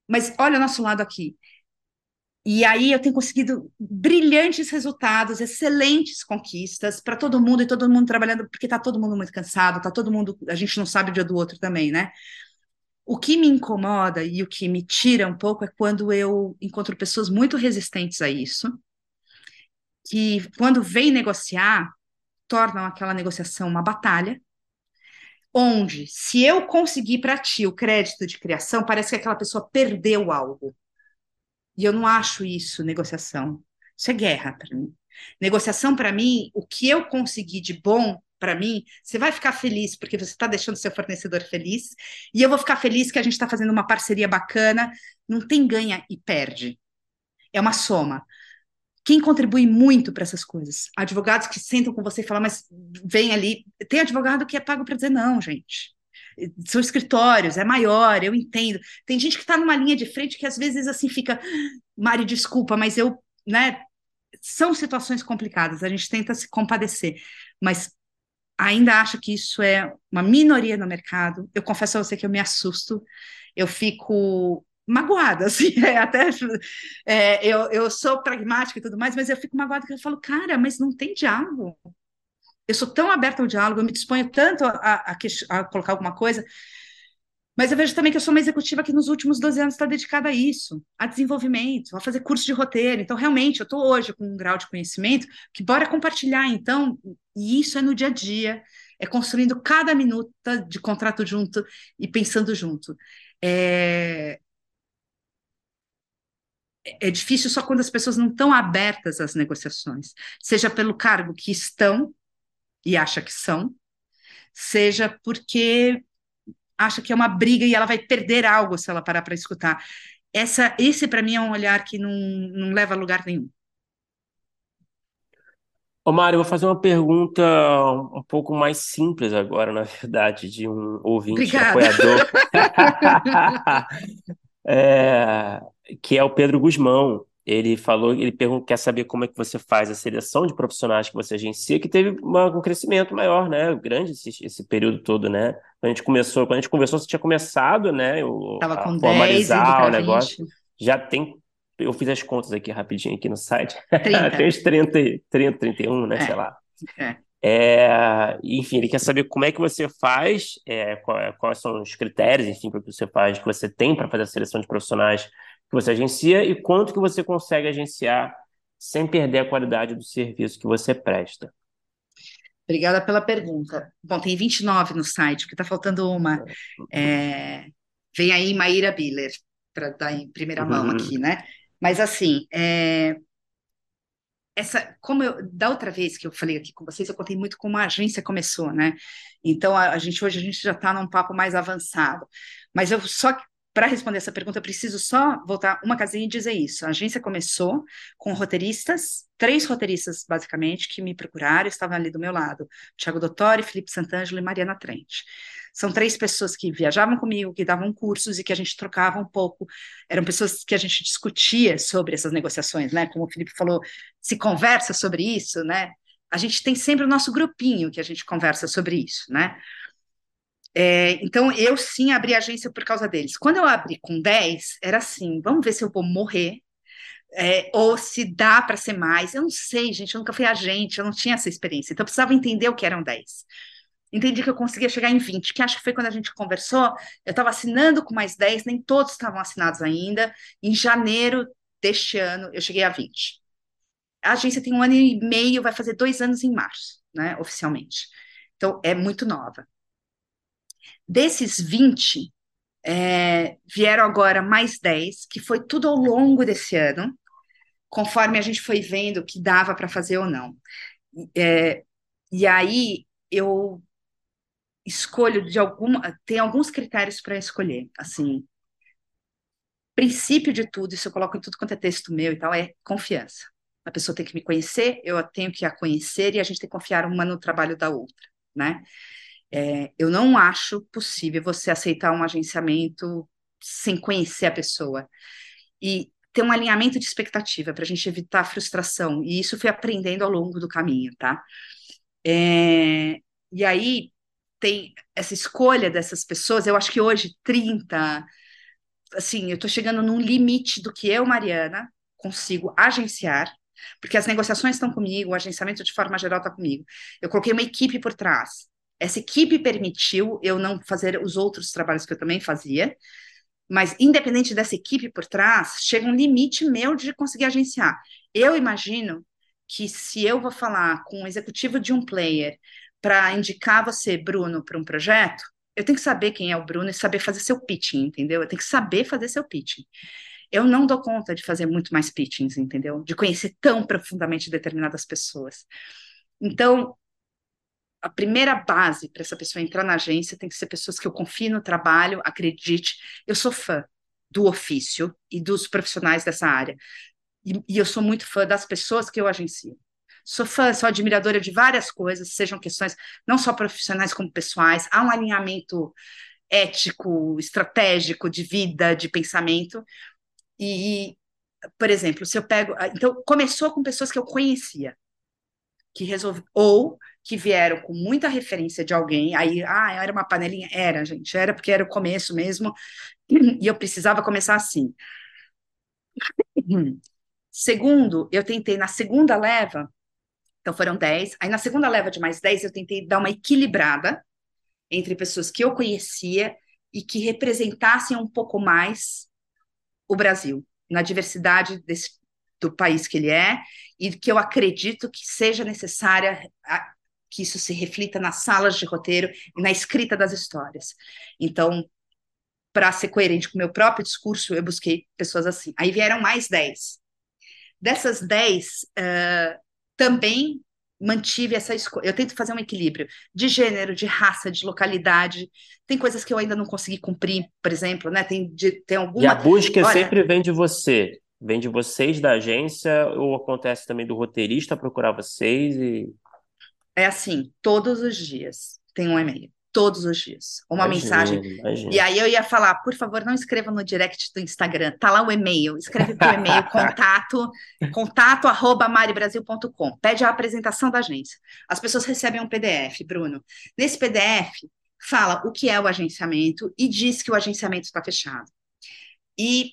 Mas olha o nosso lado aqui. E aí eu tenho conseguido brilhantes resultados, excelentes conquistas para todo mundo e todo mundo trabalhando, porque está todo mundo muito cansado, está todo mundo, a gente não sabe o dia do outro também, né? O que me incomoda e o que me tira um pouco é quando eu encontro pessoas muito resistentes a isso, que quando vêm negociar, tornam aquela negociação uma batalha, onde, se eu conseguir para ti o crédito de criação, parece que aquela pessoa perdeu algo. E eu não acho isso negociação. Isso é guerra para mim. Negociação, para mim, o que eu consegui de bom para mim, você vai ficar feliz porque você está deixando seu fornecedor feliz, e eu vou ficar feliz que a gente está fazendo uma parceria bacana. Não tem ganha e perde. É uma soma. Quem contribui muito para essas coisas? Advogados que sentam com você e falam, mas vem ali. Tem advogado que é pago para dizer não, gente. São escritórios, é maior, eu entendo. Tem gente que está numa linha de frente que às vezes assim fica, Mari, desculpa, mas eu, né? São situações complicadas, a gente tenta se compadecer, mas ainda acho que isso é uma minoria no mercado. Eu confesso a você que eu me assusto, eu fico magoada, assim, é, até é, eu, eu sou pragmática e tudo mais, mas eu fico magoada que eu falo, cara, mas não tem diálogo. Eu sou tão aberta ao diálogo, eu me disponho tanto a, a, a colocar alguma coisa, mas eu vejo também que eu sou uma executiva que nos últimos 12 anos está dedicada a isso, a desenvolvimento, a fazer curso de roteiro. Então, realmente, eu estou hoje com um grau de conhecimento que bora compartilhar. Então, e isso é no dia a dia, é construindo cada minuta de contrato junto e pensando junto. É, é difícil só quando as pessoas não estão abertas às negociações, seja pelo cargo que estão e acha que são, seja porque acha que é uma briga e ela vai perder algo se ela parar para escutar. Essa, esse para mim é um olhar que não, não leva a lugar nenhum. Ô Mário, eu vou fazer uma pergunta um pouco mais simples agora, na verdade, de um ouvinte Obrigada. apoiador, é, que é o Pedro Guzmão. Ele falou, ele pergunta, quer saber como é que você faz a seleção de profissionais que você agencia, que teve uma, um crescimento maior, né? Grande esse, esse, período todo, né? Quando a gente começou, quando a gente conversou, você tinha começado, né? O, Tava com a formalizar o negócio. Já tem, eu fiz as contas aqui rapidinho aqui no site. 30. tem uns 30, 30, 31, né? É. Sei lá. É. É, enfim, ele quer saber como é que você faz, é, quais são os critérios, enfim, para que você faz, que você tem para fazer a seleção de profissionais que você agencia e quanto que você consegue agenciar sem perder a qualidade do serviço que você presta. Obrigada pela pergunta. Bom, tem 29 no site, porque está faltando uma. É... Vem aí Maíra Biller, para dar em primeira mão uhum. aqui, né? Mas assim, é essa, como eu, da outra vez que eu falei aqui com vocês, eu contei muito como a agência começou, né? Então, a, a gente hoje a gente já está num papo mais avançado. Mas eu só para responder essa pergunta, eu preciso só voltar uma casinha e dizer isso. A agência começou com roteiristas, três roteiristas, basicamente, que me procuraram, estavam ali do meu lado: Tiago Dottori, Felipe Santangelo e Mariana Trent. São três pessoas que viajavam comigo, que davam cursos e que a gente trocava um pouco. Eram pessoas que a gente discutia sobre essas negociações, né? Como o Felipe falou, se conversa sobre isso, né? A gente tem sempre o nosso grupinho que a gente conversa sobre isso, né? É, então, eu sim abri agência por causa deles. Quando eu abri com 10, era assim: vamos ver se eu vou morrer, é, ou se dá para ser mais. Eu não sei, gente, eu nunca fui agente, eu não tinha essa experiência. Então, eu precisava entender o que eram 10. Entendi que eu conseguia chegar em 20, que acho que foi quando a gente conversou. Eu estava assinando com mais 10, nem todos estavam assinados ainda. Em janeiro deste ano, eu cheguei a 20. A agência tem um ano e meio, vai fazer dois anos em março, né, oficialmente. Então, é muito nova. Desses 20, é, vieram agora mais 10, que foi tudo ao longo desse ano, conforme a gente foi vendo que dava para fazer ou não. É, e aí eu escolho de alguma. Tem alguns critérios para escolher. Assim, princípio de tudo, isso eu coloco em tudo quanto é texto meu e tal, é confiança. A pessoa tem que me conhecer, eu tenho que a conhecer e a gente tem que confiar uma no trabalho da outra, né? É, eu não acho possível você aceitar um agenciamento sem conhecer a pessoa. E ter um alinhamento de expectativa para a gente evitar a frustração. E isso fui aprendendo ao longo do caminho, tá? É, e aí tem essa escolha dessas pessoas, eu acho que hoje 30, assim, eu estou chegando num limite do que eu, Mariana, consigo agenciar, porque as negociações estão comigo, o agenciamento de forma geral está comigo. Eu coloquei uma equipe por trás. Essa equipe permitiu eu não fazer os outros trabalhos que eu também fazia, mas independente dessa equipe por trás, chega um limite meu de conseguir agenciar. Eu imagino que se eu vou falar com o executivo de um player para indicar você, Bruno, para um projeto, eu tenho que saber quem é o Bruno e saber fazer seu pitching, entendeu? Eu tenho que saber fazer seu pitching. Eu não dou conta de fazer muito mais pitchings, entendeu? De conhecer tão profundamente determinadas pessoas. Então, a primeira base para essa pessoa entrar na agência tem que ser pessoas que eu confio no trabalho, acredite. Eu sou fã do ofício e dos profissionais dessa área. E, e eu sou muito fã das pessoas que eu agencio. Sou fã, sou admiradora de várias coisas, sejam questões não só profissionais como pessoais. Há um alinhamento ético, estratégico, de vida, de pensamento. E, por exemplo, se eu pego. Então, começou com pessoas que eu conhecia, que resolvi, ou que vieram com muita referência de alguém, aí, ah, era uma panelinha, era, gente, era porque era o começo mesmo, e eu precisava começar assim. Segundo, eu tentei na segunda leva, então foram 10, aí na segunda leva de mais 10 eu tentei dar uma equilibrada entre pessoas que eu conhecia e que representassem um pouco mais o Brasil, na diversidade desse, do país que ele é, e que eu acredito que seja necessária que isso se reflita nas salas de roteiro e na escrita das histórias. Então, para ser coerente com o meu próprio discurso, eu busquei pessoas assim. Aí vieram mais 10. Dessas 10, uh, também mantive essa escolha. Eu tento fazer um equilíbrio de gênero, de raça, de localidade. Tem coisas que eu ainda não consegui cumprir, por exemplo, né? Tem, de, tem alguma. E a busca Olha, sempre vem de você. Vem de vocês da agência ou acontece também do roteirista procurar vocês e é assim, todos os dias tem um e-mail. todos os dias. Uma imagina, mensagem. Imagina. E aí eu ia falar, por favor, não escreva no direct do Instagram. Tá lá o e-mail. Escreve o e-mail contato, contato arroba maribrasil.com. Pede a apresentação da agência. As pessoas recebem um PDF, Bruno. Nesse PDF, fala o que é o agenciamento e diz que o agenciamento está fechado. E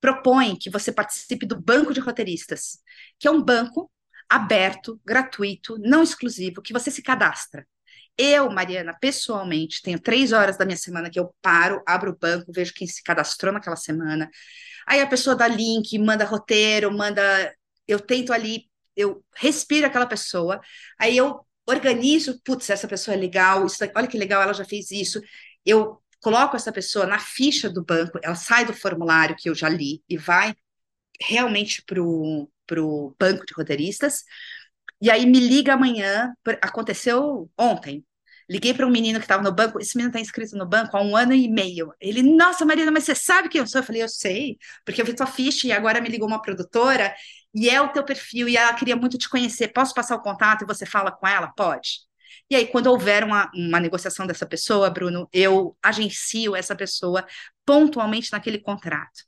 propõe que você participe do banco de roteiristas, que é um banco aberto, gratuito, não exclusivo, que você se cadastra. Eu, Mariana, pessoalmente, tenho três horas da minha semana que eu paro, abro o banco, vejo quem se cadastrou naquela semana. Aí a pessoa dá link, manda roteiro, manda. Eu tento ali, eu respiro aquela pessoa, aí eu organizo, putz, essa pessoa é legal, isso, olha que legal, ela já fez isso. Eu coloco essa pessoa na ficha do banco, ela sai do formulário que eu já li e vai realmente para o banco de roteiristas. E aí me liga amanhã, aconteceu ontem. Liguei para um menino que estava no banco, esse menino está inscrito no banco há um ano e meio. Ele, nossa, Marina, mas você sabe quem eu sou? Eu falei, eu sei, porque eu vi tua ficha e agora me ligou uma produtora e é o teu perfil e ela queria muito te conhecer. Posso passar o contato e você fala com ela? Pode. E aí, quando houver uma, uma negociação dessa pessoa, Bruno, eu agencio essa pessoa pontualmente naquele contrato.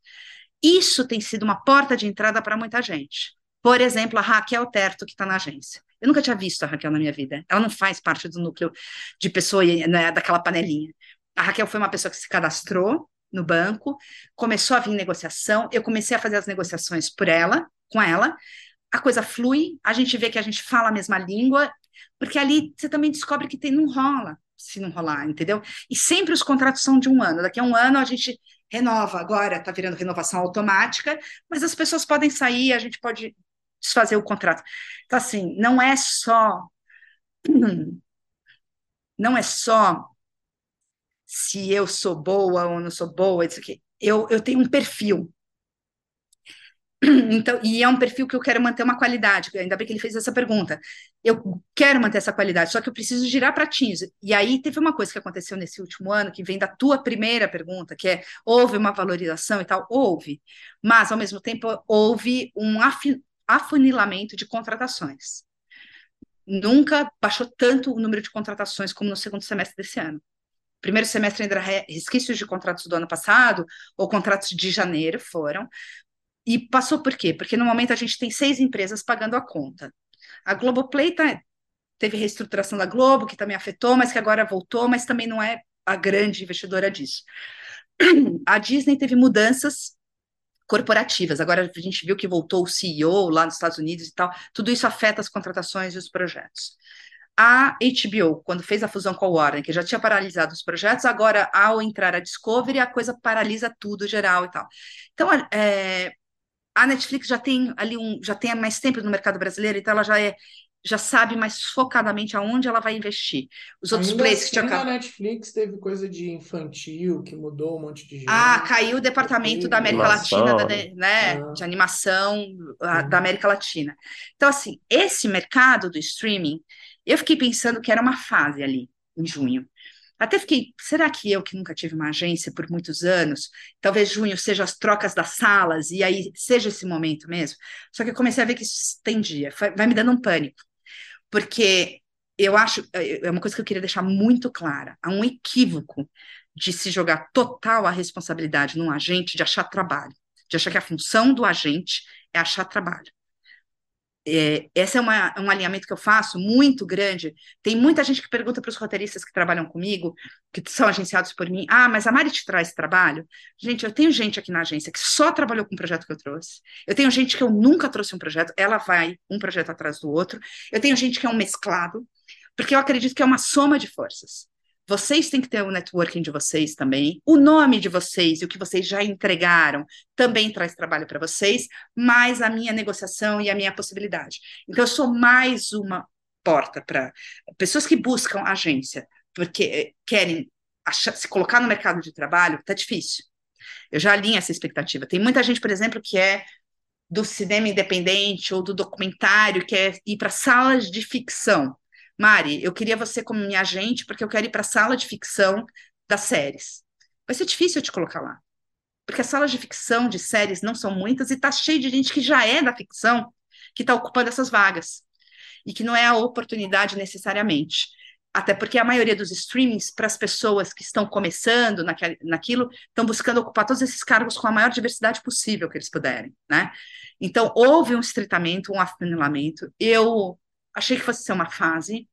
Isso tem sido uma porta de entrada para muita gente. Por exemplo, a Raquel Terto, que está na agência. Eu nunca tinha visto a Raquel na minha vida. Ela não faz parte do núcleo de pessoa, né, daquela panelinha. A Raquel foi uma pessoa que se cadastrou no banco, começou a vir negociação, eu comecei a fazer as negociações por ela, com ela, a coisa flui, a gente vê que a gente fala a mesma língua, porque ali você também descobre que tem, não rola se não rolar, entendeu? E sempre os contratos são de um ano. Daqui a um ano a gente renova, agora está virando renovação automática, mas as pessoas podem sair, a gente pode desfazer o contrato. Então, assim, não é só. Não é só se eu sou boa ou não sou boa, isso aqui. Eu, eu tenho um perfil. Então, e é um perfil que eu quero manter uma qualidade, ainda bem que ele fez essa pergunta. Eu quero manter essa qualidade, só que eu preciso girar pratinhos. E aí teve uma coisa que aconteceu nesse último ano, que vem da tua primeira pergunta, que é: houve uma valorização e tal? Houve. Mas, ao mesmo tempo, houve um afunilamento de contratações. Nunca baixou tanto o número de contratações como no segundo semestre desse ano. Primeiro semestre ainda resquícios de contratos do ano passado, ou contratos de janeiro foram. E passou por quê? Porque no momento a gente tem seis empresas pagando a conta. A Globoplay tá, teve reestruturação da Globo, que também afetou, mas que agora voltou, mas também não é a grande investidora disso. A Disney teve mudanças corporativas. Agora a gente viu que voltou o CEO lá nos Estados Unidos e tal. Tudo isso afeta as contratações e os projetos. A HBO, quando fez a fusão com a Warner, que já tinha paralisado os projetos, agora, ao entrar a Discovery, a coisa paralisa tudo geral e tal. Então, é, a Netflix já tem ali um, já tem mais tempo no mercado brasileiro, então ela já é já sabe mais focadamente aonde ela vai investir. Os outros Ainda players que tinha a Netflix teve coisa de infantil que mudou um monte de gente. Ah, caiu o departamento da América animação. Latina, da, né, ah. de animação a, da América Latina. Então assim, esse mercado do streaming, eu fiquei pensando que era uma fase ali em junho. Até fiquei, será que eu que nunca tive uma agência por muitos anos, talvez junho seja as trocas das salas e aí seja esse momento mesmo? Só que eu comecei a ver que isso estendia, vai me dando um pânico porque eu acho, é, é uma coisa que eu queria deixar muito clara, há um equívoco de se jogar total a responsabilidade num agente de achar trabalho, de achar que a função do agente é achar trabalho. É, esse é uma, um alinhamento que eu faço muito grande. Tem muita gente que pergunta para os roteiristas que trabalham comigo, que são agenciados por mim: ah, mas a Mari te traz trabalho? Gente, eu tenho gente aqui na agência que só trabalhou com o projeto que eu trouxe. Eu tenho gente que eu nunca trouxe um projeto, ela vai um projeto atrás do outro. Eu tenho gente que é um mesclado, porque eu acredito que é uma soma de forças. Vocês têm que ter o networking de vocês também. O nome de vocês e o que vocês já entregaram também traz trabalho para vocês, mais a minha negociação e a minha possibilidade. Então, eu sou mais uma porta para pessoas que buscam agência, porque eh, querem achar, se colocar no mercado de trabalho, está difícil. Eu já alinho essa expectativa. Tem muita gente, por exemplo, que é do cinema independente ou do documentário, que é ir para salas de ficção. Mari, eu queria você como minha agente, porque eu quero ir para a sala de ficção das séries. Vai ser difícil eu te colocar lá. Porque as salas de ficção de séries não são muitas e está cheio de gente que já é da ficção que está ocupando essas vagas. E que não é a oportunidade necessariamente. até porque a maioria dos streamings, para as pessoas que estão começando naquilo, estão buscando ocupar todos esses cargos com a maior diversidade possível que eles puderem, né? Então, houve um estreitamento, um afunilamento. Eu achei que fosse ser uma fase,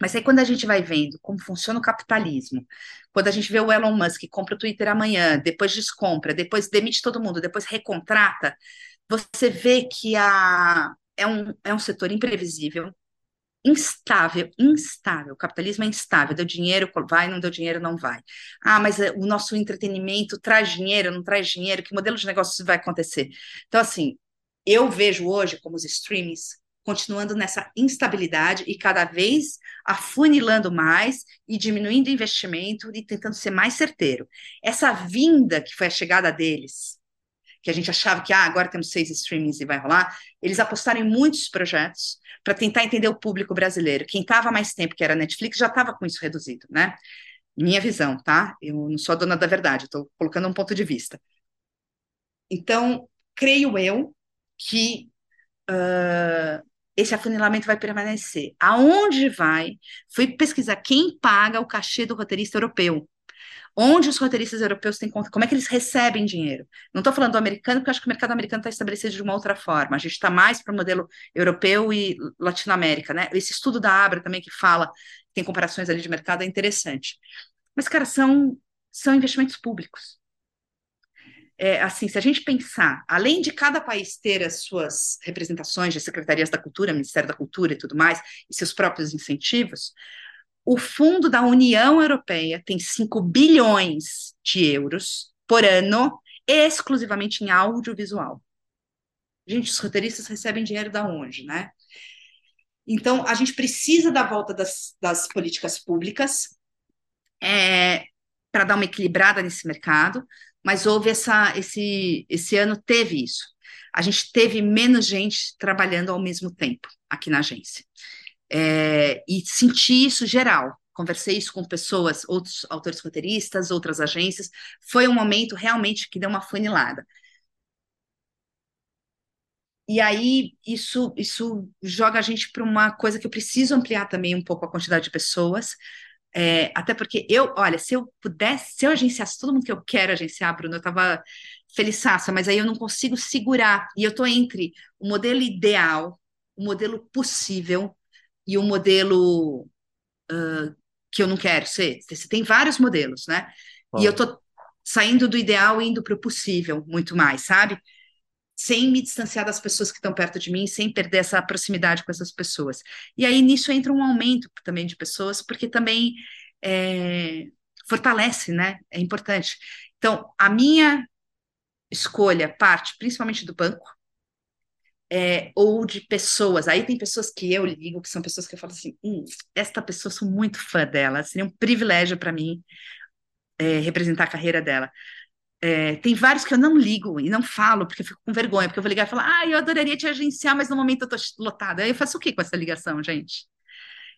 mas aí quando a gente vai vendo como funciona o capitalismo, quando a gente vê o Elon Musk compra o Twitter amanhã, depois descompra, depois demite todo mundo, depois recontrata, você vê que a, é, um, é um setor imprevisível, instável, instável. O capitalismo é instável. Deu dinheiro, vai, não deu dinheiro, não vai. Ah, mas eh, o nosso entretenimento traz dinheiro, não traz dinheiro, que modelo de negócio vai acontecer? Então, assim, eu vejo hoje como os streamings continuando nessa instabilidade e cada vez afunilando mais e diminuindo o investimento e tentando ser mais certeiro. Essa vinda que foi a chegada deles, que a gente achava que ah, agora temos seis streamings e vai rolar, eles apostaram em muitos projetos para tentar entender o público brasileiro. Quem estava mais tempo, que era a Netflix, já estava com isso reduzido, né? Minha visão, tá? Eu não sou a dona da verdade, estou colocando um ponto de vista. Então, creio eu que uh, esse afunilamento vai permanecer. Aonde vai? Fui pesquisar quem paga o cachê do roteirista europeu onde os roteiristas europeus têm conta, como é que eles recebem dinheiro. Não estou falando do americano, porque acho que o mercado americano está estabelecido de uma outra forma. A gente está mais para o modelo europeu e Latinoamérica, né? Esse estudo da Abra também que fala, tem comparações ali de mercado, é interessante. Mas, cara, são, são investimentos públicos. É, assim, se a gente pensar, além de cada país ter as suas representações de secretarias da cultura, Ministério da Cultura e tudo mais, e seus próprios incentivos, o fundo da União Europeia tem 5 bilhões de euros por ano, exclusivamente em audiovisual. Gente, os roteiristas recebem dinheiro da onde, né? Então, a gente precisa da volta das, das políticas públicas é, para dar uma equilibrada nesse mercado, mas houve essa, esse, esse ano teve isso. A gente teve menos gente trabalhando ao mesmo tempo aqui na agência. É, e senti isso geral. Conversei isso com pessoas, outros autores roteiristas, outras agências. Foi um momento realmente que deu uma funilada. E aí, isso, isso joga a gente para uma coisa que eu preciso ampliar também um pouco a quantidade de pessoas. É, até porque eu, olha, se eu pudesse, se eu agenciasse todo mundo que eu quero agenciar, Bruno, eu estava feliçaça, mas aí eu não consigo segurar. E eu estou entre o modelo ideal, o modelo possível e o modelo uh, que eu não quero ser. Você tem vários modelos, né? E eu tô saindo do ideal e indo para o possível muito mais, sabe? Sem me distanciar das pessoas que estão perto de mim, sem perder essa proximidade com essas pessoas. E aí nisso entra um aumento também de pessoas, porque também é, fortalece, né? É importante. Então, a minha escolha parte principalmente do banco, é, ou de pessoas. Aí tem pessoas que eu ligo, que são pessoas que eu falo assim: hum, esta pessoa, sou muito fã dela, seria um privilégio para mim é, representar a carreira dela. É, tem vários que eu não ligo e não falo, porque eu fico com vergonha, porque eu vou ligar e falar, ah, eu adoraria te agenciar, mas no momento eu tô lotada. Aí eu faço o que com essa ligação, gente?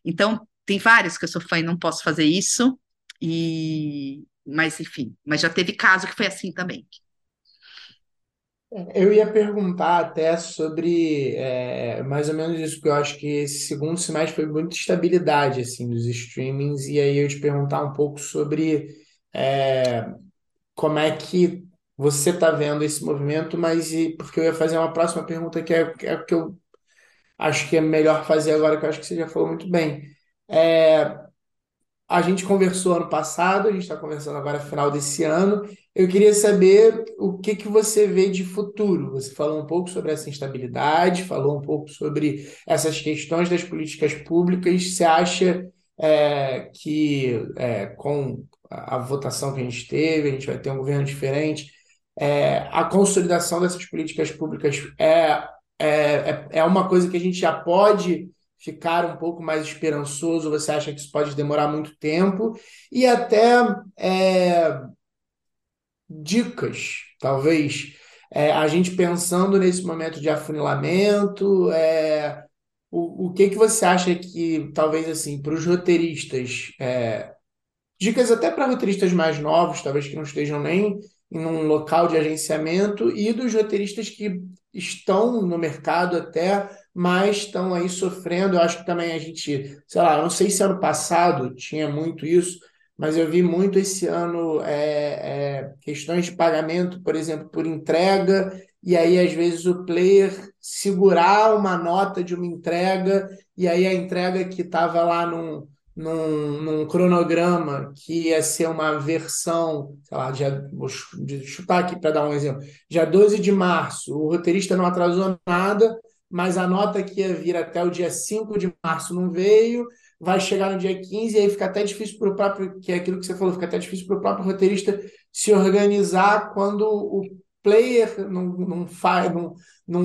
Então, tem vários que eu sou fã e não posso fazer isso, e mas enfim, mas já teve caso que foi assim também. Eu ia perguntar até sobre é, mais ou menos isso, porque eu acho que esse segundo semestre foi muita estabilidade assim dos streamings, e aí eu te perguntar um pouco sobre é, como é que você está vendo esse movimento, mas e, porque eu ia fazer uma próxima pergunta que é, é que eu acho que é melhor fazer agora, que eu acho que você já falou muito bem. É, a gente conversou ano passado, a gente está conversando agora final desse ano. Eu queria saber o que que você vê de futuro. Você falou um pouco sobre essa instabilidade, falou um pouco sobre essas questões das políticas públicas. Você acha é, que é, com a votação que a gente teve, a gente vai ter um governo diferente, é, a consolidação dessas políticas públicas é, é, é, é uma coisa que a gente já pode ficar um pouco mais esperançoso? Você acha que isso pode demorar muito tempo? E até é, dicas, talvez, é, a gente pensando nesse momento de afunilamento, é, o, o que que você acha que, talvez assim, para os roteiristas, é, dicas até para roteiristas mais novos, talvez que não estejam nem em um local de agenciamento, e dos roteiristas que estão no mercado até mas estão aí sofrendo. Eu acho que também a gente, sei lá, não sei se ano passado tinha muito isso, mas eu vi muito esse ano é, é, questões de pagamento, por exemplo, por entrega, e aí às vezes o player segurar uma nota de uma entrega, e aí a entrega que estava lá num, num, num, cronograma que ia ser uma versão, sei lá, dia, vou chutar aqui para dar um exemplo, dia 12 de março, o roteirista não atrasou nada, mas a nota que ia vir até o dia 5 de março não veio, vai chegar no dia 15 e aí fica até difícil para o próprio, que é aquilo que você falou, fica até difícil para o próprio roteirista se organizar quando o player não, não faz, não, não,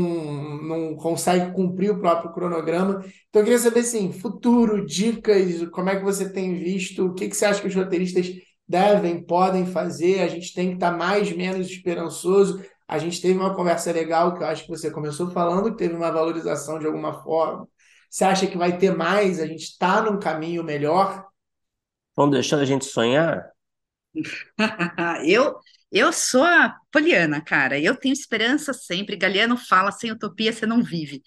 não consegue cumprir o próprio cronograma. Então eu queria saber assim, futuro, dicas, como é que você tem visto, o que, que você acha que os roteiristas devem, podem fazer, a gente tem que estar mais, menos esperançoso. A gente teve uma conversa legal que eu acho que você começou falando, que teve uma valorização de alguma forma. Você acha que vai ter mais? A gente está num caminho melhor? Vão deixando a gente sonhar? eu, eu sou a Poliana, cara. Eu tenho esperança sempre. Galeano fala: sem utopia você não vive.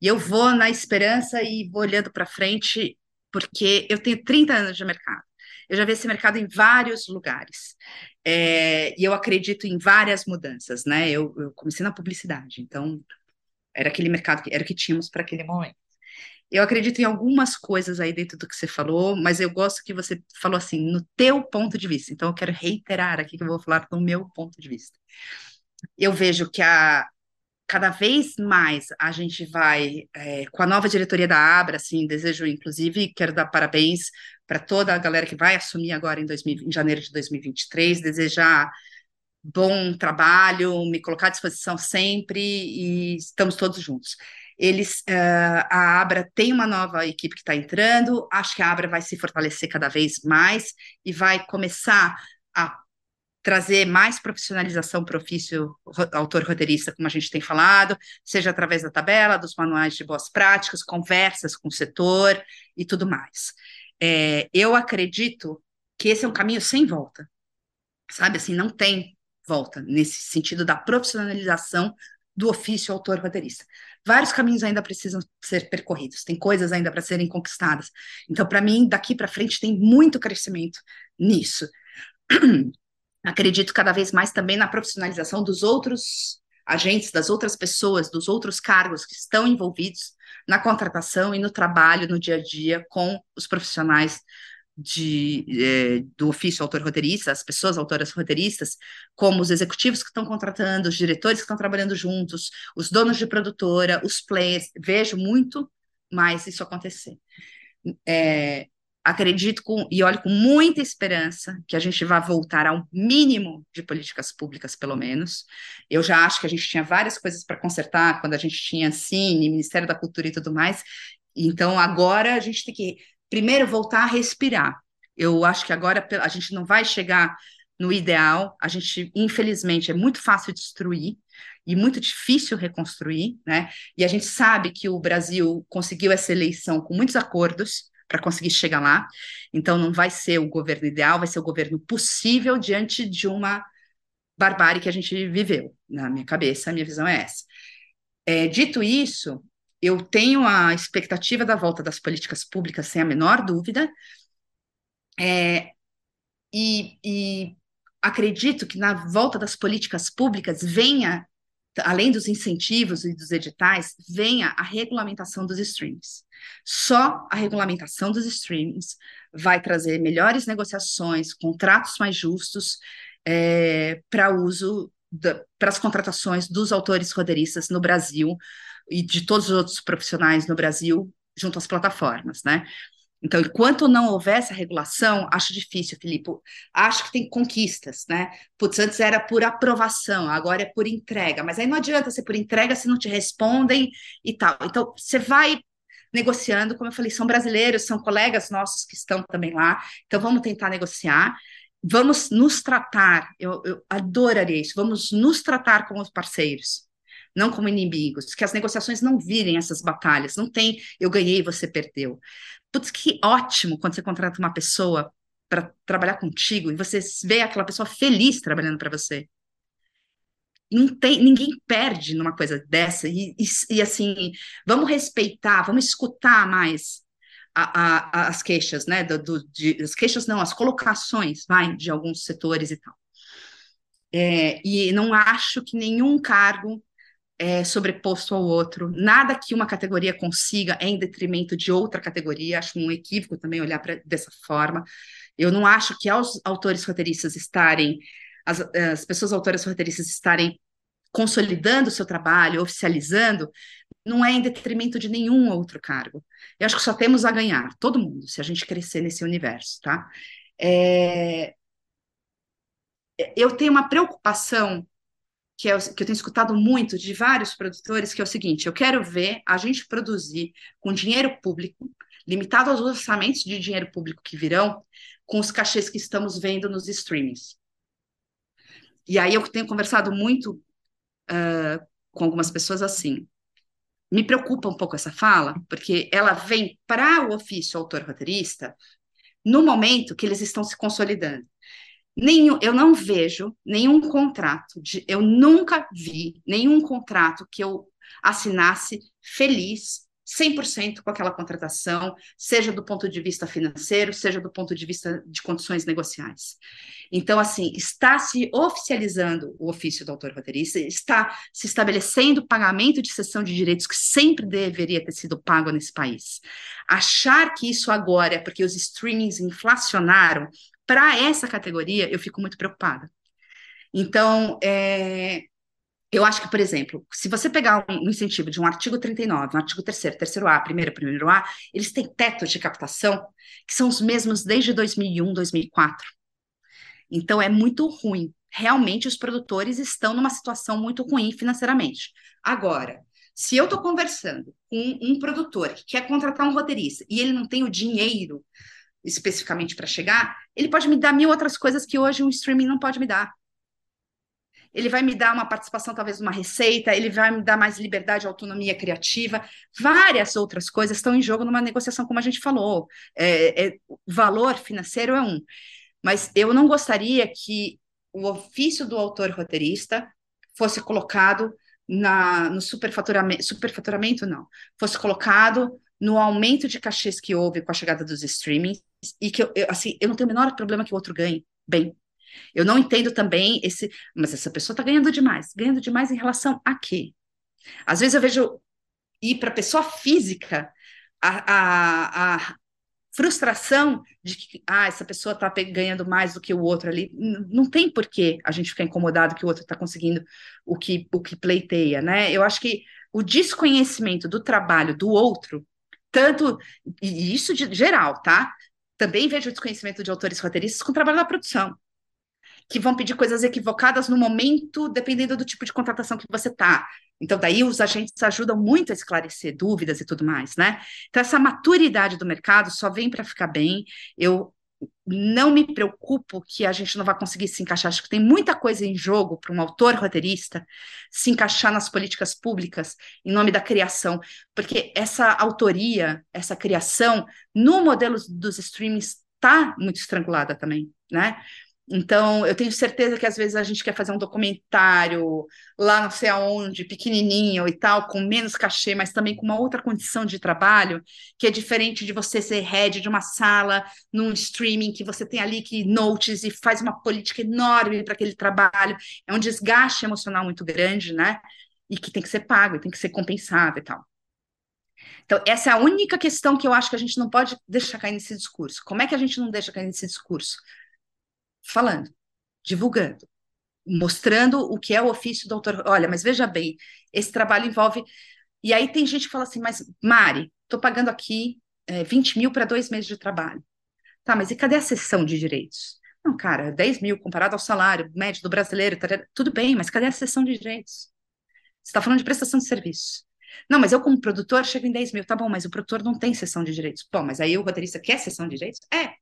E eu vou na esperança e vou olhando para frente, porque eu tenho 30 anos de mercado. Eu já vi esse mercado em vários lugares. É, e eu acredito em várias mudanças, né? Eu, eu comecei na publicidade, então era aquele mercado que era o que tínhamos para aquele momento. Eu acredito em algumas coisas aí dentro do que você falou, mas eu gosto que você falou assim, no teu ponto de vista. Então, eu quero reiterar aqui que eu vou falar do meu ponto de vista. Eu vejo que a, cada vez mais a gente vai, é, com a nova diretoria da Abra, assim, desejo, inclusive, quero dar parabéns para toda a galera que vai assumir agora em, 2000, em janeiro de 2023, desejar bom trabalho, me colocar à disposição sempre e estamos todos juntos. Eles, uh, a Abra tem uma nova equipe que está entrando, acho que a Abra vai se fortalecer cada vez mais e vai começar a trazer mais profissionalização para o ofício autor-roteirista, como a gente tem falado, seja através da tabela, dos manuais de boas práticas, conversas com o setor e tudo mais. É, eu acredito que esse é um caminho sem volta, sabe? Assim, não tem volta nesse sentido da profissionalização do ofício autor-roteirista. Vários caminhos ainda precisam ser percorridos, tem coisas ainda para serem conquistadas. Então, para mim, daqui para frente tem muito crescimento nisso. Acredito cada vez mais também na profissionalização dos outros agentes, das outras pessoas, dos outros cargos que estão envolvidos na contratação e no trabalho no dia a dia com os profissionais de, é, do ofício autor-roteirista, as pessoas autoras roteiristas, como os executivos que estão contratando, os diretores que estão trabalhando juntos, os donos de produtora, os players, vejo muito mais isso acontecer. É, acredito com, e olho com muita esperança que a gente vai voltar ao mínimo de políticas públicas, pelo menos. Eu já acho que a gente tinha várias coisas para consertar quando a gente tinha Cine, Ministério da Cultura e tudo mais. Então, agora a gente tem que primeiro voltar a respirar. Eu acho que agora a gente não vai chegar no ideal, a gente, infelizmente, é muito fácil destruir e muito difícil reconstruir, né? E a gente sabe que o Brasil conseguiu essa eleição com muitos acordos para conseguir chegar lá. Então, não vai ser o governo ideal, vai ser o governo possível diante de uma barbárie que a gente viveu. Na minha cabeça, a minha visão é essa. É, dito isso, eu tenho a expectativa da volta das políticas públicas, sem a menor dúvida, é, e, e acredito que na volta das políticas públicas venha, além dos incentivos e dos editais, venha a regulamentação dos streams. Só a regulamentação dos streamings vai trazer melhores negociações, contratos mais justos é, para uso para as contratações dos autores roteiristas no Brasil, e de todos os outros profissionais no Brasil junto às plataformas, né? Então, enquanto não houver essa regulação, acho difícil, Filipe. Acho que tem conquistas, né? Putz, antes era por aprovação, agora é por entrega. Mas aí não adianta ser por entrega se não te respondem e tal. Então, você vai negociando, como eu falei, são brasileiros, são colegas nossos que estão também lá. Então, vamos tentar negociar. Vamos nos tratar, eu, eu adoraria isso, vamos nos tratar como parceiros não como inimigos, que as negociações não virem essas batalhas, não tem eu ganhei você perdeu. Putz, que ótimo quando você contrata uma pessoa para trabalhar contigo e você vê aquela pessoa feliz trabalhando para você. não tem, ninguém perde numa coisa dessa, e, e, e assim, vamos respeitar, vamos escutar mais a, a, as queixas, né, do, do, de, as queixas não, as colocações, vai, de alguns setores e tal. É, e não acho que nenhum cargo é sobreposto ao outro, nada que uma categoria consiga é em detrimento de outra categoria, acho um equívoco também olhar pra, dessa forma. Eu não acho que aos autores roteiristas estarem, as, as pessoas autoras roteiristas estarem consolidando o seu trabalho, oficializando, não é em detrimento de nenhum outro cargo. Eu acho que só temos a ganhar, todo mundo, se a gente crescer nesse universo, tá? É... Eu tenho uma preocupação que, é, que eu tenho escutado muito de vários produtores, que é o seguinte: eu quero ver a gente produzir com dinheiro público, limitado aos orçamentos de dinheiro público que virão, com os cachês que estamos vendo nos streamings. E aí eu tenho conversado muito uh, com algumas pessoas assim. Me preocupa um pouco essa fala, porque ela vem para o ofício autor-roteirista no momento que eles estão se consolidando. Nenhum, eu não vejo nenhum contrato, de, eu nunca vi nenhum contrato que eu assinasse feliz 100% com aquela contratação, seja do ponto de vista financeiro, seja do ponto de vista de condições negociais. Então, assim, está se oficializando o ofício do autor roteirista, está se estabelecendo o pagamento de cessão de direitos que sempre deveria ter sido pago nesse país. Achar que isso agora é porque os streamings inflacionaram para essa categoria, eu fico muito preocupada. Então, é, eu acho que, por exemplo, se você pegar um, um, incentivo de um artigo 39, um artigo 3 terceiro A, primeiro, primeiro A, eles têm tetos de captação que são os mesmos desde 2001, 2004. Então, é muito ruim. Realmente, os produtores estão numa situação muito ruim financeiramente. Agora, se eu estou conversando com um produtor que quer contratar um roteirista e ele não tem o dinheiro especificamente para chegar, ele pode me dar mil outras coisas que hoje um streaming não pode me dar. Ele vai me dar uma participação, talvez, numa receita, ele vai me dar mais liberdade, autonomia criativa, várias outras coisas estão em jogo numa negociação, como a gente falou. É, é, valor financeiro é um. Mas eu não gostaria que o ofício do autor roteirista fosse colocado na, no superfaturamento, superfaturamento, não, fosse colocado no aumento de cachês que houve com a chegada dos streamings, e que eu, eu, assim, eu não tenho o menor problema que o outro ganhe bem. Eu não entendo também esse, mas essa pessoa está ganhando demais. Ganhando demais em relação a quê? Às vezes eu vejo ir para a pessoa física a, a, a, frustração de que ah, essa pessoa está ganhando mais do que o outro ali. Não tem porquê a gente ficar incomodado que o outro está conseguindo o que, o que pleiteia, né? Eu acho que o desconhecimento do trabalho do outro, tanto, e isso de geral, tá? Também vejo o desconhecimento de autores roteiristas com o trabalho da produção, que vão pedir coisas equivocadas no momento, dependendo do tipo de contratação que você está. Então, daí os agentes ajudam muito a esclarecer dúvidas e tudo mais, né? Então, essa maturidade do mercado só vem para ficar bem. Eu não me preocupo que a gente não vai conseguir se encaixar. Acho que tem muita coisa em jogo para um autor roteirista se encaixar nas políticas públicas em nome da criação, porque essa autoria, essa criação, no modelo dos streamings está muito estrangulada também, né? Então, eu tenho certeza que às vezes a gente quer fazer um documentário lá não sei aonde, pequenininho e tal, com menos cachê, mas também com uma outra condição de trabalho, que é diferente de você ser head de uma sala num streaming que você tem ali que notes e faz uma política enorme para aquele trabalho. É um desgaste emocional muito grande, né? E que tem que ser pago, tem que ser compensado e tal. Então, essa é a única questão que eu acho que a gente não pode deixar cair nesse discurso. Como é que a gente não deixa cair nesse discurso? Falando, divulgando, mostrando o que é o ofício do autor. Olha, mas veja bem, esse trabalho envolve. E aí tem gente que fala assim, mas Mari, estou pagando aqui é, 20 mil para dois meses de trabalho. Tá, mas e cadê a sessão de direitos? Não, cara, 10 mil comparado ao salário médio do brasileiro, tudo bem, mas cadê a sessão de direitos? Você está falando de prestação de serviço. Não, mas eu, como produtor, chego em 10 mil. Tá bom, mas o produtor não tem sessão de direitos. Bom, mas aí o roteirista quer sessão de direitos? É.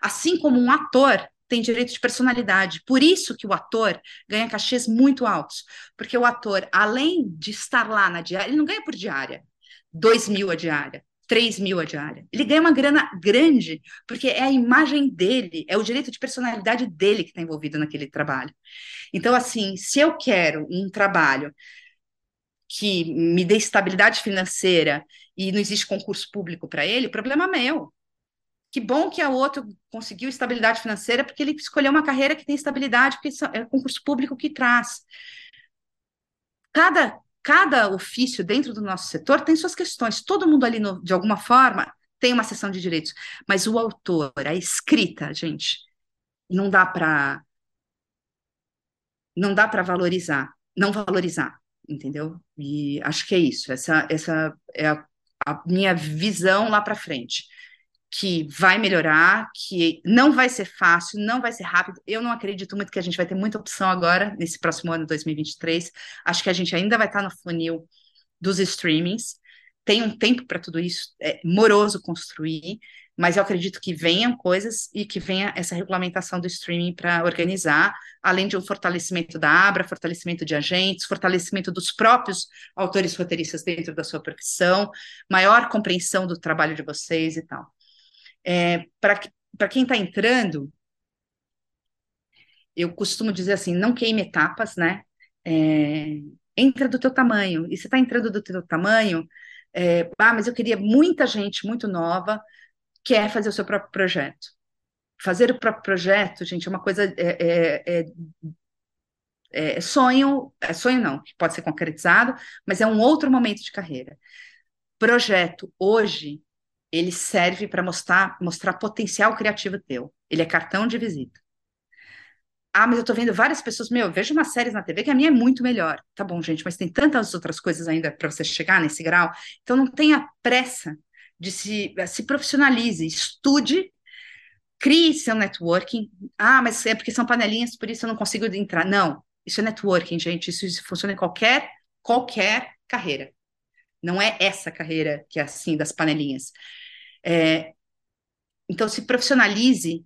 Assim como um ator tem direito de personalidade. Por isso que o ator ganha cachês muito altos. Porque o ator, além de estar lá na diária, ele não ganha por diária, dois mil a diária. 3 mil a diária. Ele ganha uma grana grande, porque é a imagem dele, é o direito de personalidade dele que está envolvido naquele trabalho. Então, assim, se eu quero um trabalho que me dê estabilidade financeira e não existe concurso público para ele, o problema é meu. Que bom que a outro conseguiu estabilidade financeira, porque ele escolheu uma carreira que tem estabilidade, porque é concurso público que traz. Cada cada ofício dentro do nosso setor tem suas questões. Todo mundo ali, no, de alguma forma, tem uma seção de direitos. Mas o autor, a escrita, gente, não dá para não dá para valorizar, não valorizar, entendeu? E acho que é isso. Essa, essa é a, a minha visão lá para frente que vai melhorar, que não vai ser fácil, não vai ser rápido. Eu não acredito muito que a gente vai ter muita opção agora, nesse próximo ano, 2023. Acho que a gente ainda vai estar no funil dos streamings. Tem um tempo para tudo isso, é moroso construir, mas eu acredito que venham coisas e que venha essa regulamentação do streaming para organizar, além de um fortalecimento da ABRA, fortalecimento de agentes, fortalecimento dos próprios autores roteiristas dentro da sua profissão, maior compreensão do trabalho de vocês e tal. É, Para quem está entrando, eu costumo dizer assim, não queime etapas, né? É, entra do teu tamanho. E você está entrando do teu tamanho, é, ah, mas eu queria muita gente muito nova quer fazer o seu próprio projeto. Fazer o próprio projeto, gente, é uma coisa é, é, é, é sonho, é sonho não, pode ser concretizado, mas é um outro momento de carreira. Projeto hoje ele serve para mostrar, mostrar potencial criativo teu. Ele é cartão de visita. Ah, mas eu tô vendo várias pessoas, meu, eu vejo umas séries na TV que a minha é muito melhor. Tá bom, gente, mas tem tantas outras coisas ainda para você chegar nesse grau. Então não tenha pressa de se, se profissionalize, estude, crie seu networking. Ah, mas é porque são panelinhas, por isso eu não consigo entrar. Não, isso é networking, gente. Isso, isso funciona em qualquer, qualquer carreira. Não é essa carreira que é assim, das panelinhas. É, então, se profissionalize,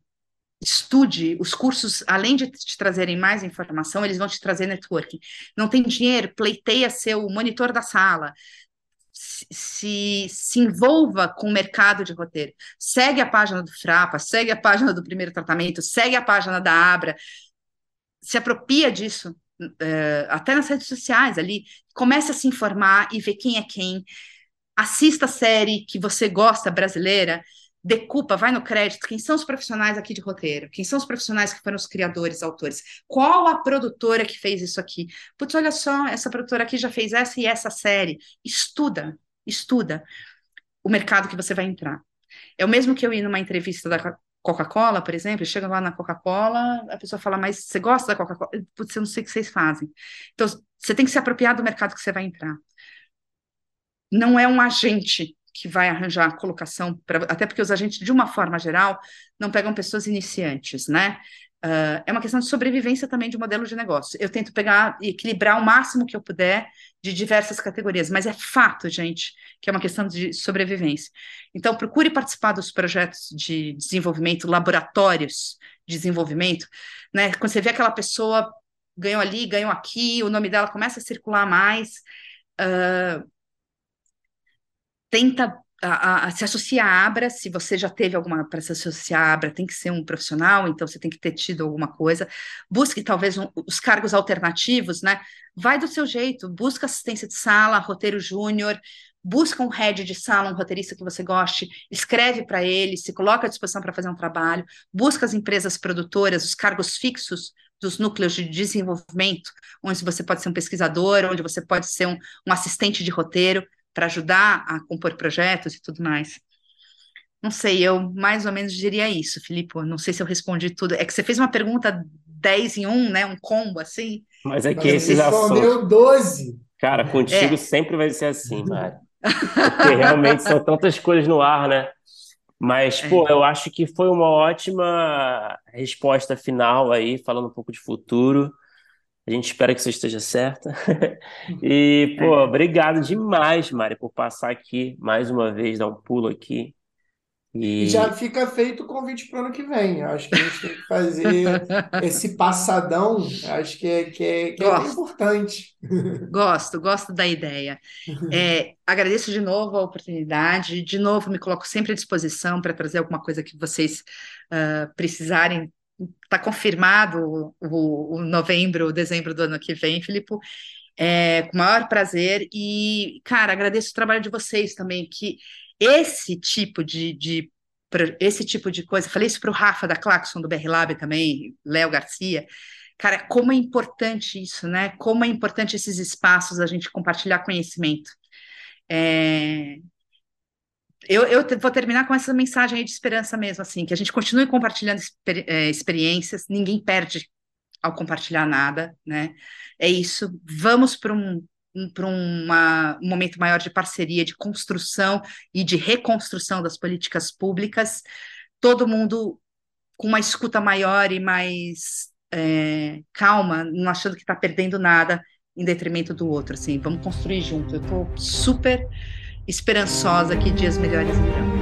estude os cursos, além de te trazerem mais informação, eles vão te trazer networking. Não tem dinheiro, pleiteia seu monitor da sala, se, se envolva com o mercado de roteiro. Segue a página do Frapa, segue a página do primeiro tratamento, segue a página da Abra, se apropria disso, uh, até nas redes sociais ali, comece a se informar e ver quem é quem. Assista a série que você gosta brasileira, decupa, vai no crédito, quem são os profissionais aqui de roteiro, quem são os profissionais que foram os criadores, autores, qual a produtora que fez isso aqui? Putz, olha só, essa produtora aqui já fez essa e essa série. Estuda, estuda o mercado que você vai entrar. É o mesmo que eu ir numa entrevista da Coca-Cola, por exemplo, chega lá na Coca-Cola, a pessoa fala, mas você gosta da Coca-Cola? Putz, eu não sei o que vocês fazem. Então, você tem que se apropriar do mercado que você vai entrar. Não é um agente que vai arranjar colocação, pra, até porque os agentes, de uma forma geral, não pegam pessoas iniciantes, né? Uh, é uma questão de sobrevivência também de modelo de negócio. Eu tento pegar e equilibrar o máximo que eu puder de diversas categorias, mas é fato, gente, que é uma questão de sobrevivência. Então, procure participar dos projetos de desenvolvimento, laboratórios de desenvolvimento, né? Quando você vê aquela pessoa ganhou ali, ganhou aqui, o nome dela começa a circular mais, uh, tenta a, a, se associar à Abra, se você já teve alguma para se associar à Abra, tem que ser um profissional, então você tem que ter tido alguma coisa. Busque talvez um, os cargos alternativos, né? Vai do seu jeito, busca assistência de sala, roteiro júnior, busca um head de sala, um roteirista que você goste, escreve para ele, se coloca à disposição para fazer um trabalho, busca as empresas produtoras, os cargos fixos dos núcleos de desenvolvimento, onde você pode ser um pesquisador, onde você pode ser um, um assistente de roteiro, para ajudar a compor projetos e tudo mais. Não sei, eu mais ou menos diria isso, Filipe. Não sei se eu respondi tudo. É que você fez uma pergunta 10 em 1, né? Um combo assim. Mas é que Mas esses assuntos. 12. Cara, contigo é. sempre vai ser assim, Mário. Porque realmente são tantas coisas no ar, né? Mas, é. pô, eu acho que foi uma ótima resposta final aí, falando um pouco de futuro. A gente espera que você esteja certa. e, pô, obrigado demais, Mari, por passar aqui mais uma vez, dar um pulo aqui. E... e já fica feito o convite para o ano que vem. Acho que a gente tem que fazer esse passadão. Acho que é, que é, que é importante. Gosto, gosto da ideia. É, agradeço de novo a oportunidade. De novo, me coloco sempre à disposição para trazer alguma coisa que vocês uh, precisarem. Está confirmado o, o, novembro, o dezembro do ano que vem, Filipe. É, com o maior prazer. E, cara, agradeço o trabalho de vocês também, que esse tipo de, de esse tipo de coisa, falei isso para o Rafa da Claxon do BR Lab também, Léo Garcia, cara, como é importante isso, né? Como é importante esses espaços a gente compartilhar conhecimento. É... Eu, eu vou terminar com essa mensagem aí de esperança mesmo, assim, que a gente continue compartilhando exper é, experiências, ninguém perde ao compartilhar nada, né? É isso. Vamos para um para um momento maior de parceria, de construção e de reconstrução das políticas públicas, todo mundo com uma escuta maior e mais é, calma, não achando que está perdendo nada em detrimento do outro. Assim, vamos construir junto. Eu estou super esperançosa que dias melhores virão.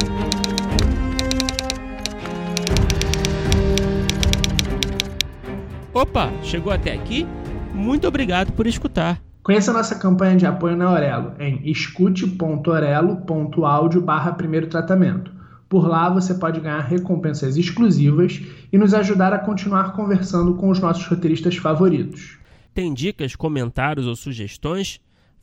Opa, chegou até aqui? Muito obrigado por escutar. Conheça nossa campanha de apoio na Aurelo em escute.orelo.audio barra primeiro tratamento. Por lá você pode ganhar recompensas exclusivas e nos ajudar a continuar conversando com os nossos roteiristas favoritos. Tem dicas, comentários ou sugestões?